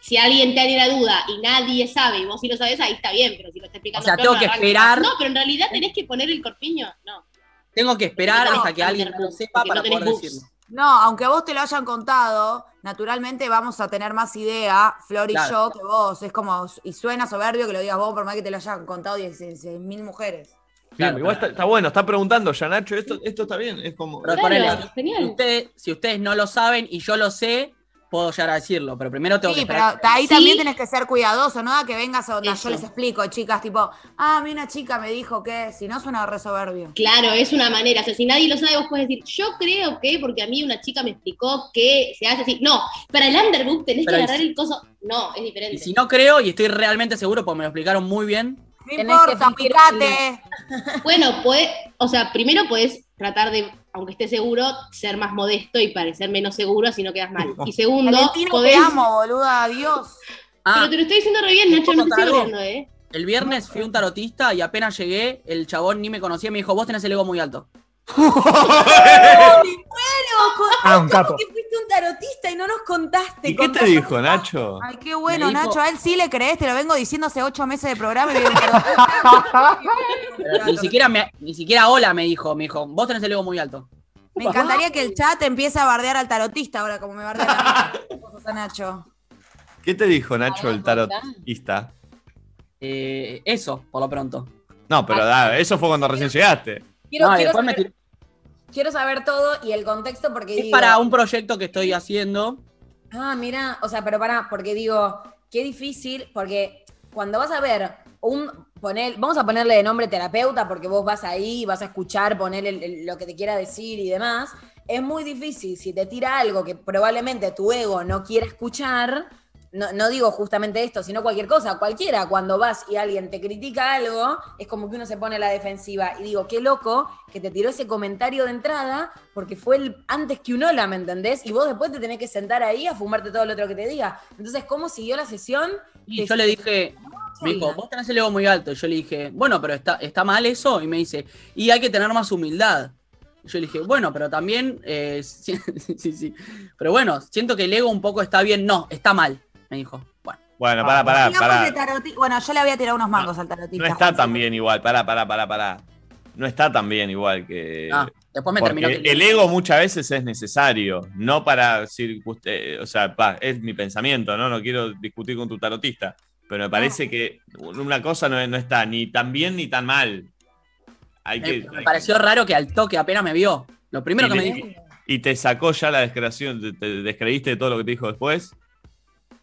Speaker 10: Si alguien tiene la duda y nadie sabe y vos sí lo sabés, ahí está bien, pero si lo está explicando
Speaker 2: O sea, tengo
Speaker 10: no
Speaker 2: que esperar-
Speaker 10: No, pero en realidad tenés que poner el corpiño. No.
Speaker 2: Tengo que esperar
Speaker 10: No,
Speaker 2: hasta que alguien lo sepa para
Speaker 10: no
Speaker 2: poder decirlo.
Speaker 5: No, aunque a vos te lo hayan contado, naturalmente vamos a tener más idea, Flor y
Speaker 2: Claro.
Speaker 5: yo, que vos. Es como, y suena soberbio que lo digas vos, por más que te lo hayan contado 16 mil mujeres.
Speaker 1: Bien,
Speaker 2: Claro,
Speaker 1: igual está, está bueno, está preguntando ya Nacho, esto, esto está bien, es como...
Speaker 2: Pero
Speaker 10: Claro,
Speaker 2: ponele, si
Speaker 10: genial.
Speaker 2: ustedes, si ustedes no lo saben y yo lo sé, puedo llegar a decirlo. Pero primero tengo que
Speaker 5: Sí, pero ahí
Speaker 10: Sí.
Speaker 5: también tenés que ser cuidadoso, ¿no? Que vengas a donde
Speaker 10: Eso.
Speaker 5: yo les explico, chicas, tipo, ah, a mí una chica me dijo que, si no suena re soberbio.
Speaker 10: Claro, es una manera. O sea, si nadie lo sabe, vos puedes decir, yo creo que, porque a mí una chica me explicó que se hace así. No, para el underboob tenés
Speaker 2: Pero
Speaker 10: que agarrar el coso. No, es diferente.
Speaker 2: Y si no creo y estoy realmente seguro, porque me lo explicaron muy bien.
Speaker 5: No importa, picate. (laughs)
Speaker 10: Bueno, puede, o sea, primero podés tratar de, aunque estés seguro, ser más modesto y parecer menos seguro, así no quedas mal. Y segundo,
Speaker 5: Valentina,
Speaker 10: podés.
Speaker 5: te amo, boluda, adiós.
Speaker 2: Ah,
Speaker 10: Pero te lo estoy diciendo re bien,
Speaker 2: ¿te
Speaker 10: Nacho, no te estoy riendo, ¿eh?
Speaker 2: el viernes fui a un tarotista y apenas llegué, el chabón ni me conocía y me dijo, vos tenés el ego muy alto. (laughs)
Speaker 7: Ah, un capo.
Speaker 4: que fuiste un tarotista y no nos contaste.
Speaker 1: ¿Y qué te dijo Nacho?
Speaker 5: Ay, qué bueno,
Speaker 2: dijo-
Speaker 5: Nacho. A él sí le crees, te lo vengo diciendo hace ocho meses de programa y
Speaker 2: Pero ni siquiera me, ni siquiera hola me dijo, me dijo, vos tenés el ego muy alto.
Speaker 5: Me encantaría que el chat empiece a bardear al tarotista ahora, como me bardea a (laughs) Nacho.
Speaker 1: ¿Qué te dijo Nacho el tarotista?
Speaker 2: Eh, eso, por lo pronto.
Speaker 1: No, pero da, eso fue cuando recién llegaste.
Speaker 4: Quiero,
Speaker 2: No,
Speaker 4: quiero
Speaker 2: después me
Speaker 4: quiero saber todo y el contexto porque
Speaker 2: Es
Speaker 4: digo.
Speaker 2: para un proyecto que estoy haciendo.
Speaker 4: Ah, mira, o sea, pero pará, porque digo, qué difícil, porque cuando vas a ver un, poner, vamos a ponerle de nombre terapeuta, porque vos vas ahí, vas a escuchar, poner el- el- lo que te quiera decir y demás, es muy difícil si te tira algo que probablemente tu ego no quiera escuchar, no, no digo justamente esto, sino cualquier cosa, cualquiera, cuando vas y alguien te critica algo, es como que uno se pone a la defensiva. Y digo, qué loco que te tiró ese comentario de entrada, porque fue el, antes que un hola, ¿me entendés? Y vos después te tenés que sentar ahí a fumarte todo lo otro que te diga. Entonces, ¿cómo siguió la sesión?
Speaker 2: Y yo le dije, me dijo, vos tenés el ego muy alto. Y yo le dije, bueno, pero está, está mal eso. Y me dice, y hay que tener más humildad. Yo le dije, bueno, pero también, eh, (laughs) sí, sí, sí. Pero bueno, siento que el ego un poco está bien. No, está mal, me dijo. Bueno,
Speaker 1: Bueno, pará, pará,
Speaker 5: Bueno, yo le había tirado unos mangos al tarotista.
Speaker 1: No está
Speaker 5: Juan.
Speaker 1: tan bien igual, pará, pará, pará, pará. No está tan bien igual que.
Speaker 2: Ah, después me terminó que-
Speaker 1: el ego muchas veces es necesario, no para circun- eh, o sea, pa, es mi pensamiento, ¿no? No quiero discutir con tu tarotista, pero me parece que una cosa no, no está ni tan bien ni tan mal. Hay que,
Speaker 2: me, me pareció raro que al toque apenas me vio. Lo primero
Speaker 1: y,
Speaker 2: que me dijo,
Speaker 1: y te sacó ya la descreación, te, te descreíste de todo lo que te dijo después.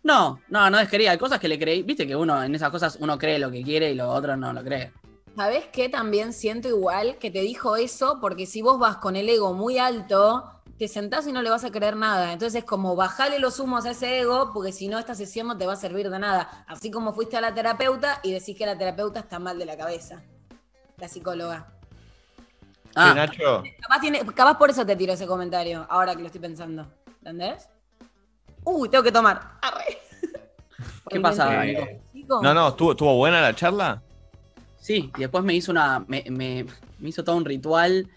Speaker 2: No, no, no desquería. Hay cosas que le creí. Viste que uno en esas cosas uno cree lo que quiere y lo otro no lo cree.
Speaker 4: ¿Sabés qué? También siento igual que te dijo eso, porque si vos vas con el ego muy alto, te sentás y no le vas a creer nada. Entonces es como bajale los humos a ese ego, porque si no, esta sesión no te va a servir de nada. Así como fuiste a la terapeuta y decís que la terapeuta está mal de la cabeza. La psicóloga.
Speaker 2: Ah,
Speaker 1: Sí, Nacho.
Speaker 4: Capaz, tiene, capaz por eso te tiró ese comentario, ahora que lo estoy pensando. ¿Entendés? Uy, tengo que tomar. Arre. (laughs)
Speaker 2: ¿Qué pasa, Nico?
Speaker 1: No, no, ¿estuvo, estuvo buena la charla?
Speaker 2: Sí, y después me hizo una. Me, me- me hizo todo un ritual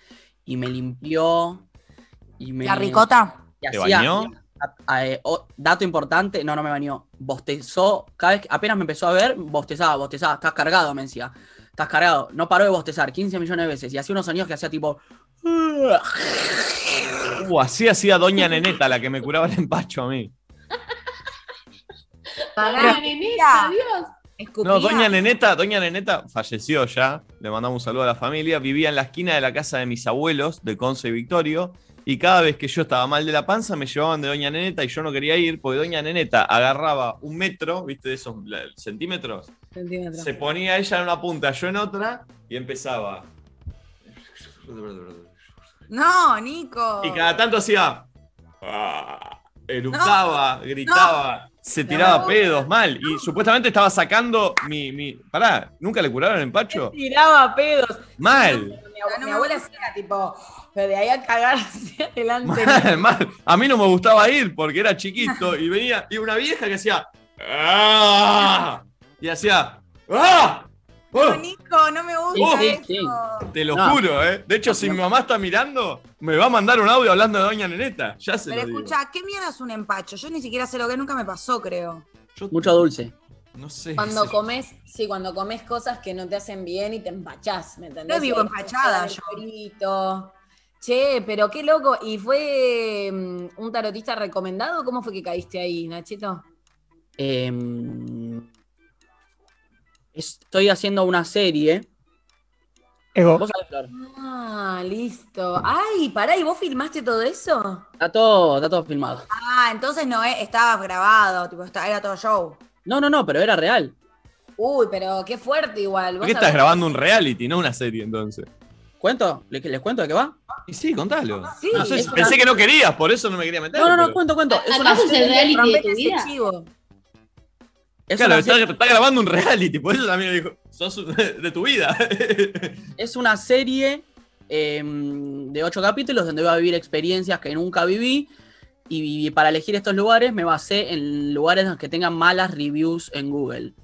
Speaker 2: y me limpió. Y me,
Speaker 5: ¿La ricota?
Speaker 2: y
Speaker 1: ¿Te
Speaker 2: hacía-
Speaker 1: bañó?
Speaker 2: a- a- eh, o- dato importante, no, no me bañó. Bostezó, cada vez que apenas me empezó a ver, bostezaba, bostezaba. Estás cargado, me decía. Estás cargado. No paró de bostezar 15 millones de veces. Y hacía unos sonidos que hacía tipo.
Speaker 1: Uh, así hacía Doña Neneta, la que me curaba el empacho a mí.
Speaker 10: Doña Neneta, Dios.
Speaker 1: No, doña Neneta, doña Neneta falleció ya. Le mandamos un saludo a la familia. Vivía en la esquina de la casa de mis abuelos, de Conce y Victorio. Y cada vez que yo estaba mal de la panza, me llevaban de doña Neneta y yo no quería ir, porque doña Neneta agarraba un metro, ¿viste? De esos centímetros.
Speaker 4: Centímetro.
Speaker 1: Se ponía ella en una punta, yo en otra, y empezaba.
Speaker 5: No, Nico.
Speaker 1: Y cada tanto hacía. ah, Eructaba, gritaba, se tiraba
Speaker 4: No.
Speaker 1: pedos mal. Y supuestamente estaba sacando mi, mi. Pará, ¿nunca le curaron el empacho?
Speaker 4: Tiraba pedos.
Speaker 1: Mal.
Speaker 4: Mi, ab- mi abuela hacía tipo, pero de ahí a cagar (laughs) hacia adelante.
Speaker 1: Mal, mal. A mí no me gustaba ir porque era chiquito y venía. Y una vieja que hacía. "Ah", Y hacía. ¡Ah! ¡Oh!
Speaker 5: No, Nico, no me gusta
Speaker 1: Sí,
Speaker 5: eso.
Speaker 1: sí, Te lo
Speaker 2: No.
Speaker 1: juro, ¿eh? De hecho, si mi mamá está mirando, me va a mandar un audio hablando de Doña Neneta. Ya se
Speaker 5: Pero
Speaker 1: lo digo.
Speaker 5: escucha, ¿qué mierda es un empacho? Yo ni siquiera sé lo que nunca me pasó, creo.
Speaker 2: Mucho dulce.
Speaker 1: No sé.
Speaker 4: Cuando comes, sí, cuando comes cosas que no te hacen bien y te empachás, ¿me entendés?
Speaker 5: No
Speaker 4: ahí
Speaker 5: empachada yo.
Speaker 4: chorito. Che, pero qué loco. ¿Y fue mm, un tarotista recomendado? ¿Cómo fue que caíste ahí, Nachito?
Speaker 2: Em, estoy haciendo una serie.
Speaker 7: Ego.
Speaker 2: ¿Vos sabés, Flor?
Speaker 4: Ah, listo. Ay, pará, ¿y vos filmaste todo eso?
Speaker 2: Está todo, está todo filmado.
Speaker 5: Ah, entonces no eh, estaba grabado, tipo, está- era todo show.
Speaker 2: No, no, no, pero era real.
Speaker 4: Uy, pero qué fuerte igual.
Speaker 1: ¿Por
Speaker 4: ¿Vos
Speaker 1: qué estás grabando un reality, no una serie entonces?
Speaker 2: ¿Cuento? ¿Les, les cuento de qué va?
Speaker 1: Y sí, contalo.
Speaker 4: Sí,
Speaker 1: No sé,
Speaker 2: es
Speaker 1: pensé
Speaker 2: una-
Speaker 1: que no querías, por eso no me quería meter.
Speaker 2: No, no, no,
Speaker 1: pero-
Speaker 2: cuento, cuento. Es una,
Speaker 10: ¿Acaso es el reality de tu vida?
Speaker 2: Es
Speaker 1: Claro, está, está grabando un reality, por eso también dijo, sos (laughs) de tu vida. (laughs)
Speaker 2: es una serie em, de ocho capítulos donde voy a vivir experiencias que nunca viví. Y, para elegir estos lugares me basé en lugares que tengan malas reviews en Google.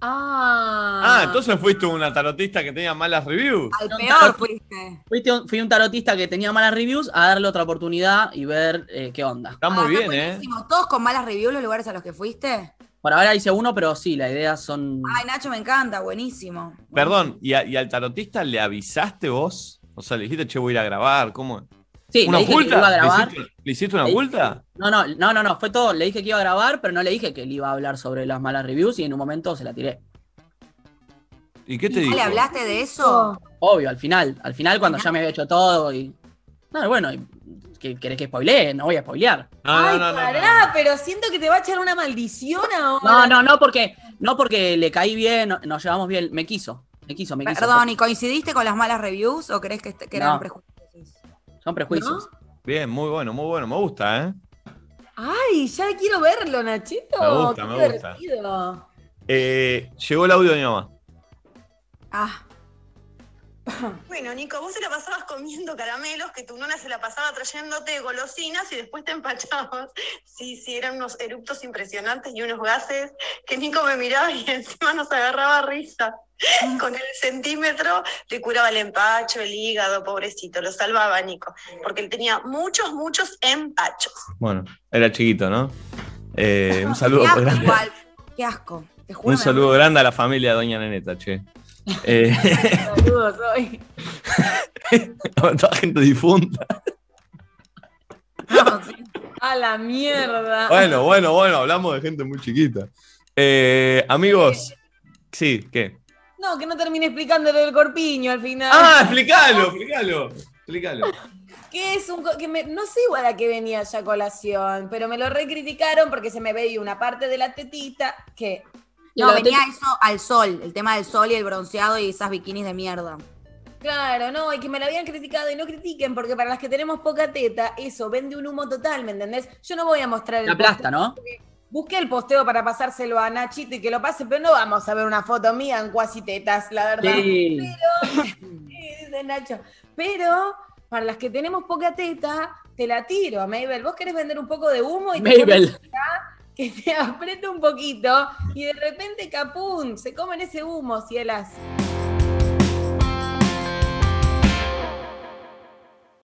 Speaker 4: Ah.
Speaker 1: Ah, entonces fuiste una tarotista que tenía malas reviews.
Speaker 5: Al peor fuiste.
Speaker 2: Fuiste un- Fui un tarotista que tenía malas reviews a darle otra oportunidad y ver eh, qué onda.
Speaker 1: Está muy
Speaker 5: Ah,
Speaker 1: bien, ¿eh?
Speaker 5: ¿Todos con malas reviews los lugares a los que fuiste?
Speaker 2: Por ahora hice uno, pero sí, las ideas son.
Speaker 5: Ay, Nacho, me encanta, buenísimo.
Speaker 1: Perdón, ¿y, a- y al tarotista le avisaste vos? O sea, le dijiste, che, voy a ir a grabar, ¿cómo?
Speaker 2: Sí,
Speaker 1: ¿Una
Speaker 2: le dije que iba a
Speaker 1: ¿Le
Speaker 2: grabar.
Speaker 1: hiciste, le hiciste una
Speaker 2: Le-
Speaker 1: oculta?
Speaker 2: No, no, no, no, no, fue todo. Le dije que iba a grabar, pero no le dije que él iba a hablar sobre las malas reviews y en un momento se la tiré.
Speaker 1: ¿Y qué te
Speaker 5: ¿Y
Speaker 1: dijo?
Speaker 5: ¿Le hablaste de eso?
Speaker 2: Obvio, al final. Al final, cuando ya me había hecho todo y. No, bueno, y- ¿qué- ¿querés que spoilee? No voy a spoilear.
Speaker 1: No,
Speaker 4: Ay,
Speaker 1: no, no, no.
Speaker 4: pará, pero siento que te va a echar una maldición ahora.
Speaker 2: No, no, no porque, no porque le caí bien, no- nos llevamos bien. Me quiso, me quiso, me quiso.
Speaker 5: Perdón, ¿y coincidiste con las malas reviews o crees que, eran
Speaker 2: No.
Speaker 5: prejuicios?
Speaker 2: Son prejuicios.
Speaker 1: Bien, muy bueno, muy bueno, me gusta, ¿eh?
Speaker 4: Ay, ya quiero verlo, Nachito.
Speaker 1: Me gusta,
Speaker 4: Qué
Speaker 1: me gusta. Eh, Llegó el audio de mi mamá.
Speaker 5: Ah, (coughs)
Speaker 15: Bueno, Nico, vos te la pasabas comiendo caramelos, que tu nona se la pasaba trayéndote golosinas y después te empachabas. Sí, sí, eran unos eruptos impresionantes y unos gases que Nico me miraba y (laughs) encima nos agarraba risa. Con el centímetro le curaba el empacho, el hígado, pobrecito, lo salvaba Nico, porque él tenía muchos, muchos empachos.
Speaker 1: Bueno, era chiquito, ¿no? Eh, un saludo (laughs)
Speaker 5: qué asco
Speaker 1: grande.
Speaker 5: igual. Qué asco. Te juro.
Speaker 1: Un saludo grande a la familia de Doña Neneta, che. Eh, (laughs)
Speaker 4: Saludos hoy. (laughs)
Speaker 1: toda gente difunta.
Speaker 4: A la mierda.
Speaker 1: Bueno, bueno, bueno, hablamos de gente muy chiquita. Eh, amigos, sí, ¿qué?
Speaker 4: No, que no termine explicando lo del corpiño al final.
Speaker 1: Ah, explícalo, explícalo, explícalo.
Speaker 4: Que es un. Que me- no sé igual a qué venía ya a colación, pero me lo recriticaron porque se me veía una parte de la tetita que.
Speaker 5: No, venía eso al sol, el tema del sol y el bronceado y esas bikinis de mierda.
Speaker 4: Claro, no, y que me la habían criticado y no critiquen, porque para las que tenemos poca teta, eso vende un humo total, ¿me entendés? Yo no voy a mostrar el
Speaker 2: La aplasta,
Speaker 4: posteo,
Speaker 2: ¿no?
Speaker 4: Busqué el posteo para pasárselo a Nachito y que lo pase, pero no vamos a ver una foto mía en cuasi tetas, la verdad.
Speaker 2: Sí.
Speaker 4: Pero, (laughs) Sí, de Nacho. Pero para las que tenemos poca teta, te la tiro, Mabel. ¿Vos querés vender un poco de humo? Y te
Speaker 2: Mabel.
Speaker 4: pones acá, Que (laughs) te apriete un poquito y de repente, capún, se comen ese humo, cielas.